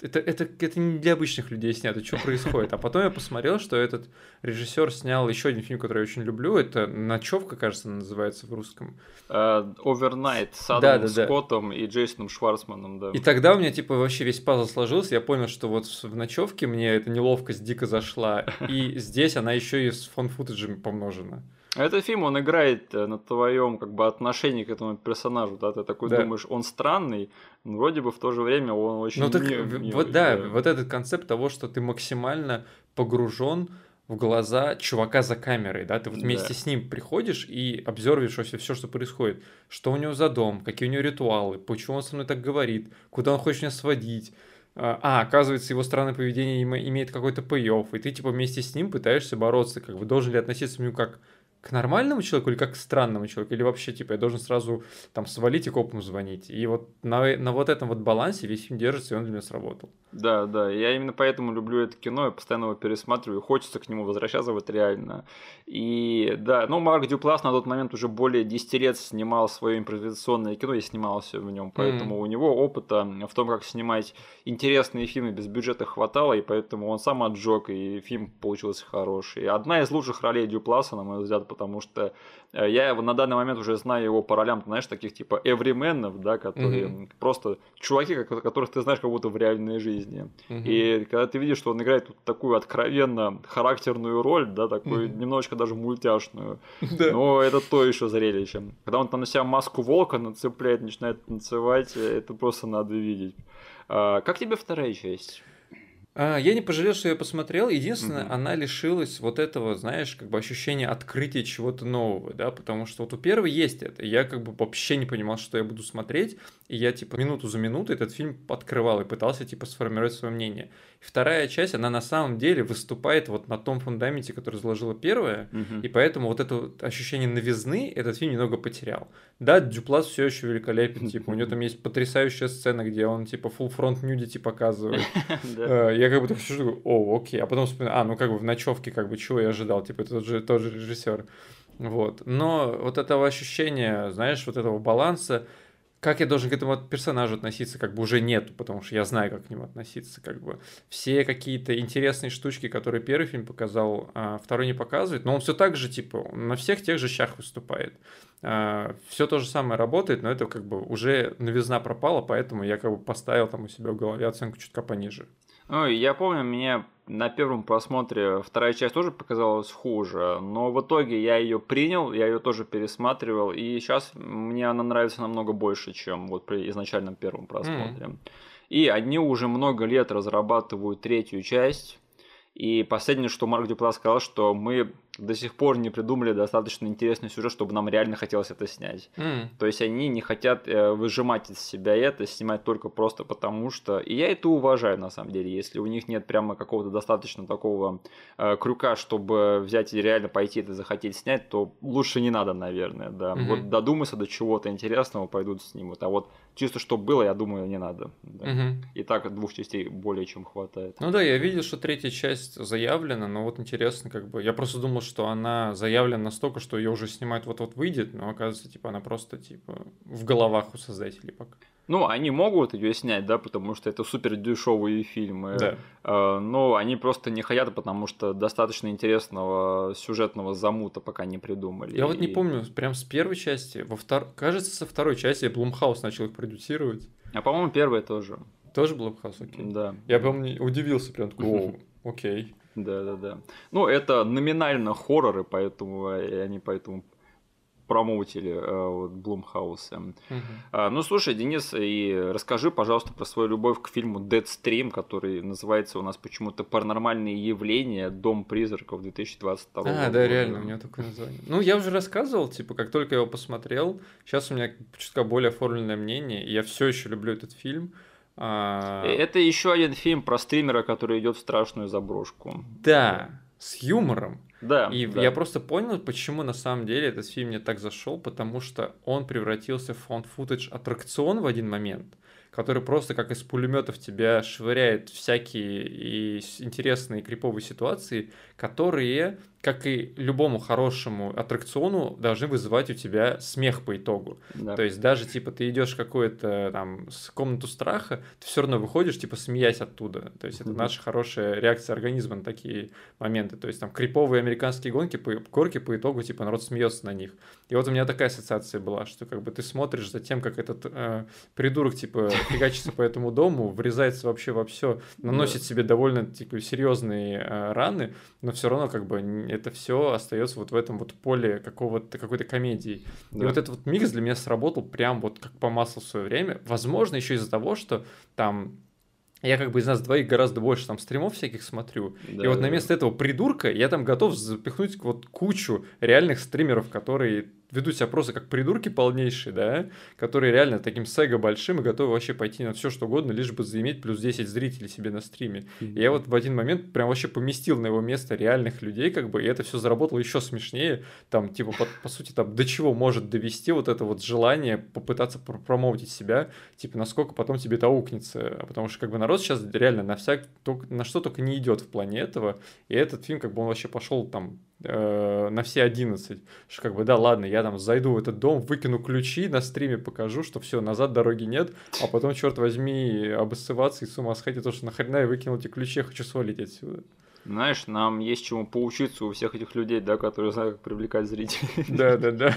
[SPEAKER 2] это, это, это не для обычных людей снято, что происходит. А потом я посмотрел, что этот режиссер снял еще один фильм, который я очень люблю. Это «Ночевка», кажется, называется в русском.
[SPEAKER 1] Овернайт uh, с Адамом да, да, Скоттом да. и Джейсоном Шварцманом, да.
[SPEAKER 2] И тогда у меня, типа, вообще весь пазл сложился. Я понял, что вот в «Ночевке» мне эта неловкость дико зашла. И здесь она еще и с фон-футажем помножена.
[SPEAKER 1] Этот фильм, он играет э, на твоем как бы отношении к этому персонажу, да, ты такой да. думаешь, он странный, но вроде бы в то же время он очень... Ну так,
[SPEAKER 2] милый, вот да, да, вот этот концепт того, что ты максимально погружен в глаза чувака за камерой, да, ты вот вместе да. с ним приходишь и обзорвишь вообще все, что происходит, что у него за дом, какие у него ритуалы, почему он со мной так говорит, куда он хочет меня сводить, а, а оказывается, его странное поведение имеет какой-то пей и ты типа вместе с ним пытаешься бороться, как бы должен ли относиться к нему как к нормальному человеку или как к странному человеку, или вообще, типа, я должен сразу там свалить и копам звонить. И вот на, на вот этом вот балансе весь фильм держится, и он для меня сработал.
[SPEAKER 1] Да, да, я именно поэтому люблю это кино, я постоянно его пересматриваю, хочется к нему возвращаться вот реально. И да, ну, Марк Дюплас на тот момент уже более 10 лет снимал свое импровизационное кино и снимался в нем, поэтому mm. у него опыта в том, как снимать интересные фильмы без бюджета хватало, и поэтому он сам отжег, и фильм получился хороший. Одна из лучших ролей Дюпласа, на мой взгляд, потому что э, я на данный момент уже знаю его по ролям, знаешь, таких типа эврименов, да, которые mm-hmm. просто чуваки, которых ты знаешь как будто в реальной жизни. Mm-hmm. И когда ты видишь, что он играет вот такую откровенно характерную роль, да, такую mm-hmm. немножечко даже мультяшную, но это то еще зрелище. Когда он там на себя маску волка нацепляет, начинает танцевать, э, это просто надо видеть. А, как тебе вторая часть?
[SPEAKER 2] А, я не пожалел, что я посмотрел. Единственное, угу. она лишилась вот этого, знаешь, как бы ощущения открытия чего-то нового, да, потому что вот у первой есть это. Я как бы вообще не понимал, что я буду смотреть, и я типа минуту за минутой этот фильм открывал и пытался типа сформировать свое мнение. Вторая часть, она на самом деле выступает вот на том фундаменте, который заложила первая, угу. и поэтому вот это ощущение новизны этот фильм немного потерял. Да, Дюплас все еще великолепен, типа, у него там [laughs] есть потрясающая сцена, где он типа full front nudity показывает. [laughs] Э, как бы так сижу, о, окей, а потом вспоминаю, а, ну как бы в ночевке, как бы, чего я ожидал, типа, это тот же, тот же режиссер. Вот. Но вот этого ощущения, знаешь, вот этого баланса, как я должен к этому персонажу относиться, как бы уже нету, потому что я знаю, как к нему относиться, как бы. Все какие-то интересные штучки, которые первый фильм показал, а второй не показывает, но он все так же, типа, на всех тех же щах выступает. А, все то же самое работает, но это как бы уже новизна пропала, поэтому я как бы поставил там у себя в голове оценку чутка пониже.
[SPEAKER 1] Ну, я помню, мне на первом просмотре вторая часть тоже показалась хуже, но в итоге я ее принял, я ее тоже пересматривал, и сейчас мне она нравится намного больше, чем вот при изначальном первом просмотре. Mm. И они уже много лет разрабатывают третью часть, И последнее, что Марк Дюпла сказал, что мы до сих пор не придумали достаточно интересный сюжет, чтобы нам реально хотелось это снять. Mm. То есть они не хотят э, выжимать из себя это, снимать только просто потому что... И я это уважаю, на самом деле. Если у них нет прямо какого-то достаточно такого э, крюка, чтобы взять и реально пойти это захотеть снять, то лучше не надо, наверное, да. Mm-hmm. Вот додуматься до чего-то интересного, пойдут снимут. А вот чисто что было, я думаю, не надо. Да. Mm-hmm. И так двух частей более чем хватает.
[SPEAKER 2] Ну да, я видел, что третья часть заявлена, но вот интересно, как бы... Я просто думал, что она заявлена настолько, что ее уже снимать вот-вот выйдет, но оказывается, типа, она просто, типа, в головах у создателей пока.
[SPEAKER 1] Ну, они могут ее снять, да, потому что это супер дешевые фильмы.
[SPEAKER 2] Да.
[SPEAKER 1] Э, но они просто не хотят, потому что достаточно интересного сюжетного замута пока не придумали.
[SPEAKER 2] Я и... вот не помню, прям с первой части, во втор... кажется, со второй части Блумхаус начал их продюсировать.
[SPEAKER 1] А по-моему, первая тоже.
[SPEAKER 2] Тоже Блумхаус, окей.
[SPEAKER 1] Да.
[SPEAKER 2] Я, помню, удивился прям, такой, окей.
[SPEAKER 1] Да, да, да. Ну, это номинально хорроры, поэтому они поэтому промоутили э, вот, Блумхауса. Uh-huh. А, ну, слушай, Денис, и расскажи, пожалуйста, про свою любовь к фильму Deadstream, который называется у нас почему-то «Паранормальные явления. Дом призраков» 2022
[SPEAKER 2] а, года. да, реально, у него такое название. Ну, я уже рассказывал, типа, как только я его посмотрел, сейчас у меня чутка более оформленное мнение, и я все еще люблю этот фильм.
[SPEAKER 1] А... Это еще один фильм про стримера, который идет в страшную заброшку.
[SPEAKER 2] Да, с юмором.
[SPEAKER 1] Да.
[SPEAKER 2] И
[SPEAKER 1] да.
[SPEAKER 2] я просто понял, почему на самом деле этот фильм мне так зашел, потому что он превратился в фонд футаж аттракцион в один момент который просто как из пулеметов тебя швыряет всякие и интересные криповые ситуации, которые как и любому хорошему аттракциону, должны вызывать у тебя смех по итогу. Да. То есть даже типа ты идешь в какую-то там комнату страха, ты все равно выходишь, типа смеясь оттуда. То есть это наша хорошая реакция организма на такие моменты. То есть там криповые американские гонки, по, горки по итогу, типа народ смеется на них. И вот у меня такая ассоциация была, что как бы ты смотришь за тем, как этот э, придурок типа фигачится по этому дому, врезается вообще во все, наносит себе довольно типа серьезные э, раны, но все равно как бы это все остается вот в этом вот поле какого-то какой-то комедии. Да. И вот этот вот микс для меня сработал прям вот как по маслу в свое время. Возможно, еще из-за того, что там я как бы из нас двоих гораздо больше там стримов всяких смотрю. Да, и вот да, на место этого придурка я там готов запихнуть вот кучу реальных стримеров, которые ведут себя просто как придурки полнейшие, да, которые реально таким сега большим и готовы вообще пойти на все что угодно, лишь бы заиметь плюс 10 зрителей себе на стриме. Mm-hmm. И я вот в один момент прям вообще поместил на его место реальных людей, как бы, и это все заработало еще смешнее, там, типа, по, по сути, там, до чего может довести вот это вот желание попытаться пр промоутить себя, типа, насколько потом тебе это аукнется, потому что, как бы, народ сейчас реально на всяк, на что только не идет в плане этого, и этот фильм, как бы, он вообще пошел там э, на все 11. Что как бы, да, ладно, я там зайду в этот дом, выкину ключи, на стриме покажу, что все, назад дороги нет, а потом, черт возьми, обоссываться и с ума сходить, то, что нахрена я выкинул эти ключи, я хочу свалить отсюда.
[SPEAKER 1] Знаешь, нам есть чему поучиться у всех этих людей, да, которые знают, как привлекать зрителей. [laughs]
[SPEAKER 2] Да, да, да.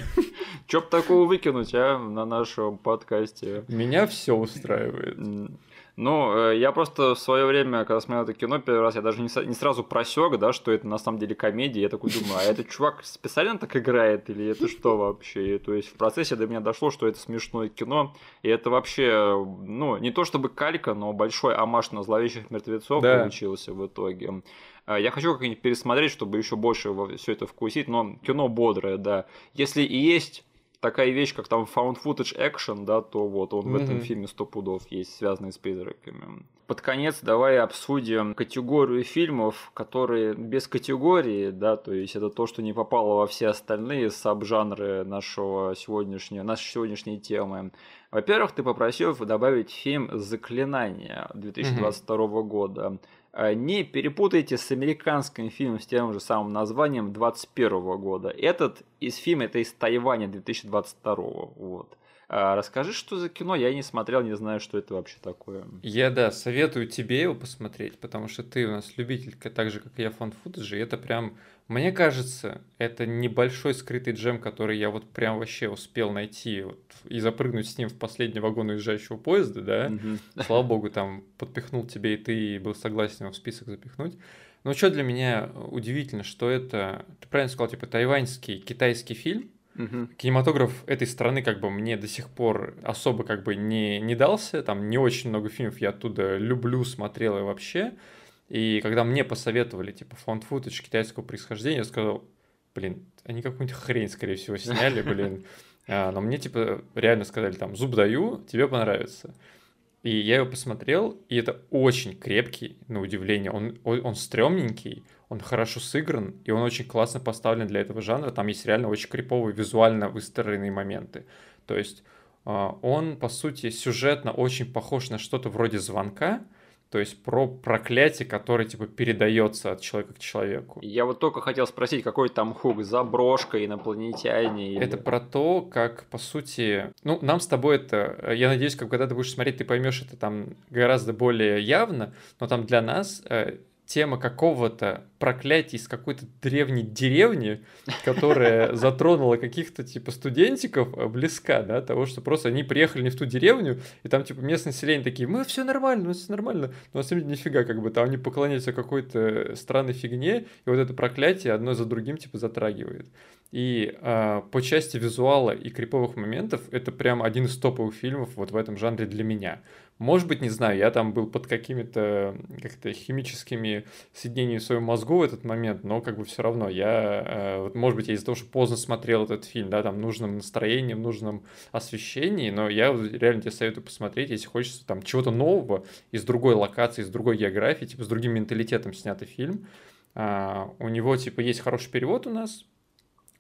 [SPEAKER 1] Чё б такого выкинуть, а, на нашем подкасте?
[SPEAKER 2] Меня все устраивает.
[SPEAKER 1] Ну, э, я просто в свое время, когда смотрел это кино первый раз, я даже не, не сразу просек, да, что это на самом деле комедия. Я такой думаю, а этот чувак специально так играет или это что вообще? И, то есть в процессе до меня дошло, что это смешное кино, и это вообще, ну, не то чтобы калька, но большой амаш на зловещих мертвецов да. получился в итоге. Э, я хочу как-нибудь пересмотреть, чтобы еще больше все это вкусить, но кино бодрое, да. Если и есть такая вещь, как там found footage action, да, то вот он mm-hmm. в этом фильме сто пудов есть, связанный с призраками. Под конец давай обсудим категорию фильмов, которые без категории, да, то есть это то, что не попало во все остальные саб-жанры нашего сегодняшнего, нашей сегодняшней темы. Во-первых, ты попросил добавить фильм «Заклинание» 2022 mm-hmm. года. Э, не перепутайте с американским фильмом с тем же самым названием 21 года. Этот из фильма, это из Тайваня 2022. Вот. А расскажи, что за кино, я не смотрел, не знаю, что это вообще такое.
[SPEAKER 2] Я, да, советую тебе его посмотреть, потому что ты у нас любитель, так же, как и я, фан футажа, и это прям, мне кажется, это небольшой скрытый джем, который я вот прям вообще успел найти вот, и запрыгнуть с ним в последний вагон уезжающего поезда, да, mm-hmm. [laughs] слава богу, там подпихнул тебе, и ты был согласен его в список запихнуть. Но что для меня удивительно, что это, ты правильно сказал, типа тайваньский китайский фильм, Угу. Кинематограф этой страны как бы мне до сих пор особо как бы не, не дался, там не очень много фильмов я оттуда люблю, смотрел и вообще. И когда мне посоветовали, типа, фонд футаж китайского происхождения, я сказал, блин, они какую-нибудь хрень, скорее всего, сняли, блин. [laughs] А, но мне, типа, реально сказали, там, зуб даю, тебе понравится. И я его посмотрел, и это очень крепкий, на удивление. Он, он, он стрёмненький, он хорошо сыгран, и он очень классно поставлен для этого жанра. Там есть реально очень криповые, визуально выстроенные моменты. То есть а, он, по сути, сюжетно очень похож на что-то вроде звонка, то есть про проклятие, которое типа передается от человека к человеку.
[SPEAKER 1] Я вот только хотел спросить, какой там хук, заброшка, инопланетяне?
[SPEAKER 2] Или... Это про то, как, по сути, ну, нам с тобой это, я надеюсь, когда ты будешь смотреть, ты поймешь это там гораздо более явно, но там для нас э, тема какого-то проклятия из какой-то древней деревни, которая [laughs] затронула каких-то типа студентиков, э, близка, да, того, что просто они приехали не в ту деревню, и там типа местное население такие, мы все нормально, мы все нормально, но на самом деле нифига, как бы там они поклоняются какой-то странной фигне, и вот это проклятие одно за другим типа затрагивает. И э, по части визуала и криповых моментов это прям один из топовых фильмов вот в этом жанре для меня. Может быть, не знаю, я там был под какими-то как-то химическими соединениями в своем мозгу в этот момент, но как бы все равно я, э, вот, может быть, я из-за того, что поздно смотрел этот фильм, да, там нужным настроением, нужном освещении, но я реально тебе советую посмотреть, если хочется там чего-то нового из другой локации, из другой географии, типа с другим менталитетом снятый фильм. А, у него типа есть хороший перевод у нас,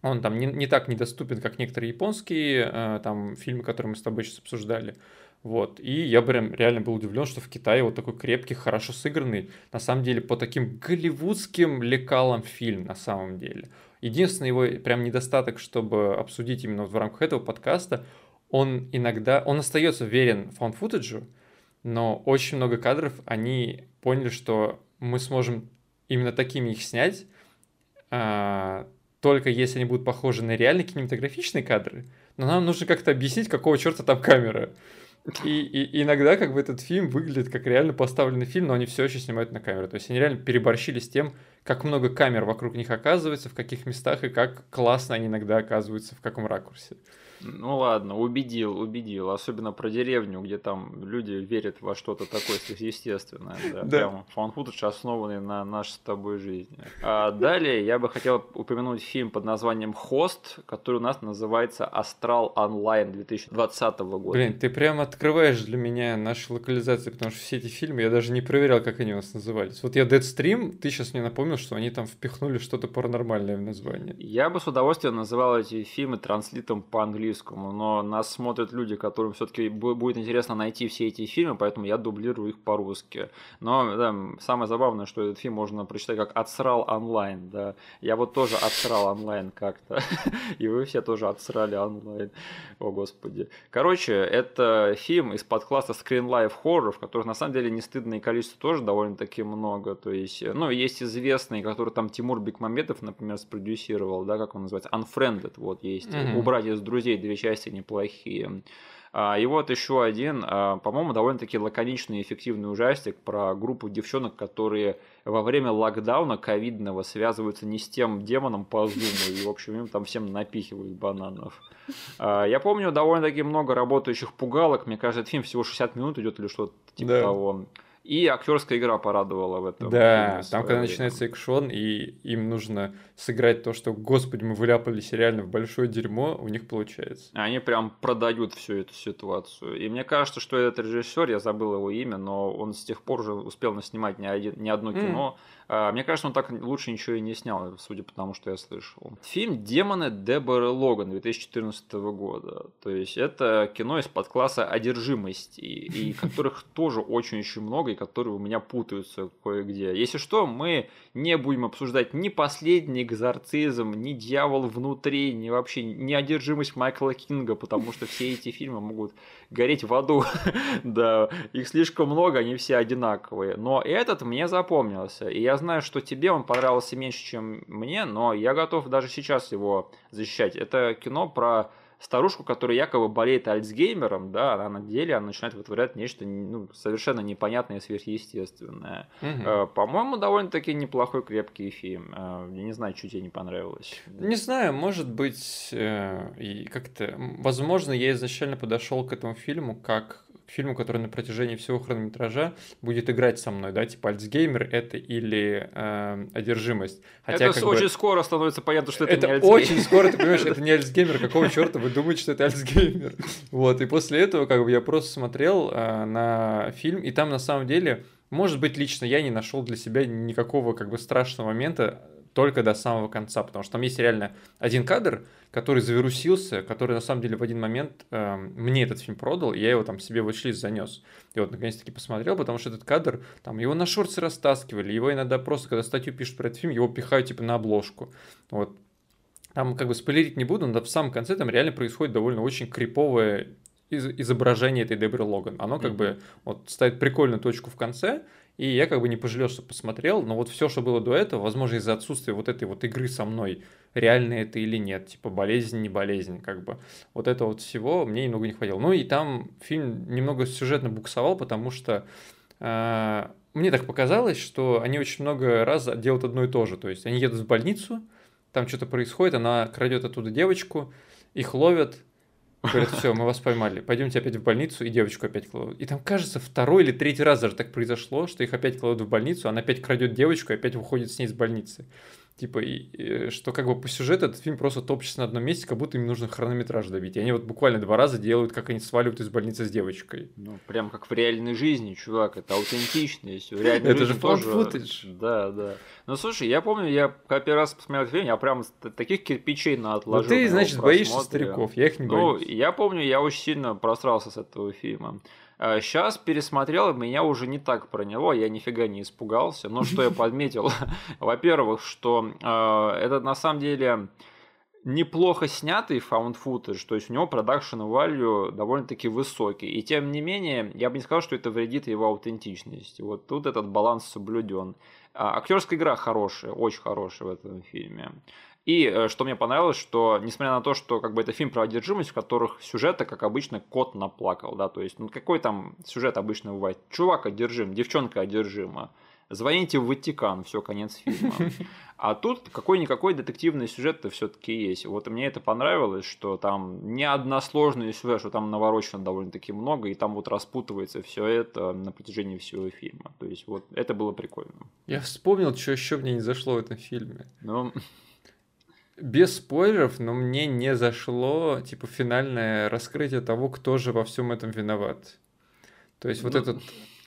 [SPEAKER 2] он там не, не так недоступен, как некоторые японские э, там фильмы, которые мы с тобой сейчас обсуждали. Вот. И я прям реально был удивлен, что в Китае вот такой крепкий, хорошо сыгранный, на самом деле, по таким голливудским лекалам фильм, на самом деле. Единственный его прям недостаток, чтобы обсудить именно в рамках этого подкаста, он иногда, он остается верен фон-футажу, но очень много кадров, они поняли, что мы сможем именно такими их снять, а, только если они будут похожи на реальные кинематографичные кадры, но нам нужно как-то объяснить, какого черта там камера. [laughs] И, и иногда как бы этот фильм выглядит как реально поставленный фильм, но они все еще снимают на камеру. То есть они реально переборщили с тем, как много камер вокруг них оказывается, в каких местах и как классно они иногда оказываются, в каком ракурсе.
[SPEAKER 1] Ну ладно, убедил, убедил. Особенно про деревню, где там люди верят во что-то такое сверхъестественное. Да, да. Прям фан-футаж, основанный на нашей с тобой жизни. А далее я бы хотел упомянуть фильм под названием «Хост», который у нас называется «Астрал онлайн» 2020 года.
[SPEAKER 2] Блин, ты прям открываешь для меня наши локализации, потому что все эти фильмы я даже не проверял, как они у нас назывались. Вот я Deadstream, ты сейчас мне напомнил, что они там впихнули что-то паранормальное в название.
[SPEAKER 1] Я бы с удовольствием называл эти фильмы транслитом по-английски английскому, но нас смотрят люди, которым все-таки будет интересно найти все эти фильмы, поэтому я дублирую их по-русски. Но да, самое забавное, что этот фильм можно прочитать как «Отсрал онлайн», да. Я вот тоже отсрал онлайн как-то, [laughs] и вы все тоже отсрали онлайн. О, господи. Короче, это фильм из-под класса Screen Life Horror, в которых на самом деле не стыдное количество тоже довольно-таки много. То есть, ну, есть известные, которые там Тимур Бекмамбетов, например, спродюсировал, да, как он называется, Unfriended, вот есть. Mm-hmm. Убрать из друзей две части неплохие. А, и вот еще один, а, по-моему, довольно-таки лаконичный и эффективный ужастик про группу девчонок, которые во время локдауна ковидного связываются не с тем демоном по зуму, и, в общем, им там всем напихивают бананов. А, я помню довольно-таки много работающих пугалок, мне кажется, этот фильм всего 60 минут идет или что-то типа да. того. И актерская игра порадовала в этом.
[SPEAKER 2] Да, там, когда время. начинается экшон, и им нужно сыграть то, что, господи, мы вляпались реально в большое дерьмо, у них получается.
[SPEAKER 1] Они прям продают всю эту ситуацию. И мне кажется, что этот режиссер, я забыл его имя, но он с тех пор уже успел наснимать не, один, не одно кино. Mm мне кажется, он так лучше ничего и не снял, судя по тому, что я слышал. Фильм «Демоны Деборы Логан» 2014 года. То есть это кино из подкласса одержимости, и [laughs] которых тоже очень-очень много, и которые у меня путаются кое-где. Если что, мы не будем обсуждать ни «Последний экзорцизм», ни «Дьявол внутри», ни вообще ни одержимость Майкла Кинга, потому что все эти фильмы могут гореть в аду. [laughs] да, их слишком много, они все одинаковые. Но этот мне запомнился, и я знаю, что тебе он понравился меньше, чем мне, но я готов даже сейчас его защищать. Это кино про старушку, которая якобы болеет Альцгеймером, да, она на деле она начинает вытворять нечто ну, совершенно непонятное и сверхъестественное. Угу. По-моему, довольно-таки неплохой крепкий фильм. Э, я не знаю, что тебе не понравилось.
[SPEAKER 2] Не знаю, может быть, э, как-то, возможно, я изначально подошел к этому фильму как фильму, который на протяжении всего хронометража будет играть со мной, да, типа Альцгеймер это или э, одержимость.
[SPEAKER 1] Хотя, это очень бы, скоро становится понятно, что это,
[SPEAKER 2] это
[SPEAKER 1] не Альцгеймер.
[SPEAKER 2] очень скоро, ты понимаешь, [laughs] это не Альцгеймер, какого черта вы думаете, что это Альцгеймер? Вот, и после этого, как бы, я просто смотрел э, на фильм, и там на самом деле, может быть, лично я не нашел для себя никакого, как бы, страшного момента, только до самого конца, потому что там есть реально один кадр, который завирусился, который на самом деле в один момент э, мне этот фильм продал, и я его там себе в watchlist занес. И вот наконец-таки посмотрел, потому что этот кадр, там его на шорты растаскивали, его иногда просто, когда статью пишут про этот фильм, его пихают типа на обложку. Вот. Там как бы спойлерить не буду, но в самом конце там реально происходит довольно очень криповое изображение этой Дебры Логан. Оно как mm-hmm. бы вот ставит прикольную точку в конце, и я как бы не пожалел, что посмотрел, но вот все, что было до этого, возможно, из-за отсутствия вот этой вот игры со мной, реально это или нет, типа болезнь, не болезнь, как бы. Вот это вот всего мне немного не хватило. Ну и там фильм немного сюжетно буксовал, потому что э, мне так показалось, что они очень много раз делают одно и то же. То есть они едут в больницу, там что-то происходит, она крадет оттуда девочку, их ловят, Говорят, все, мы вас поймали, пойдемте опять в больницу, и девочку опять кладут. И там, кажется, второй или третий раз даже так произошло, что их опять кладут в больницу, она опять крадет девочку и опять выходит с ней из больницы. Типа, и, и, что как бы по сюжету этот фильм просто топчется на одном месте, как будто им нужно хронометраж добить. И они вот буквально два раза делают, как они сваливают из больницы с девочкой.
[SPEAKER 1] Ну, прям как в реальной жизни, чувак, это аутентичность. [laughs] Это
[SPEAKER 2] же футаж.
[SPEAKER 1] Да, да. Ну, слушай, я помню, я когда первый раз посмотрел фильм, я прям таких кирпичей на отложил.
[SPEAKER 2] Ну, ты, значит, боишься стариков, я их не
[SPEAKER 1] ну,
[SPEAKER 2] боюсь.
[SPEAKER 1] Ну, я помню, я очень сильно просрался с этого фильма. Сейчас а, пересмотрел, меня уже не так проняло, я нифига не испугался. Но что я [laughs] подметил? [laughs] Во-первых, что э, это на самом деле неплохо снятый found footage, то есть у него продакшн value довольно-таки высокий. И тем не менее, я бы не сказал, что это вредит его аутентичности. Вот тут этот баланс соблюден. А, актерская игра хорошая, очень хорошая в этом фильме. И э, что мне понравилось, что несмотря на то, что как бы это фильм про одержимость, в которых сюжета, как обычно, кот наплакал, да, то есть, ну какой там сюжет обычно бывает? Чувак одержим, девчонка одержима, звоните в Ватикан, все, конец фильма. [laughs] А тут какой-никакой детективный сюжет-то все-таки есть. Вот мне это понравилось, что там не односложный сюжет, что там наворочено довольно-таки много, и там вот распутывается все это на протяжении всего фильма. То есть вот это было прикольно.
[SPEAKER 2] Я вспомнил, что еще мне не зашло в этом фильме.
[SPEAKER 1] Ну, [laughs]
[SPEAKER 2] без спойлеров, но мне не зашло, типа, финальное раскрытие того, кто же во всем этом виноват. То есть ну... вот этот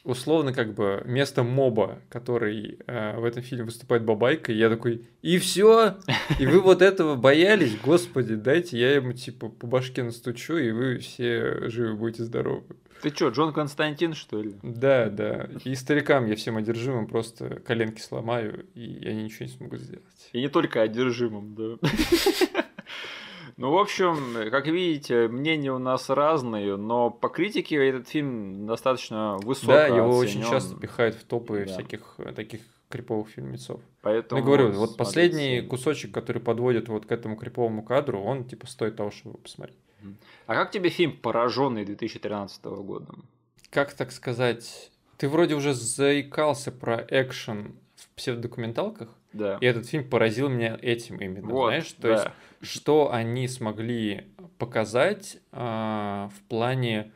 [SPEAKER 2] условно как бы место моба, который э, в этом фильме выступает Бабайка, и я такой, и все, и вы вот этого боялись, господи, дайте я ему типа по башке настучу, и вы все живы будете здоровы.
[SPEAKER 1] Ты что, Джон Константин, что ли?
[SPEAKER 2] Да, да. И старикам я всем одержимым просто коленки сломаю, и они ничего не смогут сделать.
[SPEAKER 1] И не только одержимым, да. [laughs] Ну, в общем, как видите, мнения у нас разные, но по критике этот фильм достаточно высоко Да,
[SPEAKER 2] его
[SPEAKER 1] оценен.
[SPEAKER 2] очень часто пихают в топы да. всяких э, таких криповых фильмецов.
[SPEAKER 1] Поэтому
[SPEAKER 2] Я говорю, вот последний кусочек, который подводит вот к этому криповому кадру, он типа стоит того, чтобы посмотреть.
[SPEAKER 1] А как тебе фильм «Пораженный» 2013 года?
[SPEAKER 2] Как так сказать? Ты вроде уже заикался про экшен в псевдокументалках,
[SPEAKER 1] да.
[SPEAKER 2] и этот фильм поразил меня этим именно, вот, знаешь? То да. есть, что они смогли показать э, в плане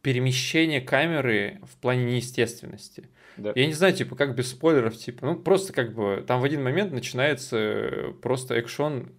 [SPEAKER 2] перемещения камеры в плане неестественности. Да. Я не знаю, типа, как без спойлеров, типа, ну, просто как бы там в один момент начинается просто экшон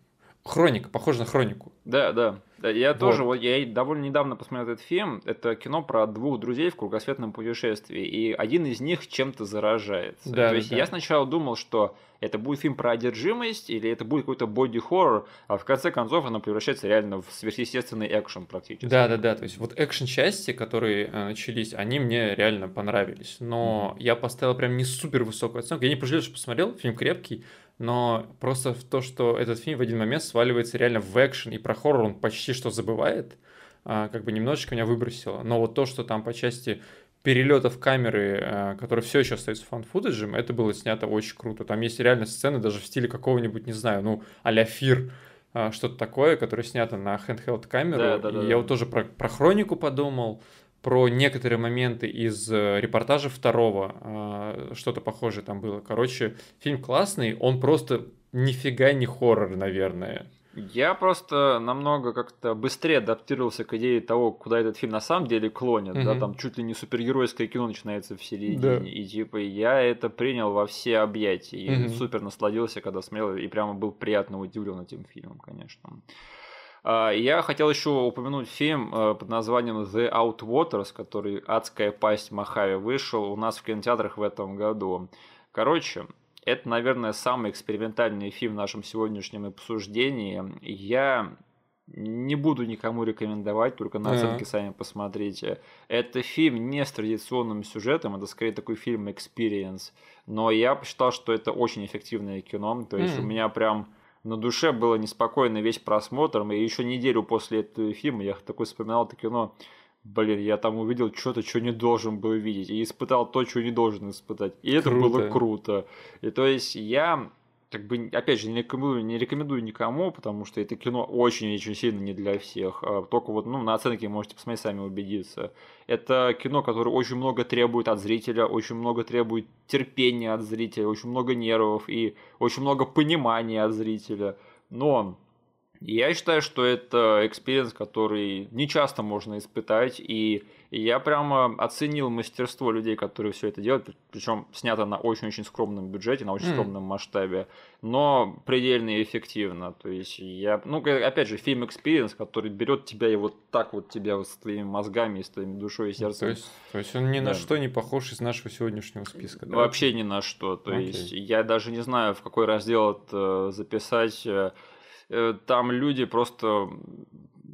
[SPEAKER 2] Хроника, похоже на хронику.
[SPEAKER 1] Да, да. Я вот. тоже, вот я довольно недавно посмотрел этот фильм. Это кино про двух друзей в кругосветном путешествии, и один из них чем-то заражается. Да, То есть да. я сначала думал, что это будет фильм про одержимость, или это будет какой-то боди-хоррор, а в конце концов оно превращается реально в сверхъестественный экшен практически.
[SPEAKER 2] Да, да, да. То есть вот экшен-части, которые э, начались, они мне реально понравились. Но mm-hmm. я поставил прям не супер высокую оценку. Я не пожалел, что посмотрел, фильм крепкий, но просто в то, что этот фильм в один момент сваливается реально в экшен, и про хоррор он почти что забывает, а, как бы немножечко меня выбросило. Но вот то, что там по части перелетов камеры, а, которые все еще остаются фан-футажем, это было снято очень круто. Там есть реально сцены даже в стиле какого-нибудь, не знаю, ну, а-ля Фир, а, что-то такое, которое снято на handheld камеру. Да, да, да, и я вот тоже про, про хронику подумал, про некоторые моменты из э, репортажа второго, а, что-то похожее там было. Короче, фильм классный, он просто нифига не хоррор, наверное.
[SPEAKER 1] Я просто намного как-то быстрее адаптировался к идее того, куда этот фильм на самом деле клонит, угу. да, там чуть ли не супергеройское кино начинается в середине, да. и типа я это принял во все объятия, и супер насладился, когда смотрел, и прямо был приятно удивлен этим фильмом, конечно. А, я хотел еще упомянуть фильм э, под названием The Outwaters, который «Адская пасть Махави» вышел у нас в кинотеатрах в этом году. Короче, это, наверное, самый экспериментальный фильм в нашем сегодняшнем обсуждении. Я не буду никому рекомендовать, только на оценки сами посмотрите. Это фильм не с традиционным сюжетом, это скорее такой фильм experience. Но я посчитал, что это очень эффективное кино. То есть mm. у меня прям на душе было неспокойно весь просмотр. И еще неделю после этого фильма я такой вспоминал это кино блин, я там увидел что-то, что не должен был видеть, и испытал то, что не должен испытать. И это круто. было круто. И то есть я как бы, опять же, не рекомендую, не рекомендую никому, потому что это кино очень-очень сильно не для всех. А только вот, ну, на оценке можете посмотреть, сами убедиться. Это кино, которое очень много требует от зрителя, очень много требует терпения от зрителя, очень много нервов и очень много понимания от зрителя. Но я считаю, что это experience, который не часто можно испытать, и я прямо оценил мастерство людей, которые все это делают, причем снято на очень-очень скромном бюджете, на очень mm. скромном масштабе, но предельно эффективно. То есть я, ну, опять же, фильм experience, который берет тебя и вот так вот тебя вот с твоими мозгами, с твоими душой и сердцем.
[SPEAKER 2] То есть, то есть он ни да. на что не похож из нашего сегодняшнего списка, да?
[SPEAKER 1] Вообще ни на что. То okay. есть я даже не знаю, в какой раздел это записать Э, там люди просто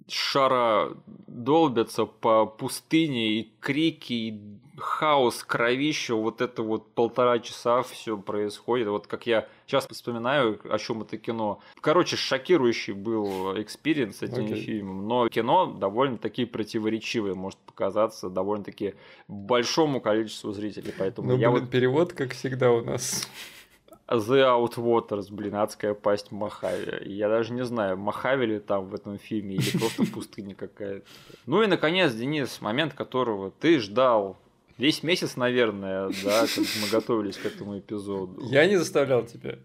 [SPEAKER 1] шара долбятся по пустыне, и крики, и хаос, кровище, вот это вот полтора часа все происходит. Вот как я сейчас вспоминаю, о чем это кино. Короче, шокирующий был experience с этим okay. фильмом, но кино довольно-таки противоречивое может показаться довольно-таки большому количеству зрителей, поэтому
[SPEAKER 2] ну,
[SPEAKER 1] я
[SPEAKER 2] блин, вот... перевод, как всегда, у нас
[SPEAKER 1] The Outwaters, блин, адская пасть Махави. Я даже не знаю, Махави ли там в этом фильме или просто пустыня какая-то. Ну и, наконец, Денис, момент которого ты ждал весь месяц, наверное, да, как мы готовились к этому эпизоду.
[SPEAKER 2] Я не заставлял тебя.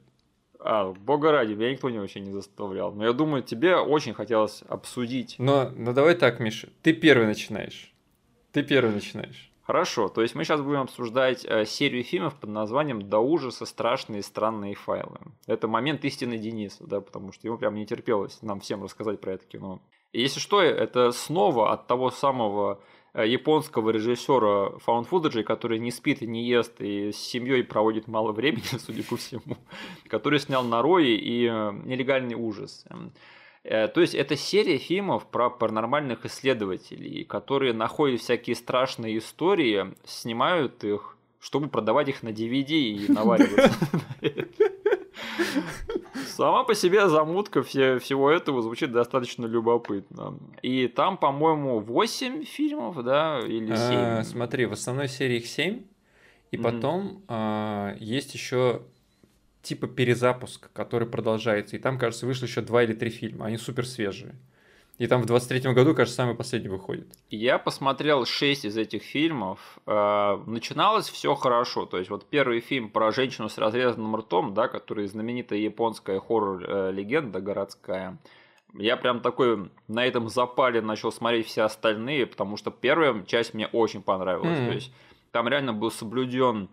[SPEAKER 1] А, бога ради, меня никто не вообще не заставлял. Но я думаю, тебе очень хотелось обсудить.
[SPEAKER 2] Но, ну давай так, Миша, ты первый начинаешь. Ты первый начинаешь.
[SPEAKER 1] Хорошо, то есть мы сейчас будем обсуждать э, серию фильмов под названием «До ужаса страшные странные файлы». Это момент истины Дениса, да, потому что ему прям не терпелось нам всем рассказать про это кино. И если что, это снова от того самого э, японского режиссера фаунд который не спит и не ест, и с семьей проводит мало времени, [laughs] судя по всему, который снял «Нарои» и э, «Нелегальный ужас». Э, то есть это серия фильмов про паранормальных исследователей, которые находят всякие страшные истории, снимают их, чтобы продавать их на DVD и [laughs] навариваться. Сама по себе замутка все, всего этого звучит достаточно любопытно. И там, по-моему, 8 фильмов, да, или 7? А,
[SPEAKER 2] смотри, в основной серии их 7. И потом а, есть еще типа перезапуск, который продолжается. И там, кажется, вышло еще два или три фильма. Они супер свежие. И там в 23-м году, кажется, самый последний выходит.
[SPEAKER 1] Я посмотрел шесть из этих фильмов. Э, начиналось все хорошо. То есть, вот первый фильм про женщину с разрезанным ртом, да, который знаменитая японская хоррор-легенда городская. Я прям такой на этом запале начал смотреть все остальные, потому что первая часть мне очень понравилась. Mm-hmm. То есть, там реально был соблюден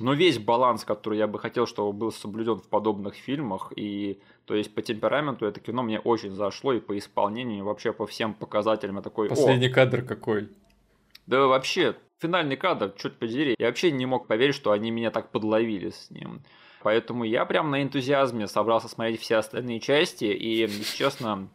[SPEAKER 1] но весь баланс, который я бы хотел, чтобы был соблюден в подобных фильмах, и то есть по темпераменту это кино мне очень зашло, и по исполнению, и вообще по всем показателям я такой...
[SPEAKER 2] Последний О! кадр какой?
[SPEAKER 1] Да вообще, финальный кадр, чуть подери, я вообще не мог поверить, что они меня так подловили с ним. Поэтому я прям на энтузиазме собрался смотреть все остальные части, и, честно,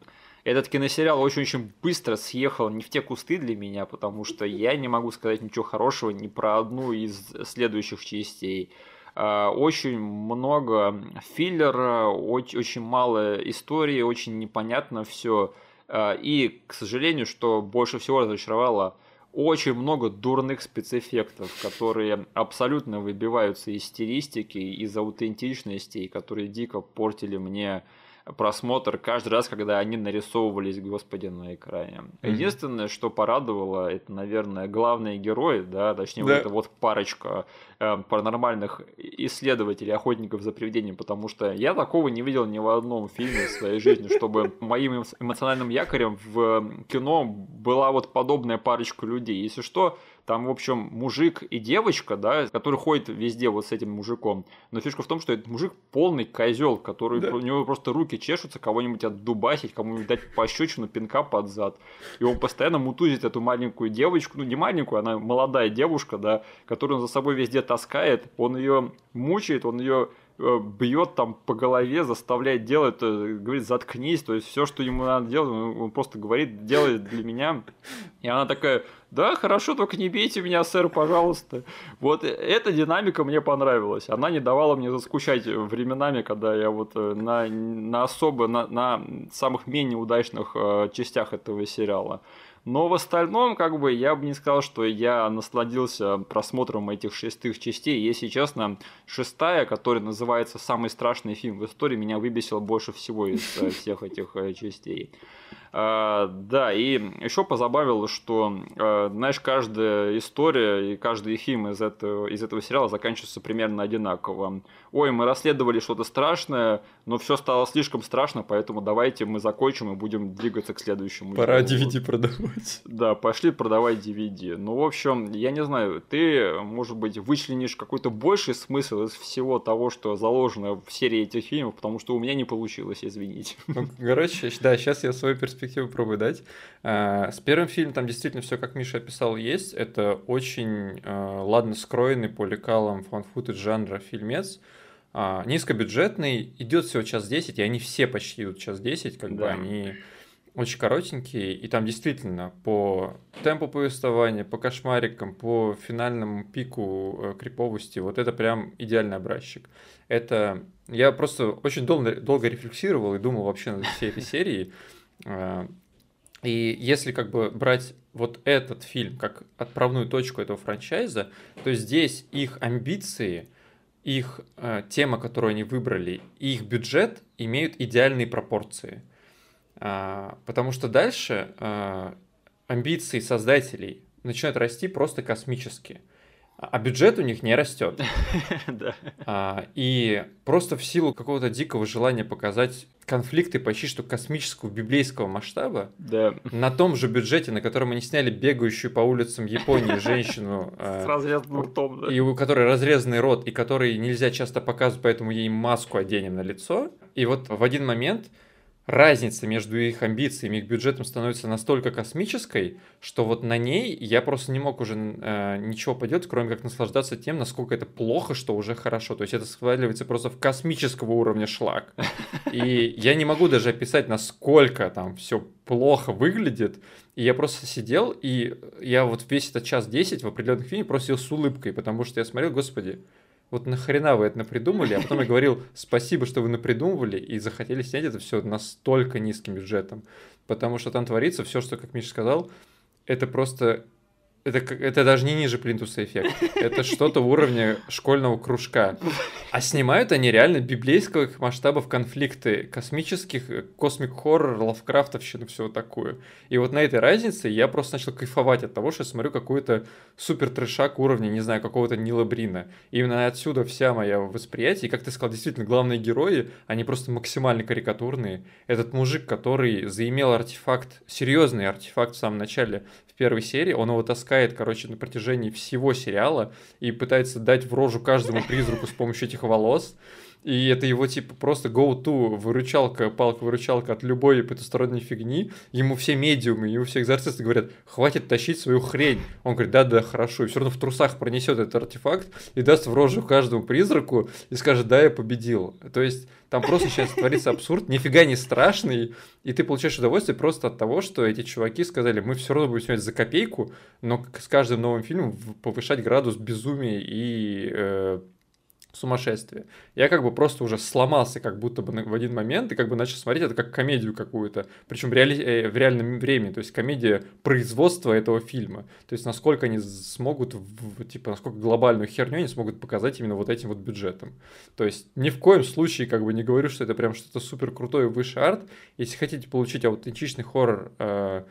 [SPEAKER 1] этот киносериал очень-очень быстро съехал не в те кусты для меня, потому что я не могу сказать ничего хорошего ни про одну из следующих частей. А, очень много филлера, очень, очень мало истории, очень непонятно все. А, и, к сожалению, что больше всего разочаровало, очень много дурных спецэффектов, которые абсолютно выбиваются из стилистики, из аутентичности, и которые дико портили мне просмотр каждый раз, когда они нарисовывались, господи, на экране. Mm-hmm. Единственное, что порадовало, это, наверное, главные герои, да, точнее, да. вот эта вот парочка э, паранормальных исследователей, охотников за привидением, потому что я такого не видел ни в одном фильме в своей жизни, чтобы моим эмоциональным якорем в кино была вот подобная парочка людей. Если что, там, в общем, мужик и девочка, да, который ходит везде вот с этим мужиком. Но фишка в том, что этот мужик полный козел, который да. у него просто руки чешутся кого-нибудь отдубасить, кому-нибудь дать пощечину, пинка под зад. И он постоянно мутузит эту маленькую девочку, ну не маленькую, она молодая девушка, да, которую он за собой везде таскает. Он ее мучает, он ее Э, бьет там по голове, заставляет делать, э, говорит, заткнись, то есть все, что ему надо делать, он просто говорит, делает для меня. И она такая, да, хорошо, только не бейте меня, сэр, пожалуйста. Вот эта динамика мне понравилась. Она не давала мне заскучать временами, когда я вот э, на, на особо, на, на самых менее удачных частях этого сериала. Но в остальном, как бы, я бы не сказал, что я насладился просмотром этих шестых частей. Если честно, шестая, которая называется «Самый страшный фильм в истории», меня выбесила больше всего из э, всех этих э, частей. А, да, и еще позабавило, что, а, знаешь, каждая история и каждый фильм из этого, из этого сериала заканчивается примерно одинаково. Ой, мы расследовали что-то страшное, но все стало слишком страшно, поэтому давайте мы закончим и будем двигаться к следующему.
[SPEAKER 2] Пора DVD продавать.
[SPEAKER 1] Да, пошли продавать DVD. Ну, в общем, я не знаю, ты, может быть, вычленишь какой-то больший смысл из всего того, что заложено в серии этих фильмов, потому что у меня не получилось, извините.
[SPEAKER 2] Ну, короче, да, сейчас я свою перспективу перспективу пробую дать. А, с первым фильмом там действительно все, как Миша описал, есть. Это очень а, ладно скроенный по лекалам фан-футаж жанра фильмец. А, низкобюджетный, идет всего час 10, и они все почти идут час 10, как да. бы они очень коротенькие, и там действительно по темпу повествования, по кошмарикам, по финальному пику э, криповости, вот это прям идеальный образчик. Это я просто очень долго, долго рефлексировал и думал вообще над всей этой [laughs] серией. Э, и если как бы брать вот этот фильм как отправную точку этого франчайза, то здесь их амбиции, их э, тема, которую они выбрали, и их бюджет имеют идеальные пропорции. Э, потому что дальше э, амбиции создателей начинают расти просто космически а бюджет у них не растет. [laughs] да. а, и просто в силу какого-то дикого желания показать конфликты почти что космического библейского масштаба,
[SPEAKER 1] да.
[SPEAKER 2] на том же бюджете, на котором они сняли бегающую по улицам Японии женщину, [laughs]
[SPEAKER 1] с а, разрезанным ртом, да.
[SPEAKER 2] и у которой разрезанный рот, и который нельзя часто показывать, поэтому ей маску оденем на лицо. И вот в один момент разница между их амбициями, их бюджетом становится настолько космической, что вот на ней я просто не мог уже э, ничего поделать, кроме как наслаждаться тем, насколько это плохо, что уже хорошо. То есть это сваливается просто в космического уровня шлак. И я не могу даже описать, насколько там все плохо выглядит. И я просто сидел, и я вот весь этот час 10 в определенных фильмах просто с улыбкой, потому что я смотрел, господи, вот нахрена вы это напридумали, а потом я говорил, спасибо, что вы напридумывали и захотели снять это все настолько низким бюджетом, потому что там творится все, что, как Миша сказал, это просто это, это даже не ниже плинтуса эффект. Это что-то уровня школьного кружка. А снимают они реально библейских масштабов конфликты, космических, э, космик-хоррор, лавкрафтовщину, все такое. И вот на этой разнице я просто начал кайфовать от того, что я смотрю какой-то супер трешак уровня, не знаю, какого-то Нила Брина. И именно отсюда вся моя восприятие. И как ты сказал, действительно, главные герои, они просто максимально карикатурные. Этот мужик, который заимел артефакт, серьезный артефакт в самом начале, первой серии, он его таскает, короче, на протяжении всего сериала и пытается дать в рожу каждому призраку с помощью этих волос. И это его, типа, просто go-to выручалка, палка-выручалка от любой потусторонней фигни. Ему все медиумы, ему все экзорцисты говорят, хватит тащить свою хрень. Он говорит, да-да, хорошо. И все равно в трусах пронесет этот артефакт и даст в рожу каждому призраку и скажет, да, я победил. То есть там просто сейчас творится абсурд, нифига не страшный, и ты получаешь удовольствие просто от того, что эти чуваки сказали, мы все равно будем снимать за копейку, но с каждым новым фильмом повышать градус безумия и э, сумасшествие. Я как бы просто уже сломался как будто бы в один момент и как бы начал смотреть это как комедию какую-то, причем реали... Э, в реальном времени, то есть комедия производства этого фильма. То есть насколько они смогут, в, типа, насколько глобальную херню они смогут показать именно вот этим вот бюджетом. То есть ни в коем случае как бы не говорю, что это прям что-то супер крутое высший арт. Если хотите получить аутентичный хоррор э,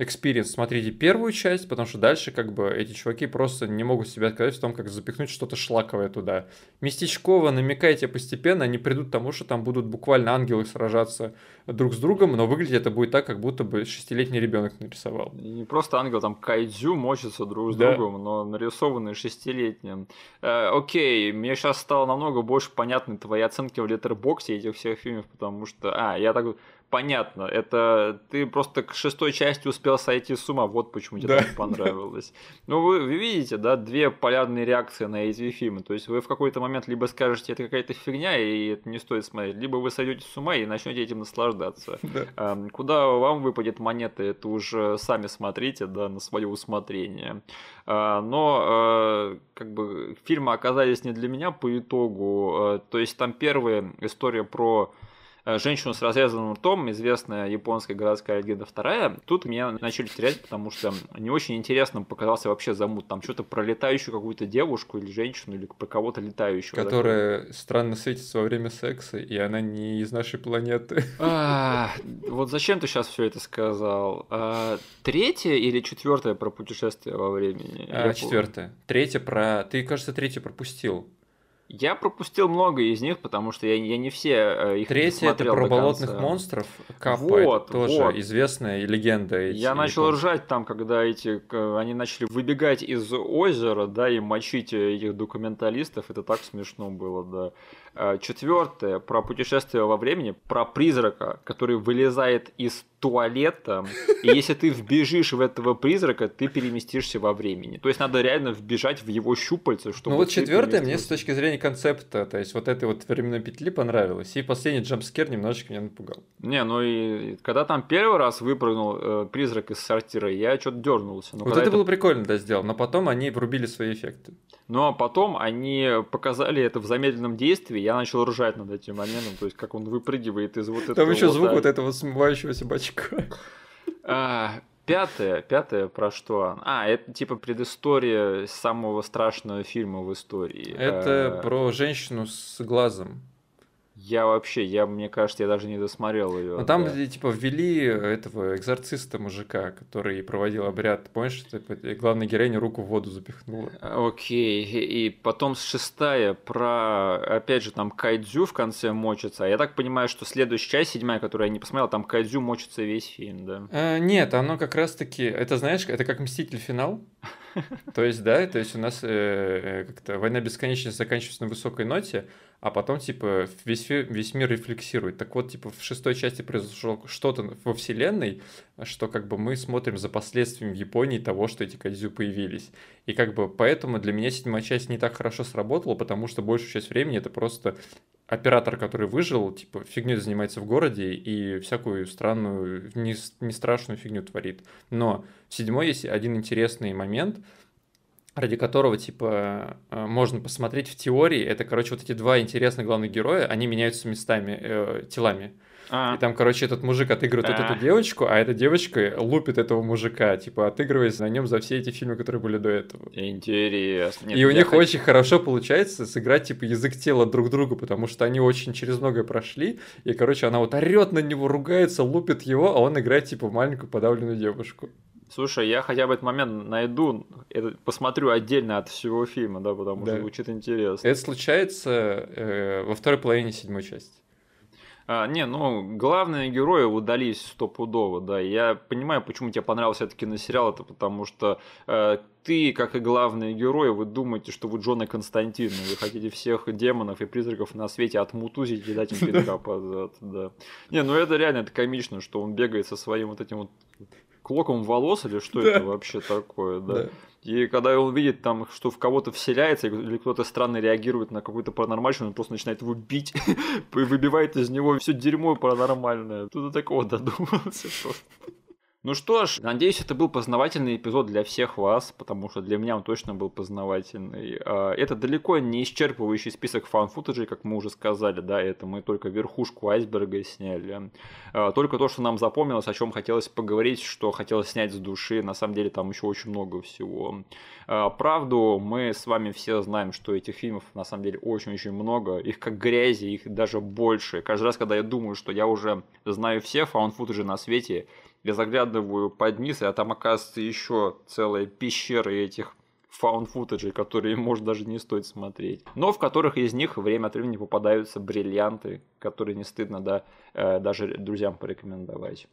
[SPEAKER 2] experience, смотрите первую часть, потому что дальше как бы эти чуваки просто не могут себя отказать в том, как запихнуть что-то шлаковое туда. Местечково намекайте постепенно, они придут к тому, что там будут буквально ангелы сражаться друг с другом, но выглядит это будет так, как будто бы шестилетний ребенок нарисовал.
[SPEAKER 1] Не просто ангел, там кайдзю мочится друг с да. другом, но нарисованные шестилетним. Э, окей, мне сейчас стало намного больше понятны твои оценки в литербоксе этих всех фильмов, потому что... А, я так понятно. Это ты просто к шестой части успел сойти с ума, вот почему тебе да. так понравилось. Ну, вы, вы видите, да, две полярные реакции на эти фильмы. То есть вы в какой-то момент либо скажете, это какая-то фигня, и это не стоит смотреть, либо вы сойдете с ума и начнете этим наслаждаться. [laughs] Да. Куда вам выпадет монета, это уже сами смотрите, да, на свое усмотрение. А, но а, как бы фильмы оказались не для меня по итогу. А, то есть там первая история про женщину с разрезанным ртом, известная японская городская легенда вторая, тут меня начали терять, потому что не очень интересным показался вообще замут. Там что-то про летающую какую-то девушку или женщину, или про кого-то летающего.
[SPEAKER 2] Которая такого. странно светится во время секса, и она не из нашей планеты.
[SPEAKER 1] А, вот зачем ты сейчас все это сказал? А, третье или четвертое про путешествие во времени?
[SPEAKER 2] А, четвертое. Третье про... Ты, кажется, третье пропустил.
[SPEAKER 1] Я пропустил много из них, потому что я, я не все э, их
[SPEAKER 2] Третье это про болотных монстров. Капа вот, это тоже вот. известная легенда.
[SPEAKER 1] Эти я начал японцы. ржать там, когда эти они начали выбегать из озера, да, и мочить этих документалистов. Это так смешно было, да. Э, Четвертое про путешествие во времени, про призрака, который вылезает из туалета, и если ты вбежишь в этого призрака, ты переместишься во времени. То есть надо реально вбежать в его щупальца, чтобы...
[SPEAKER 2] Ну вот четвертое мне с точки зрения концепта, то есть вот этой вот временной петли понравилось, и последний джампскер немножечко меня напугал.
[SPEAKER 1] Не, ну и когда там первый раз выпрыгнул э, призрак из сортира, я что-то дернулся.
[SPEAKER 2] Но вот это, это было прикольно, да, сделал, но потом они врубили свои эффекты.
[SPEAKER 1] Но потом они показали это в замедленном действии, я начал ржать над этим моментом, то есть как он выпрыгивает из вот этого...
[SPEAKER 2] Там еще звук вот этого смывающегося бачка.
[SPEAKER 1] А, пятое, пятое про что? А, это типа предыстория самого страшного фильма в истории.
[SPEAKER 2] Это а... про женщину с глазом.
[SPEAKER 1] Я вообще, я, мне кажется, я даже не досмотрел ее.
[SPEAKER 2] Ну там, да. типа, ввели этого экзорциста мужика, который проводил обряд. Помнишь, типа, главная героиня руку в воду запихнула?
[SPEAKER 1] Окей. И потом шестая про, опять же, там кайдзю в конце мочится. А я так понимаю, что следующая часть, седьмая, которую я не посмотрел, там кайдзю мочится весь фильм, да?
[SPEAKER 2] А, нет, оно как раз-таки, это знаешь, это как Мститель финал. [laughs] То есть, да, то есть у нас э, э, как-то война бесконечности заканчивается на высокой ноте, а потом, типа, весь, весь мир рефлексирует. Так вот, типа, в шестой части произошло что-то во вселенной, что как бы мы смотрим за последствиями в Японии того, что эти кадзю появились. И как бы поэтому для меня седьмая часть не так хорошо сработала, потому что большую часть времени это просто оператор, который выжил, типа, фигней занимается в городе и всякую странную, не, не страшную фигню творит. Но в седьмой есть один интересный момент — ради которого, типа, э, можно посмотреть в теории. Это, короче, вот эти два интересных главных героя, они меняются местами, э, телами. А. И там, короче, этот мужик отыгрывает а. вот эту девочку, а эта девочка лупит этого мужика, типа, отыгрываясь на нем за все эти фильмы, которые были до этого.
[SPEAKER 1] Интересно.
[SPEAKER 2] Нет, и у них хочу... очень хорошо получается сыграть, типа, язык тела друг друга, потому что они очень через многое прошли, и, короче, она вот орет на него, ругается, лупит его, а он играет, типа, маленькую подавленную девушку.
[SPEAKER 1] Слушай, я хотя бы этот момент найду, это, посмотрю отдельно от всего фильма, да, потому да. что звучит интересно.
[SPEAKER 2] Это случается э, во второй половине седьмой части.
[SPEAKER 1] А, не, ну, главные герои удались стопудово, да. Я понимаю, почему тебе понравился этот киносериал, это потому что э, ты, как и главный герой, вы думаете, что вы Джона Константина, вы хотите всех демонов и призраков на свете отмутузить и дать им [laughs] пинка под да. Не, ну это реально, это комично, что он бегает со своим вот этим вот клоком волос или что [laughs] да. это вообще такое, да? да. И когда он видит там, что в кого-то вселяется, или кто-то странно реагирует на какую-то паранормальщину, он просто начинает его бить, и [laughs] выбивает из него все дерьмо паранормальное. Тут до такого додумался просто. Ну что ж, надеюсь, это был познавательный эпизод для всех вас, потому что для меня он точно был познавательный. А, это далеко не исчерпывающий список фан-футажей, как мы уже сказали, да, это мы только верхушку айсберга сняли. А, только то, что нам запомнилось, о чем хотелось поговорить, что хотелось снять с души, на самом деле там еще очень много всего. А, правду мы с вами все знаем, что этих фильмов на самом деле очень-очень много, их как грязи, их даже больше. Каждый раз, когда я думаю, что я уже знаю все фан-футажи на свете, я заглядываю под низ, а там оказывается еще целая пещера этих фаун-футажей, которые, [laughs] может, даже не стоит смотреть. Но в которых из них время от времени попадаются бриллианты, которые не стыдно да, э, даже друзьям порекомендовать.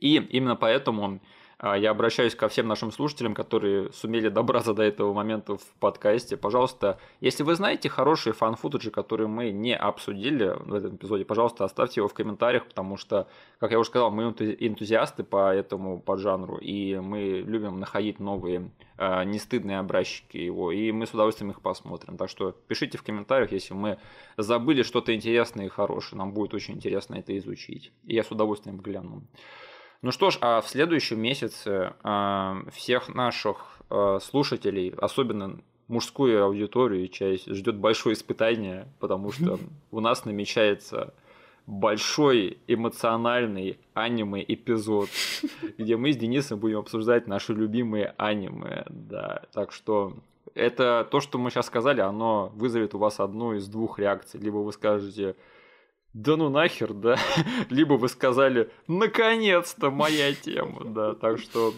[SPEAKER 1] И именно поэтому я обращаюсь ко всем нашим слушателям, которые сумели добраться до этого момента в подкасте. Пожалуйста, если вы знаете хорошие фан-футажи, которые мы не обсудили в этом эпизоде, пожалуйста, оставьте его в комментариях, потому что, как я уже сказал, мы энтузиасты по этому поджанру, и мы любим находить новые э, нестыдные образчики его, и мы с удовольствием их посмотрим. Так что пишите в комментариях, если мы забыли что-то интересное и хорошее. Нам будет очень интересно это изучить. И я с удовольствием гляну. Ну что ж, а в следующем месяце э, всех наших э, слушателей, особенно мужскую аудиторию часть, ждет большое испытание, потому что [laughs] у нас намечается большой эмоциональный аниме-эпизод, [laughs] где мы с Денисом будем обсуждать наши любимые аниме. Да, так что это то, что мы сейчас сказали, оно вызовет у вас одну из двух реакций. Либо вы скажете, да ну нахер, да. [laughs] Либо вы сказали, наконец-то моя тема, да. Так что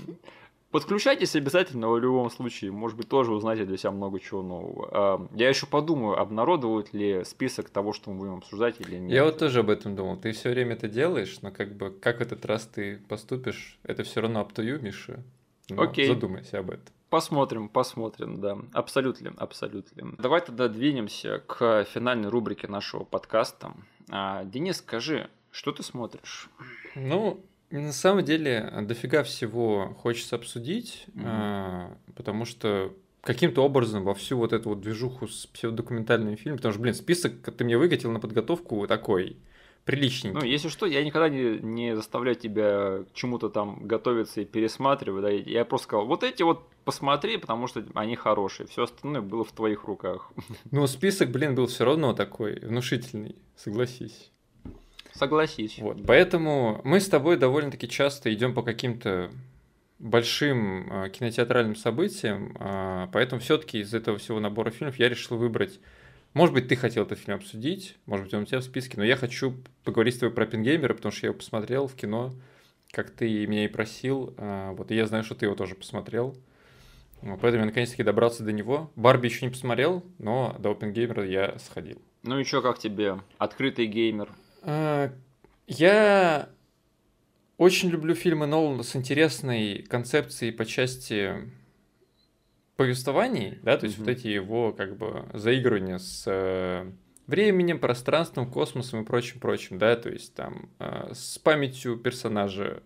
[SPEAKER 1] подключайтесь обязательно в любом случае. Может быть, тоже узнаете для себя много чего нового. А, я еще подумаю, обнародовать ли список того, что мы будем обсуждать или нет.
[SPEAKER 2] Я вот тоже об этом думал. Ты все время это делаешь, но как бы как в этот раз ты поступишь, это все равно up to you, Миша.
[SPEAKER 1] Но Окей.
[SPEAKER 2] Задумайся об этом.
[SPEAKER 1] Посмотрим, посмотрим, да. Абсолютно, абсолютно. Давай тогда двинемся к финальной рубрике нашего подкаста. А, Денис, скажи, что ты смотришь?
[SPEAKER 2] Ну, на самом деле, дофига всего хочется обсудить, mm-hmm. а, потому что каким-то образом во всю вот эту вот движуху с псевдокументальными фильмами, потому что, блин, список ты мне выкатил на подготовку такой – приличненький.
[SPEAKER 1] Ну, если что, я никогда не, не заставляю тебя к чему-то там готовиться и пересматривать. Да, я просто сказал, вот эти вот посмотри, потому что они хорошие. Все остальное было в твоих руках. [laughs]
[SPEAKER 2] Ну, список, блин, был все равно такой внушительный, согласись.
[SPEAKER 1] Согласись.
[SPEAKER 2] Вот, да. поэтому мы с тобой довольно-таки часто идем по каким-то большим э, кинотеатральным событиям, э, поэтому все-таки из этого всего набора фильмов я решил выбрать может быть, ты хотел этот фильм обсудить, может быть, он у тебя в списке, но я хочу поговорить с тобой про Пингеймера, потому что я его посмотрел в кино, как ты меня и просил. А, вот, и я знаю, что ты его тоже посмотрел. Поэтому я наконец-таки добрался до него. Барби еще не посмотрел, но до Опенгеймера я сходил.
[SPEAKER 1] Ну и что, как тебе? Открытый геймер.
[SPEAKER 2] А, я очень люблю фильмы Нолана с интересной концепцией по части повествований, да, то есть mm-hmm. вот эти его как бы заигрывания с э, временем, пространством, космосом и прочим, прочим, да, то есть там э, с памятью персонажа,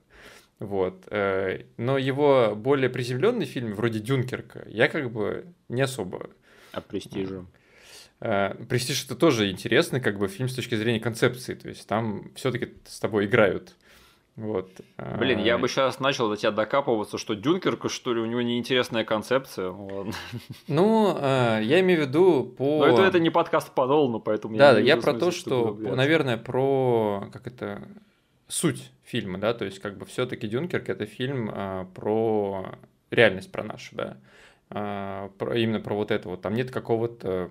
[SPEAKER 2] вот. Э, но его более приземленный фильм, вроде Дюнкерка, я как бы не особо.
[SPEAKER 1] А престижу?
[SPEAKER 2] Престиж это тоже интересный как бы фильм с точки зрения концепции, то есть там все-таки с тобой играют вот.
[SPEAKER 1] Блин, я бы сейчас начал до тебя докапываться, что Дюнкерка, что ли, у него неинтересная концепция.
[SPEAKER 2] Ну, э, я имею в виду по...
[SPEAKER 1] Но это, это не подкаст по Нолану, поэтому...
[SPEAKER 2] Да, я, я про то, что, наверное, про, как это, суть фильма, да, то есть как бы все таки Дюнкерк это фильм а, про реальность, про нашу, да, а, про, именно про вот это вот. Там нет какого-то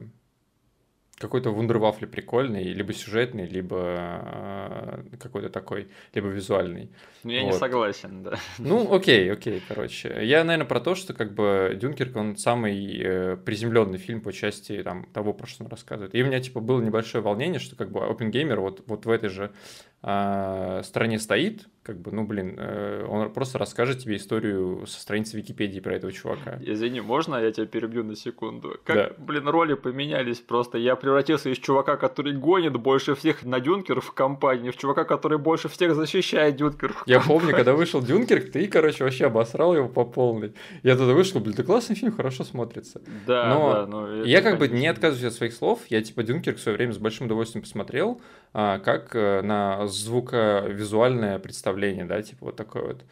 [SPEAKER 2] какой-то вундервафли прикольный, либо сюжетный, либо э, какой-то такой, либо визуальный.
[SPEAKER 1] Ну, я вот. не согласен, да.
[SPEAKER 2] Ну, окей, окей, короче. Я, наверное, про то, что как бы Дюнкерк, он самый э, приземленный фильм по части там, того, про что он рассказывает. И у меня, типа, было небольшое волнение, что как бы Опенгеймер вот, вот в этой же стране стоит, как бы, ну, блин, э, он просто расскажет тебе историю со страницы Википедии про этого чувака.
[SPEAKER 1] Извини, можно я тебя перебью на секунду? Как, да. блин, роли поменялись просто. Я превратился из чувака, который гонит больше всех на Дюнкер в компании, в чувака, который больше всех защищает Дюнкер
[SPEAKER 2] Я помню, когда вышел Дюнкерк, ты, короче, вообще обосрал его по полной. Я тогда вышел, блин, это классный фильм, хорошо смотрится.
[SPEAKER 1] Да,
[SPEAKER 2] но
[SPEAKER 1] да, но
[SPEAKER 2] я как бы не отказываюсь от своих слов. Я, типа, Дюнкерк в свое время с большим удовольствием посмотрел, а, как э, на звуковизуальное представление да, типа вот такое вот.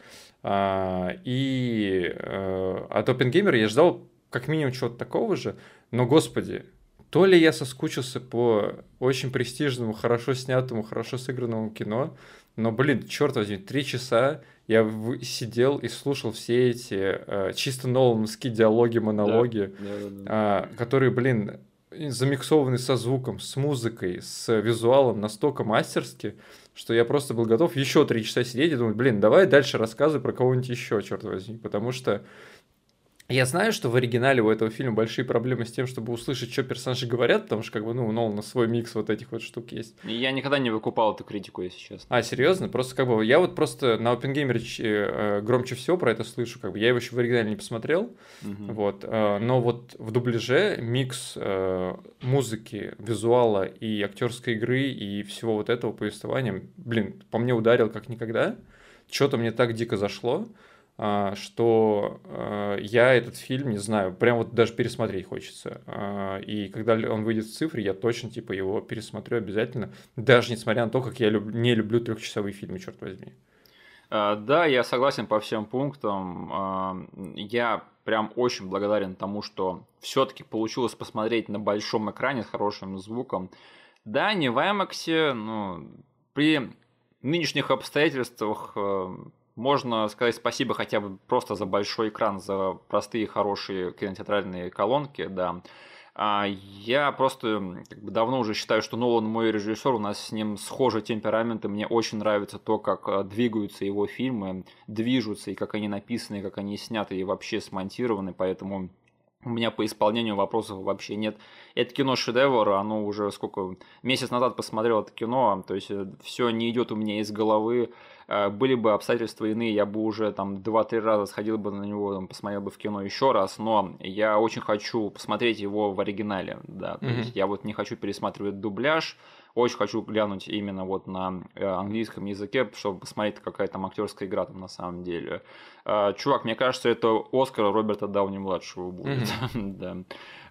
[SPEAKER 2] А, и э, от Опенгеймера я ждал как минимум чего-то такого же, но, господи, то ли я соскучился по очень престижному, хорошо снятому, хорошо сыгранному кино, но, блин, черт возьми, три часа я сидел и слушал все эти э, чисто нолановские диалоги, монологи, да, да, да, э, которые, блин, замиксованы со звуком, с музыкой, с визуалом настолько мастерски, что я просто был готов еще три часа сидеть и думать, блин, давай дальше рассказывай про кого-нибудь еще, черт возьми, потому что я знаю, что в оригинале у этого фильма большие проблемы с тем, чтобы услышать, что персонажи говорят, потому что, как бы, ну, у Нолана свой микс вот этих вот штук есть.
[SPEAKER 1] Я никогда не выкупал эту критику, если честно.
[SPEAKER 2] А, серьезно? Просто, как бы, я вот просто на OpenGamer э, громче всего про это слышу, как бы, я его еще в оригинале не посмотрел, угу. вот, э, но вот в дубляже микс э, музыки, визуала и актерской игры и всего вот этого повествования, блин, по мне ударил как никогда, что-то мне так дико зашло, что а, я этот фильм, не знаю, прям вот даже пересмотреть хочется. А, и когда он выйдет в цифре, я точно типа его пересмотрю обязательно, даже несмотря на то, как я люб... не люблю трехчасовые фильмы, черт возьми.
[SPEAKER 1] Да, я согласен по всем пунктам. Я прям очень благодарен тому, что все-таки получилось посмотреть на большом экране с хорошим звуком. Да, не в IMAX, но при нынешних обстоятельствах можно сказать спасибо хотя бы просто за большой экран, за простые хорошие кинотеатральные колонки, да. А я просто как бы, давно уже считаю, что Нолан мой режиссер, у нас с ним схожий темперамент, и мне очень нравится то, как э, двигаются его фильмы, движутся, и как они написаны, и как они сняты, и вообще смонтированы, поэтому у меня по исполнению вопросов вообще нет. Это кино шедевр, оно уже сколько месяц назад посмотрел это кино, то есть э, все не идет у меня из головы. Э, были бы обстоятельства иные, я бы уже там 2-3 раза сходил бы на него, там, посмотрел бы в кино еще раз, но я очень хочу посмотреть его в оригинале, да, то mm-hmm. есть я вот не хочу пересматривать дубляж, очень хочу глянуть именно вот на э, английском языке, чтобы посмотреть, какая там актерская игра там на самом деле. Э, чувак, мне кажется, это Оскар Роберта Дауни-младшего будет, mm-hmm. [laughs] да.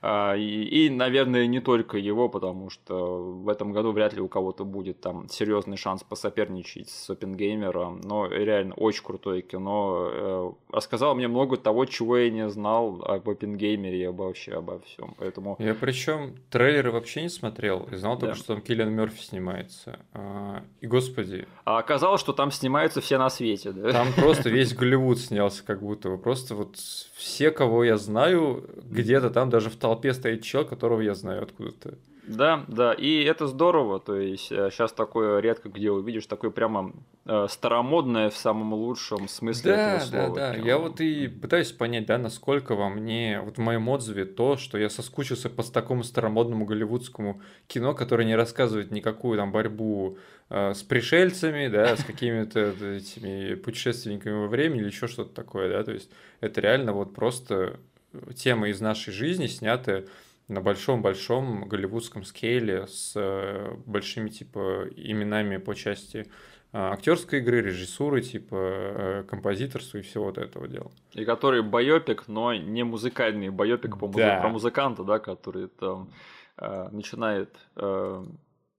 [SPEAKER 1] А, и, наверное, не только его, потому что в этом году вряд ли у кого-то будет там серьезный шанс посоперничать с Опенгеймером. Но реально очень крутое кино. Э, рассказал мне много того, чего я не знал об Опенгеймере и вообще обо всем. Поэтому...
[SPEAKER 2] Я причем трейлеры вообще не смотрел. И знал да. только, что там Киллиан Мерфи снимается. А, и господи.
[SPEAKER 1] А оказалось, что там снимаются все на свете, да?
[SPEAKER 2] Там просто [laughs] весь Голливуд снялся, как будто бы. Просто вот все, кого я знаю, где-то там даже в толпе стоит чел, которого я знаю откуда-то.
[SPEAKER 1] Да, да, и это здорово, то есть сейчас э, такое редко где увидишь, такое прямо э, старомодное в самом лучшем смысле
[SPEAKER 2] да,
[SPEAKER 1] этого слова.
[SPEAKER 2] Да, да, я вот и пытаюсь понять, да, насколько во мне, вот в моем отзыве то, что я соскучился по такому старомодному голливудскому кино, которое не рассказывает никакую там борьбу э, с пришельцами, да, с какими-то этими путешественниками во времени или еще что-то такое, да, то есть это реально вот просто темы из нашей жизни, снятые на большом-большом голливудском scale е с э, большими типа именами по части э, актерской игры, режиссуры, типа э, композиторства и всего вот этого дела.
[SPEAKER 1] И который байопик, но не музыкальный байопик по муз... да. про музыканта, да, который там э, начинает э,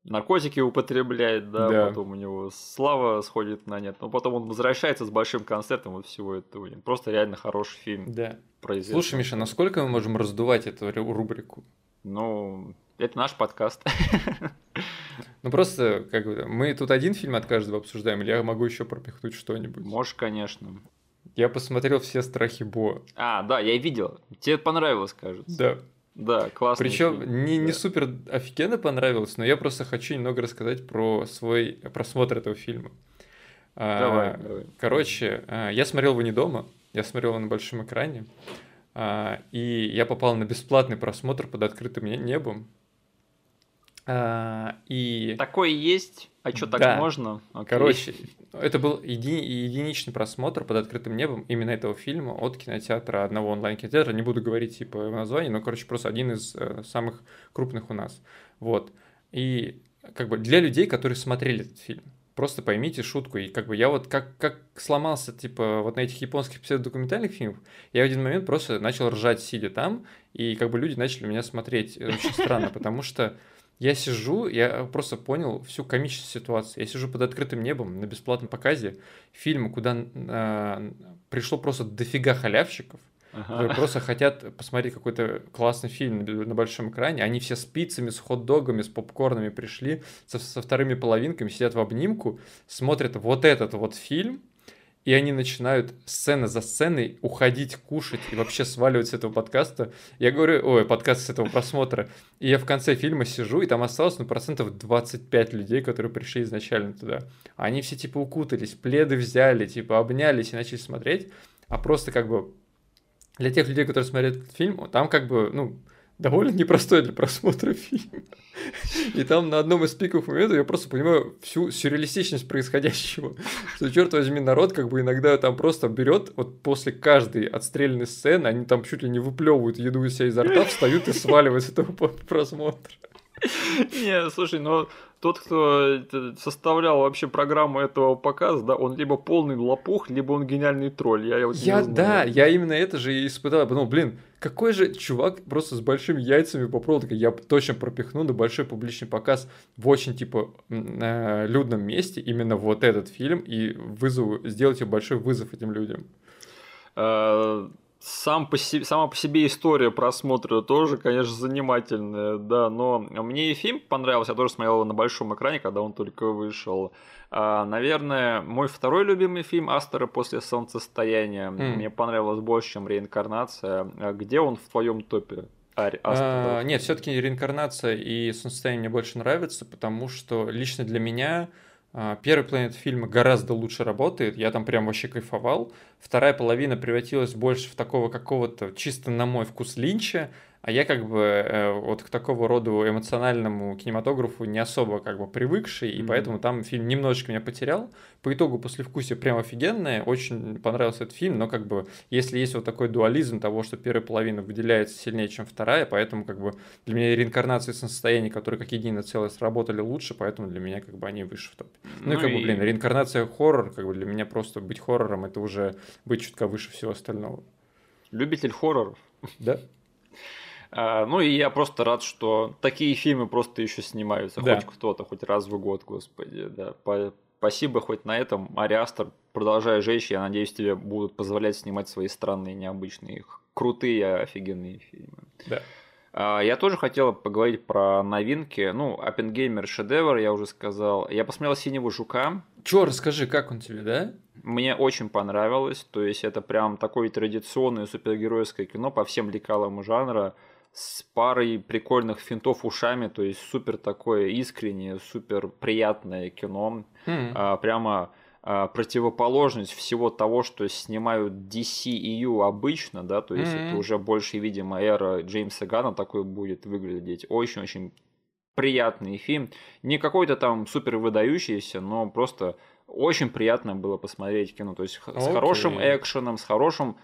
[SPEAKER 1] наркотики употребляет, да, да, потом у него слава сходит на нет, но потом он возвращается с большим концертом вот всего этого. Просто реально хороший фильм.
[SPEAKER 2] Да. Слушай, Миша, насколько мы можем раздувать эту рубрику?
[SPEAKER 1] Ну, это наш подкаст. [laughs]
[SPEAKER 2] Ну просто, как бы, мы тут один фильм от каждого обсуждаем, или я могу еще пропихнуть что-нибудь?
[SPEAKER 1] Можешь, конечно.
[SPEAKER 2] Я посмотрел все страхи Бо.
[SPEAKER 1] А, да, я видел. Тебе понравилось, кажется.
[SPEAKER 2] Да.
[SPEAKER 1] Да, классно.
[SPEAKER 2] Причем не, не супер офигенно понравилось, но я просто хочу немного рассказать про свой просмотр этого фильма.
[SPEAKER 1] Давай, а, давай.
[SPEAKER 2] Короче, а, я смотрел его не дома, я смотрел его на большом экране, а, и я попал на бесплатный просмотр под открытым небом. А, и...
[SPEAKER 1] Такое есть? А что, так да. можно?
[SPEAKER 2] Окей. Короче, это был еди... единичный просмотр под открытым небом именно этого фильма от кинотеатра, одного онлайн-кинотеатра. Не буду говорить типа название, но, короче, просто один из э, самых крупных у нас. Вот. И как бы для людей, которые смотрели этот фильм. Просто поймите шутку. И как бы я вот как, как сломался, типа, вот на этих японских псевдодокументальных фильмах, я в один момент просто начал ржать, сидя там, и как бы люди начали меня смотреть. Очень странно, потому что я сижу, я просто понял всю комичность ситуации. Я сижу под открытым небом на бесплатном показе фильма, куда э, пришло просто дофига халявщиков, ага. которые просто хотят посмотреть какой-то классный фильм на большом экране. Они все с пиццами, с хот-догами, с попкорнами пришли, со, со вторыми половинками, сидят в обнимку, смотрят вот этот вот фильм, и они начинают сцена за сценой уходить, кушать и вообще сваливать с этого подкаста. Я говорю, ой, подкаст с этого просмотра. И я в конце фильма сижу, и там осталось, ну, процентов 25 людей, которые пришли изначально туда. Они все, типа, укутались, пледы взяли, типа, обнялись и начали смотреть. А просто, как бы, для тех людей, которые смотрят этот фильм, там, как бы, ну, довольно непростой для просмотра [laughs] фильм. И там на одном из пиков моментов я просто понимаю всю сюрреалистичность происходящего. Что, черт возьми, народ как бы иногда там просто берет, вот после каждой отстрельной сцены, они там чуть ли не выплевывают еду из себя изо рта, встают и сваливают с этого [laughs] просмотра.
[SPEAKER 1] Не, слушай, но тот, кто составлял вообще программу этого показа, да, он либо полный лопух, либо он гениальный тролль.
[SPEAKER 2] Я, вот я да, я именно это же и испытал. Я подумал, блин, какой же чувак просто с большими яйцами попробовал, такой, я точно пропихну на большой публичный показ в очень, типа, э, людном месте именно вот этот фильм и вызову, сделайте большой вызов этим людям.
[SPEAKER 1] Сам по себе, сама по себе история просмотра тоже, конечно, занимательная, да, но мне и фильм понравился, я тоже смотрел его на большом экране, когда он только вышел. А, наверное, мой второй любимый фильм Астера после солнцестояния mm. мне понравилось больше, чем реинкарнация. А где он в твоем топе?
[SPEAKER 2] Ари, а, нет, все-таки реинкарнация и солнцестояние мне больше нравятся, потому что лично для меня первый планет фильма гораздо лучше работает, я там прям вообще кайфовал. Вторая половина превратилась больше в такого какого-то чисто на мой вкус линча, а я как бы э, вот к такого роду эмоциональному кинематографу не особо как бы привыкший, и mm-hmm. поэтому там фильм немножечко меня потерял. По итогу после вкуса прям офигенное, очень понравился этот фильм, но как бы если есть вот такой дуализм того, что первая половина выделяется сильнее, чем вторая, поэтому как бы для меня реинкарнация состояний, которые как единое целое сработали лучше, поэтому для меня как бы они выше в топе. Ну, ну и как и... бы, блин, реинкарнация хоррор, как бы для меня просто быть хоррором это уже быть чутка выше всего остального.
[SPEAKER 1] Любитель хорроров.
[SPEAKER 2] Да.
[SPEAKER 1] А, ну и я просто рад, что такие фильмы просто еще снимаются. Да. Хоть кто-то, хоть раз в год, господи. Да. Спасибо хоть на этом. Ариастер, продолжай жечь. Я надеюсь, тебе будут позволять снимать свои странные, необычные, крутые, офигенные фильмы.
[SPEAKER 2] Да.
[SPEAKER 1] А, я тоже хотел поговорить про новинки. Ну, Оппенгеймер шедевр, я уже сказал. Я посмотрел «Синего жука».
[SPEAKER 2] Чё, расскажи, как он тебе, да?
[SPEAKER 1] Мне очень понравилось. То есть, это прям такое традиционное супергеройское кино по всем лекалам жанра с парой прикольных финтов ушами, то есть супер такое искреннее, супер приятное кино. Mm. А, прямо а, противоположность всего того, что снимают DCEU обычно, да, то есть mm-hmm. это уже больше, видимо, эра Джеймса Гана такой будет выглядеть. Очень-очень приятный фильм. Не какой-то там супер выдающийся, но просто очень приятно было посмотреть кино. То есть okay. с хорошим экшеном, с хорошим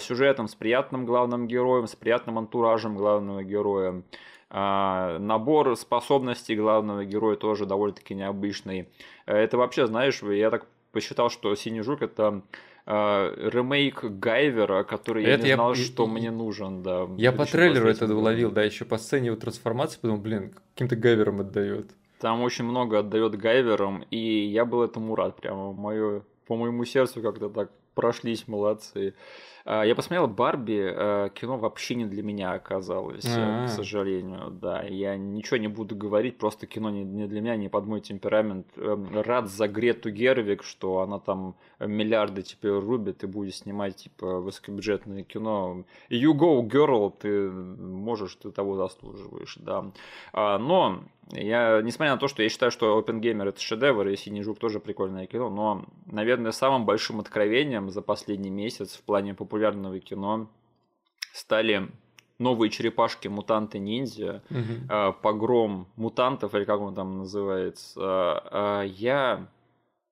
[SPEAKER 1] сюжетом, с приятным главным героем, с приятным антуражем главного героя. А, набор способностей главного героя тоже довольно-таки необычный. Э, это вообще, знаешь, я так посчитал, что Синий Жук это э, ремейк Гайвера, который это я не знал, я, что я, мне нужен, да.
[SPEAKER 2] Я по трейлеру это уловил, да, еще по сцене его трансформации, подумал, блин, каким-то Гайвером отдает.
[SPEAKER 1] Там очень много отдает Гайвером, и я был этому рад, прямо мое, по моему сердцу как-то так прошлись, молодцы. А, я посмотрел Барби, э, кино вообще не для меня оказалось, А-а-а. к сожалению, да. Я ничего не буду говорить, просто кино не, не для меня, не под мой темперамент. Эм, рад за Грету Гервик, что она там миллиарды теперь рубит и будет снимать типа высокобюджетное кино. You go, girl, ты можешь, ты того заслуживаешь, да. А, но я, несмотря на то, что я считаю, что Open Gamer это шедевр, и Синий Жук тоже прикольное кино, но, наверное, самым большим откровением за последний месяц в плане популярного кино стали новые черепашки мутанты ниндзя, угу. э, погром мутантов, или как он там называется. Э, я,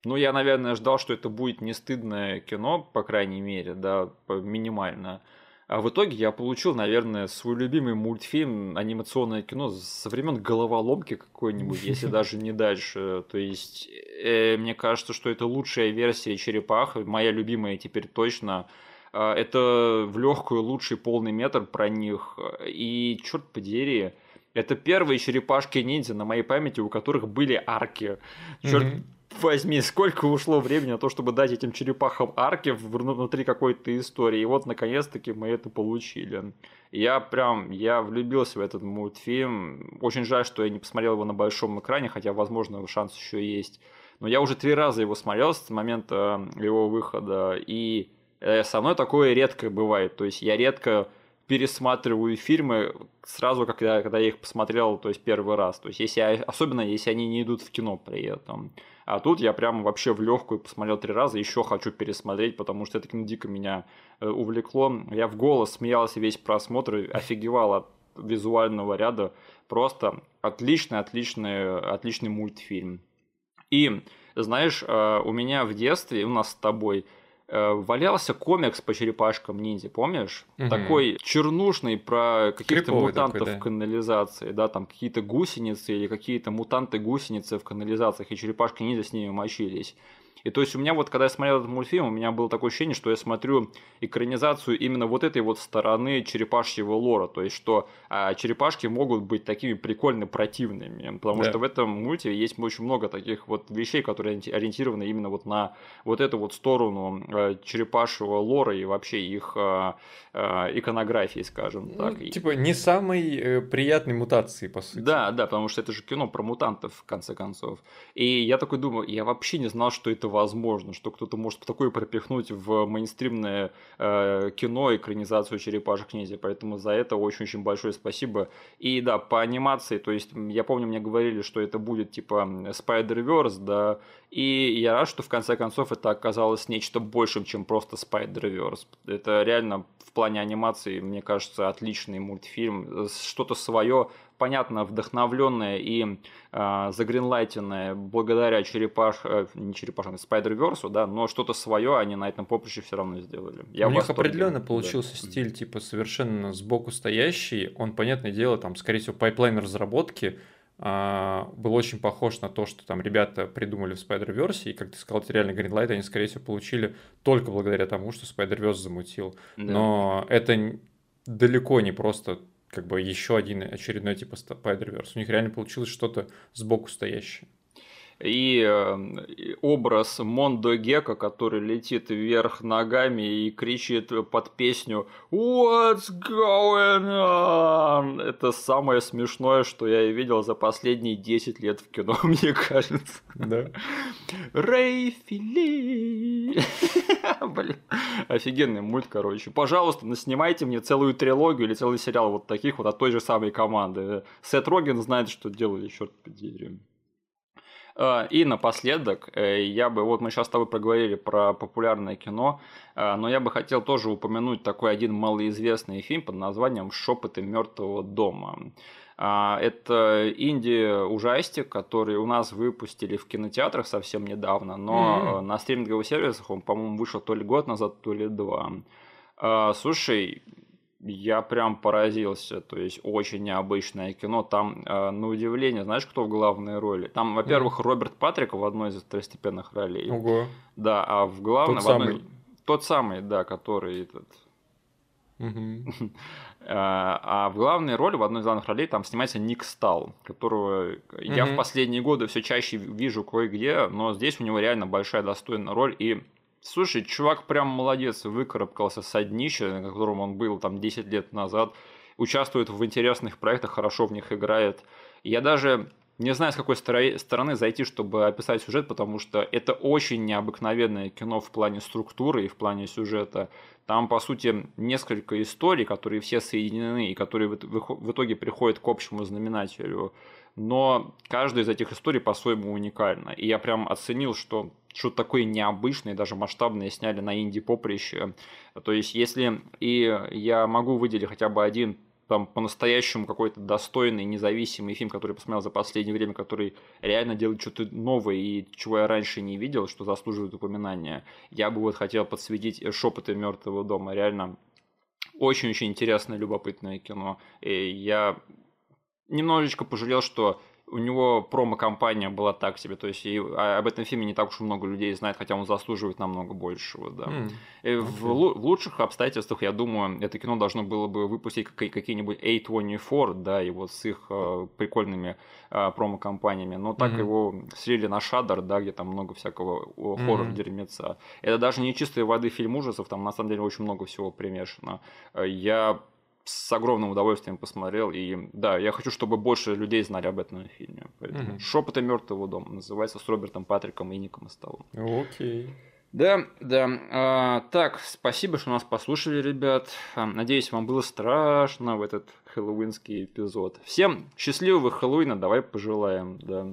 [SPEAKER 1] ну, я, наверное, ждал, что это будет не стыдное кино, по крайней мере, да, минимально. А в итоге я получил, наверное, свой любимый мультфильм, анимационное кино со времен головоломки какой-нибудь, если [laughs] даже не дальше. То есть, э, мне кажется, что это лучшая версия черепах, моя любимая теперь точно. Э, это в легкую лучший полный метр про них. И черт подери, это первые черепашки ниндзя на моей памяти, у которых были арки. Черт, mm-hmm возьми, сколько ушло времени на то, чтобы дать этим черепахам арки внутри какой-то истории. И вот, наконец-таки, мы это получили. Я прям, я влюбился в этот мультфильм. Очень жаль, что я не посмотрел его на большом экране, хотя, возможно, шанс еще есть. Но я уже три раза его смотрел с момента его выхода, и э, со мной такое редко бывает. То есть я редко пересматриваю фильмы сразу, когда, когда я их посмотрел, то есть первый раз. То есть если, особенно если они не идут в кино при этом. А тут я прям вообще в легкую посмотрел три раза, еще хочу пересмотреть, потому что это кино дико меня э, увлекло. Я в голос смеялся весь просмотр, офигевал от визуального ряда. Просто отличный, отличный, отличный мультфильм. И, знаешь, э, у меня в детстве, у нас с тобой, валялся комикс по черепашкам ниндзя, помнишь? Угу. Такой чернушный про каких-то мутантов такой, да. в канализации, да, там какие-то гусеницы или какие-то мутанты-гусеницы в канализациях, и черепашки ниндзя с ними мочились. И то есть у меня вот, когда я смотрел этот мультфильм, у меня было такое ощущение, что я смотрю экранизацию именно вот этой вот стороны черепашьего лора. То есть, что а, черепашки могут быть такими прикольно противными. Потому да. что в этом мульте есть очень много таких вот вещей, которые ориентированы именно вот на вот эту вот сторону а, черепашьего лора и вообще их а, а, иконографии, скажем ну, так.
[SPEAKER 2] Типа не самой э, приятной мутации, по сути.
[SPEAKER 1] Да, да, потому что это же кино про мутантов, в конце концов. И я такой думаю, я вообще не знал, что это возможно, что кто-то может такое пропихнуть в мейнстримное э, кино, экранизацию черепашек ниндзя. Поэтому за это очень-очень большое спасибо. И да, по анимации, то есть я помню, мне говорили, что это будет типа Spider-Verse, да, и я рад, что в конце концов это оказалось нечто большим, чем просто Spider-Verse. Это реально в плане анимации, мне кажется, отличный мультфильм, что-то свое понятно, вдохновленная и э, за greenlight енная благодаря черепаш, э, не черепашам, Spider-Verse, да, но что-то свое они на этом поприще все равно сделали.
[SPEAKER 2] Я У них определенно получился да. стиль, типа, совершенно сбоку стоящий. Он, понятное дело, там, скорее всего, пайплайн разработки а, был очень похож на то, что там ребята придумали в Spider-Verse, и, как ты сказал, это реально Greenlight они, скорее всего, получили только благодаря тому, что Spider-Verse замутил. Да. Но это далеко не просто как бы еще один очередной типа Spider-Verse. У них реально получилось что-то сбоку стоящее.
[SPEAKER 1] И э, образ Мондо Гека, который летит вверх ногами и кричит под песню What's going on? Это самое смешное, что я видел за последние 10 лет в кино, [laughs] мне кажется.
[SPEAKER 2] Да.
[SPEAKER 1] Рэй Фили. Блин, офигенный мульт, короче. Пожалуйста, снимайте мне целую трилогию или целый сериал вот таких вот от той же самой команды. Сет Роген знает, что делали, черт подери. А, и напоследок, э, я бы, вот мы сейчас с тобой проговорили про популярное кино, а, но я бы хотел тоже упомянуть такой один малоизвестный фильм под названием «Шепоты мертвого дома». Это инди-ужастик, который у нас выпустили в кинотеатрах совсем недавно, но mm-hmm. на стриминговых сервисах он, по-моему, вышел то ли год назад, то ли два. Слушай, я прям поразился. То есть очень необычное кино. Там, э, на удивление, знаешь, кто в главной роли? Там, во-первых, Роберт Патрик в одной из второстепенных ролей.
[SPEAKER 2] Ого.
[SPEAKER 1] Да, а в главной...
[SPEAKER 2] Тот самый. Одной...
[SPEAKER 1] Тот самый, да, который этот...
[SPEAKER 2] Угу. [laughs]
[SPEAKER 1] А в главной роли, в одной из главных ролей, там снимается Ник Стал, которого я в последние годы все чаще вижу кое-где, но здесь у него реально большая достойная роль, и Слушай, чувак прям молодец, выкарабкался с днища, на котором он был там 10 лет назад, участвует в интересных проектах, хорошо в них играет. Я даже не знаю, с какой стороны зайти, чтобы описать сюжет, потому что это очень необыкновенное кино в плане структуры и в плане сюжета. Там, по сути, несколько историй, которые все соединены и которые в итоге приходят к общему знаменателю. Но каждая из этих историй по-своему уникальна. И я прям оценил, что что-то такое необычное, даже масштабное сняли на инди-поприще. То есть, если и я могу выделить хотя бы один там по-настоящему какой-то достойный, независимый фильм, который я посмотрел за последнее время, который реально делает что-то новое и чего я раньше не видел, что заслуживает упоминания. Я бы вот хотел подсветить шепоты мертвого дома. Реально очень-очень интересное, любопытное кино. И я немножечко пожалел, что у него промо-компания была так себе, то есть и об этом фильме не так уж много людей знает, хотя он заслуживает намного большего, да. Mm, okay. в, в лучших обстоятельствах, я думаю, это кино должно было бы выпустить какие-нибудь A24, да, и вот с их э, прикольными э, промо-компаниями, но так mm-hmm. его слили на Шадар, да, где там много всякого хоррор-дерьмеца. Mm-hmm. Это даже не чистой воды фильм ужасов, там на самом деле очень много всего примешано. Я с огромным удовольствием посмотрел. И да, я хочу, чтобы больше людей знали об этом фильме. Поэтому mm-hmm. Шепоты мертвого дома называется с Робертом Патриком и Ником Сталлом.
[SPEAKER 2] Окей.
[SPEAKER 1] Да, да. А, так, спасибо, что нас послушали, ребят. А, надеюсь, вам было страшно в этот хэллоуинский эпизод. Всем счастливого Хэллоуина, давай пожелаем, да.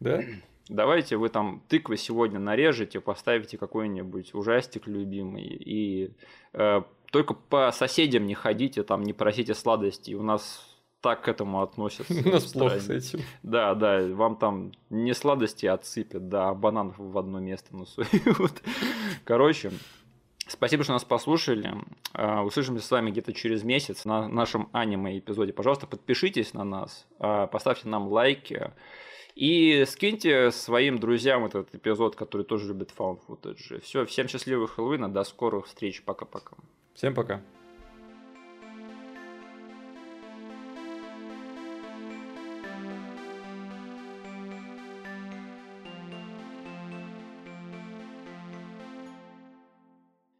[SPEAKER 2] Да?
[SPEAKER 1] Давайте вы там тыквы сегодня нарежете, поставите какой-нибудь ужастик любимый и э, только по соседям не ходите, там не просите сладостей. У нас так к этому относятся. [laughs]
[SPEAKER 2] У нас плохо с этим.
[SPEAKER 1] Да, да, вам там не сладости отсыпят, да, а бананов в одно место насуют. [laughs] Короче, Спасибо, что нас послушали. А, услышимся с вами где-то через месяц на нашем аниме-эпизоде. Пожалуйста, подпишитесь на нас, а, поставьте нам лайки и скиньте своим друзьям этот эпизод, который тоже любит found footage. Все, всем счастливых Хэллоуина, до скорых встреч, пока-пока.
[SPEAKER 2] Всем пока.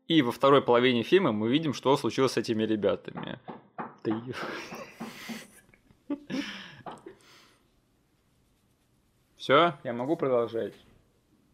[SPEAKER 1] И во второй половине фильма мы видим, что случилось с этими ребятами. Ты... [laughs] Все, я могу продолжать.